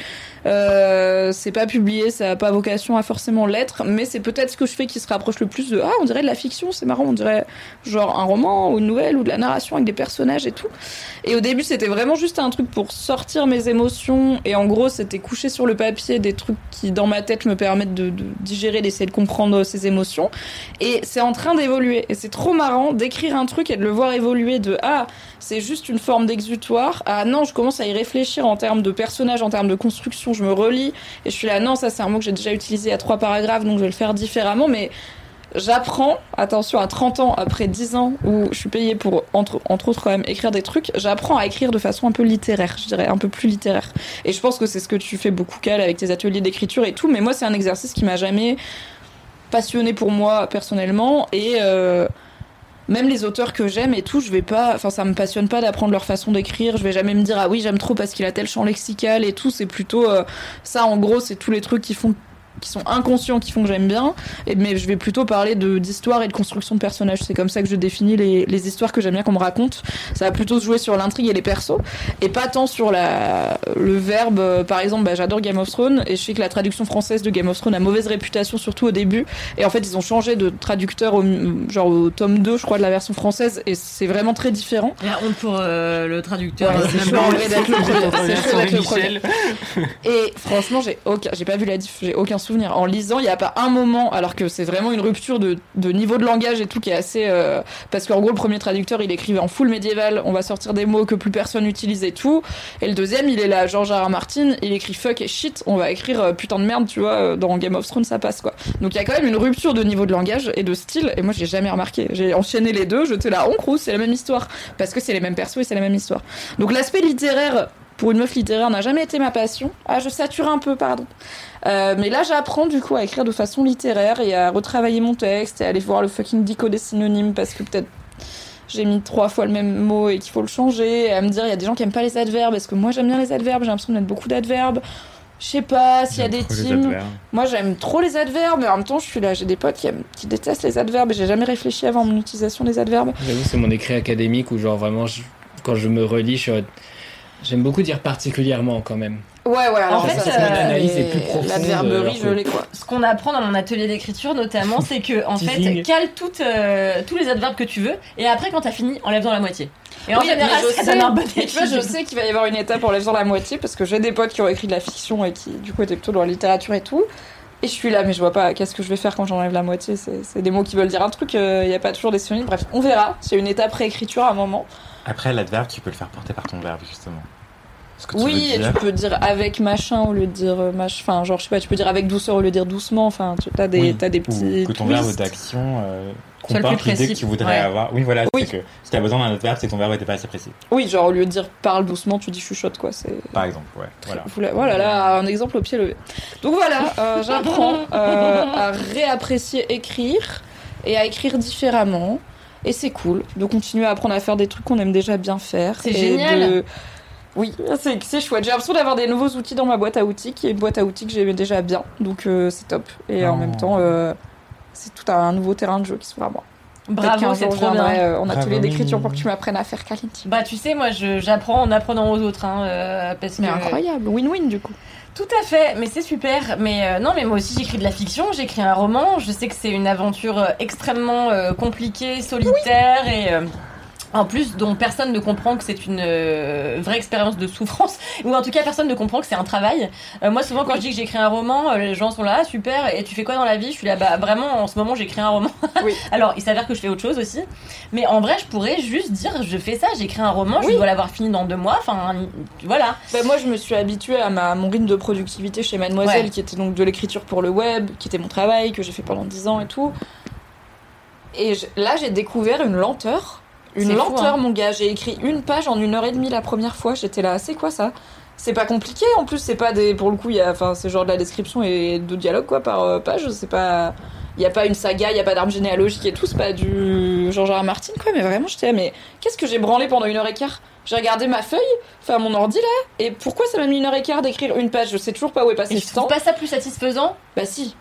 Euh, c'est pas publié. Ça a pas vocation à forcément l'être. Mais c'est peut-être ce que je fais qui se rapproche le plus de ah on dirait de la fiction. C'est marrant. On dirait genre un roman ou une nouvelle ou de la narration avec des personnages et tout. Et au début c'était vraiment juste un truc pour sortir mes émotions. Et en gros c'était coucher sur le papier des trucs qui dans ma tête me permettent de, de digérer, d'essayer de comprendre ces émotions. Et c'est en train d'évoluer. Et c'est trop marrant d'écrire un truc et de le voir évoluer de ah c'est juste une forme d'exutoire. Ah non, je commence à y réfléchir en termes de personnages, en termes de construction. Je me relis et je suis là, non, ça c'est un mot que j'ai déjà utilisé à trois paragraphes, donc je vais le faire différemment. Mais j'apprends, attention, à 30 ans, après 10 ans où je suis payée pour, entre, entre autres, quand même, écrire des trucs, j'apprends à écrire de façon un peu littéraire, je dirais, un peu plus littéraire. Et je pense que c'est ce que tu fais beaucoup, Cal, avec tes ateliers d'écriture et tout. Mais moi, c'est un exercice qui m'a jamais passionné pour moi personnellement et euh, même les auteurs que j'aime et tout, je vais pas, enfin ça me passionne pas d'apprendre leur façon d'écrire. Je vais jamais me dire ah oui j'aime trop parce qu'il a tel champ lexical et tout. C'est plutôt euh, ça en gros, c'est tous les trucs qui font qui sont inconscients qui font que j'aime bien. Et mais je vais plutôt parler de d'histoire et de construction de personnages. C'est comme ça que je définis les, les histoires que j'aime bien qu'on me raconte. Ça va plutôt se jouer sur l'intrigue et les persos et pas tant sur la le verbe. Par exemple bah, j'adore Game of Thrones et je sais que la traduction française de Game of Thrones a mauvaise réputation surtout au début. Et en fait ils ont changé de traducteur au, genre au tome 2 je crois de la version française et c'est vraiment très différent. La honte pour euh, le traducteur. Ouais, c'est chaud. d'être le premier. Et franchement, j'ai aucun, j'ai pas vu la diff, j'ai aucun souvenir. En lisant, il y a pas un moment, alors que c'est vraiment une rupture de, niveau de langage et tout qui est assez, euh, parce qu'en gros, le premier traducteur, il écrivait en full médiéval, on va sortir des mots que plus personne utilise et tout. Et le deuxième, il est là, George R. R. Martin, il écrit fuck et shit, on va écrire euh, putain de merde, tu vois, euh, dans Game of Thrones, ça passe quoi. Donc il y a quand même une rupture de niveau de langage et de style, et moi, j'ai jamais remarqué. J'ai enchaîné les deux, j'étais là, on crouse, c'est la même histoire, parce que c'est les mêmes persos et c'est la même histoire. Donc l'aspect littéraire, pour une meuf littéraire n'a jamais été ma passion. Ah, je sature un peu, pardon. Euh, mais là, j'apprends du coup à écrire de façon littéraire et à retravailler mon texte et à aller voir le fucking dico des synonymes parce que peut-être j'ai mis trois fois le même mot et qu'il faut le changer. Et à me dire, il y a des gens qui aiment pas les adverbes. Est-ce que moi j'aime bien les adverbes? J'ai l'impression de mettre beaucoup d'adverbes. Je sais pas s'il y a des teams. Moi, j'aime trop les adverbes, mais en même temps, je suis là. J'ai des potes qui, aiment- qui détestent les adverbes et j'ai jamais réfléchi avant mon utilisation des adverbes. J'avoue, c'est mon écrit académique où, genre, vraiment, je- quand je me relis, je suis J'aime beaucoup dire particulièrement quand même. Ouais, ouais, alors En fait, ça, euh, est plus profonde, L'adverberie, euh, je l'ai quoi. Ce qu'on apprend dans mon atelier d'écriture notamment, c'est que en fait, cale toutes, euh, tous les adverbes que tu veux, et après quand t'as fini, enlève dans la moitié. Et en Oui, général, je ça sais- donne un bon tu vois, je sais qu'il va y avoir une étape en lèvant la moitié parce que j'ai des potes qui ont écrit de la fiction et qui, du coup, étaient plutôt dans la littérature et tout. Et je suis là, mais je vois pas qu'est-ce que je vais faire quand j'enlève la moitié? C'est des mots qui veulent dire un truc, il y a pas toujours des synonymes. Bref, on verra. C'est une étape réécriture à un moment. Après, l'adverbe, tu peux le faire porter par ton verbe, justement. Ce que tu Oui, veux dire. tu peux dire avec machin au lieu de dire euh, mach... Enfin, genre, je sais pas, tu peux dire avec douceur au lieu de dire doucement. Enfin, tu as des, Oui. t'as des Ou petits. que ton twists. verbe d'action euh, Soit le comporte l'idée que tu voudrais Ouais. avoir. Oui, voilà, Oui. c'est que si t'as besoin d'un adverbe, c'est que ton verbe était pas assez précis. Oui, genre, au lieu de dire parle doucement, tu dis chuchote, quoi. C'est. Par exemple, ouais. Voilà. Voilà. Voilà, là, un exemple au pied levé. Donc voilà, euh, j'apprends euh, à réapprécier écrire et à écrire différemment. Et c'est cool de continuer à apprendre à faire des trucs qu'on aime déjà bien faire. C'est génial. de- Oui, c'est c'est chouette. J'ai l'impression d'avoir des nouveaux outils dans ma boîte à outils, qui est une boîte à outils que j'aimais déjà bien. Donc euh, c'est top. Et en même temps, euh, c'est tout un nouveau terrain de jeu qui s'ouvre à moi. Bravo, c'est trop bien. euh, en atelier d'écriture pour que tu m'apprennes à faire Kalinti. Bah tu sais, moi j'apprends en apprenant aux autres, hein, euh, parce Mais que incroyable, win-win du coup. Tout à fait, mais c'est super. Mais euh, non, mais moi aussi j'écris de la fiction, j'écris un roman. Je sais que c'est une aventure euh, extrêmement euh, compliquée, solitaire et euh, en plus dont personne ne comprend que c'est une euh, vraie expérience de souffrance ou en tout cas personne ne comprend que c'est un travail. Euh, moi souvent quand je dis que j'écris un roman, euh, les gens sont là, Ah, super. Et tu fais quoi dans la vie? Je suis là, bah vraiment en ce moment j'écris un roman. Oui. Alors il s'avère que je fais autre chose aussi, mais en vrai je pourrais juste dire je fais ça, j'écris un roman, Oui. je dois l'avoir fini dans deux mois. Enfin voilà. Bah, moi, je me suis habituée à, ma, à mon rythme de productivité chez Mademoiselle, Ouais. qui était donc de l'écriture pour le web, qui était mon travail, que j'ai fait pendant 10 ans et tout. Et je- là, j'ai découvert une lenteur. Une fou, lenteur, hein. mon gars. J'ai écrit une page en une heure et demie la première fois. J'étais là, c'est quoi ça? C'est pas compliqué. En plus, c'est pas des. Pour le coup, il y a. Enfin, c'est genre de la description et de dialogue, quoi, par euh, page. C'est pas. Il y a pas une saga, il y a pas d'arbre généalogique et tout. C'est pas du. R. Martin, quoi. Mais vraiment, j'étais là, mais qu'est-ce que j'ai branlé pendant une heure et quart? J'ai regardé ma feuille, enfin mon ordi là, et pourquoi ça m'a mis une heure et quart d'écrire une page? Je sais toujours pas où est passé ce temps. trouve pas ça plus satisfaisant? Bah si.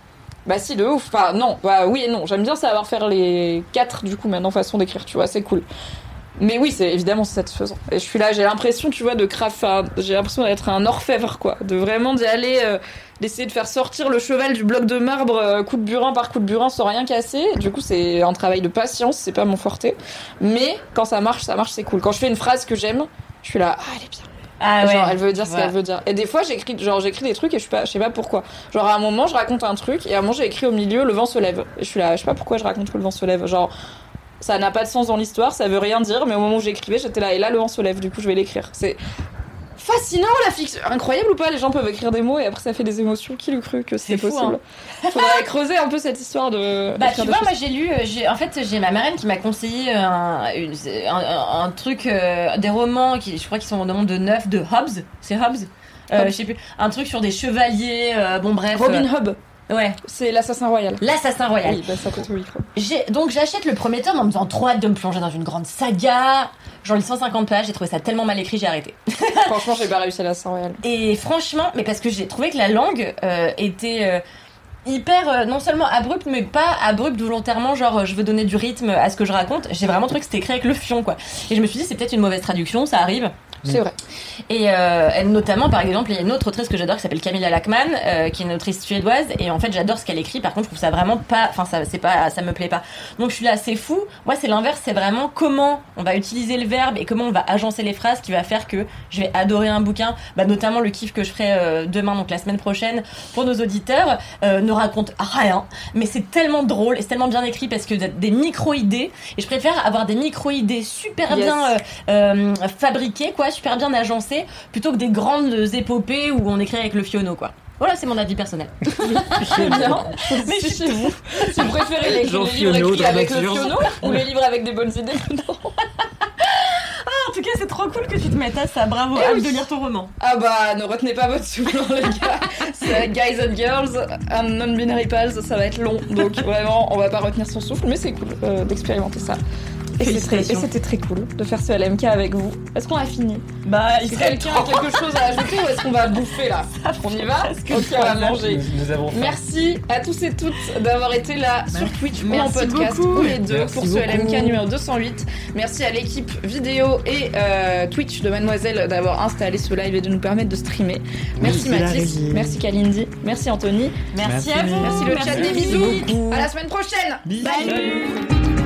Bah si, de ouf. Enfin non, bah oui et non. J'aime bien savoir faire les quatre du coup maintenant façon d'écrire, tu vois, c'est cool. Mais oui, c'est évidemment satisfaisant. Et je suis là, j'ai l'impression, tu vois, de craft, j'ai l'impression d'être un orfèvre quoi, de vraiment d'y aller, euh, d'essayer de faire sortir le cheval du bloc de marbre euh, coup de burin par coup de burin sans rien casser. Du coup, c'est un travail de patience, c'est pas mon forté. Mais quand ça marche, ça marche, c'est cool. Quand je fais une phrase que j'aime, je suis là, ah elle est bien. Ah genre, ouais. elle veut dire ce qu'elle veut dire. Et des fois, j'écris, genre, j'écris des trucs et je sais pas, je sais pas pourquoi. Genre, à un moment, je raconte un truc et à un moment, j'ai écrit au milieu, le vent se lève. Et je suis là, je sais pas pourquoi je raconte que le vent se lève. Genre, ça n'a pas de sens dans l'histoire, ça veut rien dire, mais au moment où j'écrivais, j'étais là, et là, le vent se lève, du coup, je vais l'écrire. C'est fascinant, la fiction. Incroyable ou pas, les gens peuvent écrire des mots et après, ça fait des émotions. Qui l'eût cru que c'était possible? Faudrait creuser un peu cette histoire de. Bah tu vois, moi j'ai lu, euh, en fait j'ai ma marraine qui m'a conseillé un, une- un, truc, euh, des romans qui je crois qu'ils sont au nombre de 9 de Hobbes, c'est Hobbes? Euh, Hobbes. je sais plus, un truc sur des chevaliers, euh, bon bref. Robin euh, Hood, ouais, c'est l'assassin royal. l'assassin royal. Oui, bah ça au micro. J'ai, donc j'achète le premier tome en me disant trop hâte de me plonger dans une grande saga. J'en lis 150 pages, j'ai trouvé ça tellement mal écrit, j'ai arrêté. Franchement, j'ai pas réussi à l'assassin royal. Et franchement, mais parce que j'ai trouvé que la langue euh, était euh, hyper euh, non seulement abrupte, mais pas abrupte volontairement, genre je veux donner du rythme à ce que je raconte. J'ai vraiment trouvé que c'était écrit avec le fion, quoi. Et je me suis dit, c'est peut-être une mauvaise traduction, ça arrive. C'est vrai. Et euh, notamment, par exemple, il y a une autre autrice que j'adore qui s'appelle Camilla Lackman, euh, qui est une autrice suédoise. Et en fait, j'adore ce qu'elle écrit. Par contre, je trouve ça vraiment pas. Enfin, ça, c'est pas, ça me plaît pas. Donc, je suis là, c'est fou. Moi, c'est l'inverse. C'est vraiment comment on va utiliser le verbe et comment on va agencer les phrases qui va faire que je vais adorer un bouquin. Bah, notamment le kiff que je ferai euh, demain, donc la semaine prochaine, pour nos auditeurs, ne raconte rien. Mais c'est tellement drôle et c'est tellement bien écrit parce que des micro-idées. Et je préfère avoir des micro-idées super Yes. bien fabriquées, quoi, super bien agencées, plutôt que des grandes épopées où on écrit avec le fiono, quoi. Voilà, c'est mon avis personnel. Bien. Mais je suis chez vous. Si vous préférez les, Jean les livres écrits avec le fiono ou les livres avec des bonnes idées, non. En tout cas, c'est trop trop cool que tu te mettes à ça. Bravo, Eh hâte oui. de lire ton roman. Ah bah, ne retenez pas votre souffle, les gars. C'est Guys and Girls, un non-binary pals, ça va être long. Donc vraiment, on va pas retenir son souffle, mais c'est cool euh, d'expérimenter ça. Et c'était très cool de faire ce LMK avec vous. Est-ce qu'on a fini Bah, il Est-ce que serait quelqu'un a quelque chose à ajouter ou est-ce qu'on va bouffer là On y va presque Ok, on va manger. Nous, nous avons faim. Merci à tous et toutes d'avoir été là sur Twitch ou en podcast beaucoup. ou les deux Merci pour ce beaucoup. LMK numéro 208. Merci à l'équipe vidéo et euh, Twitch de Mademoiselle d'avoir installé ce live et de nous permettre de streamer. Merci Mathis, merci Kalindi, merci Anthony, Merci, Merci. à vous. merci le chat, des bisous. beaucoup. À la semaine prochaine. Salut.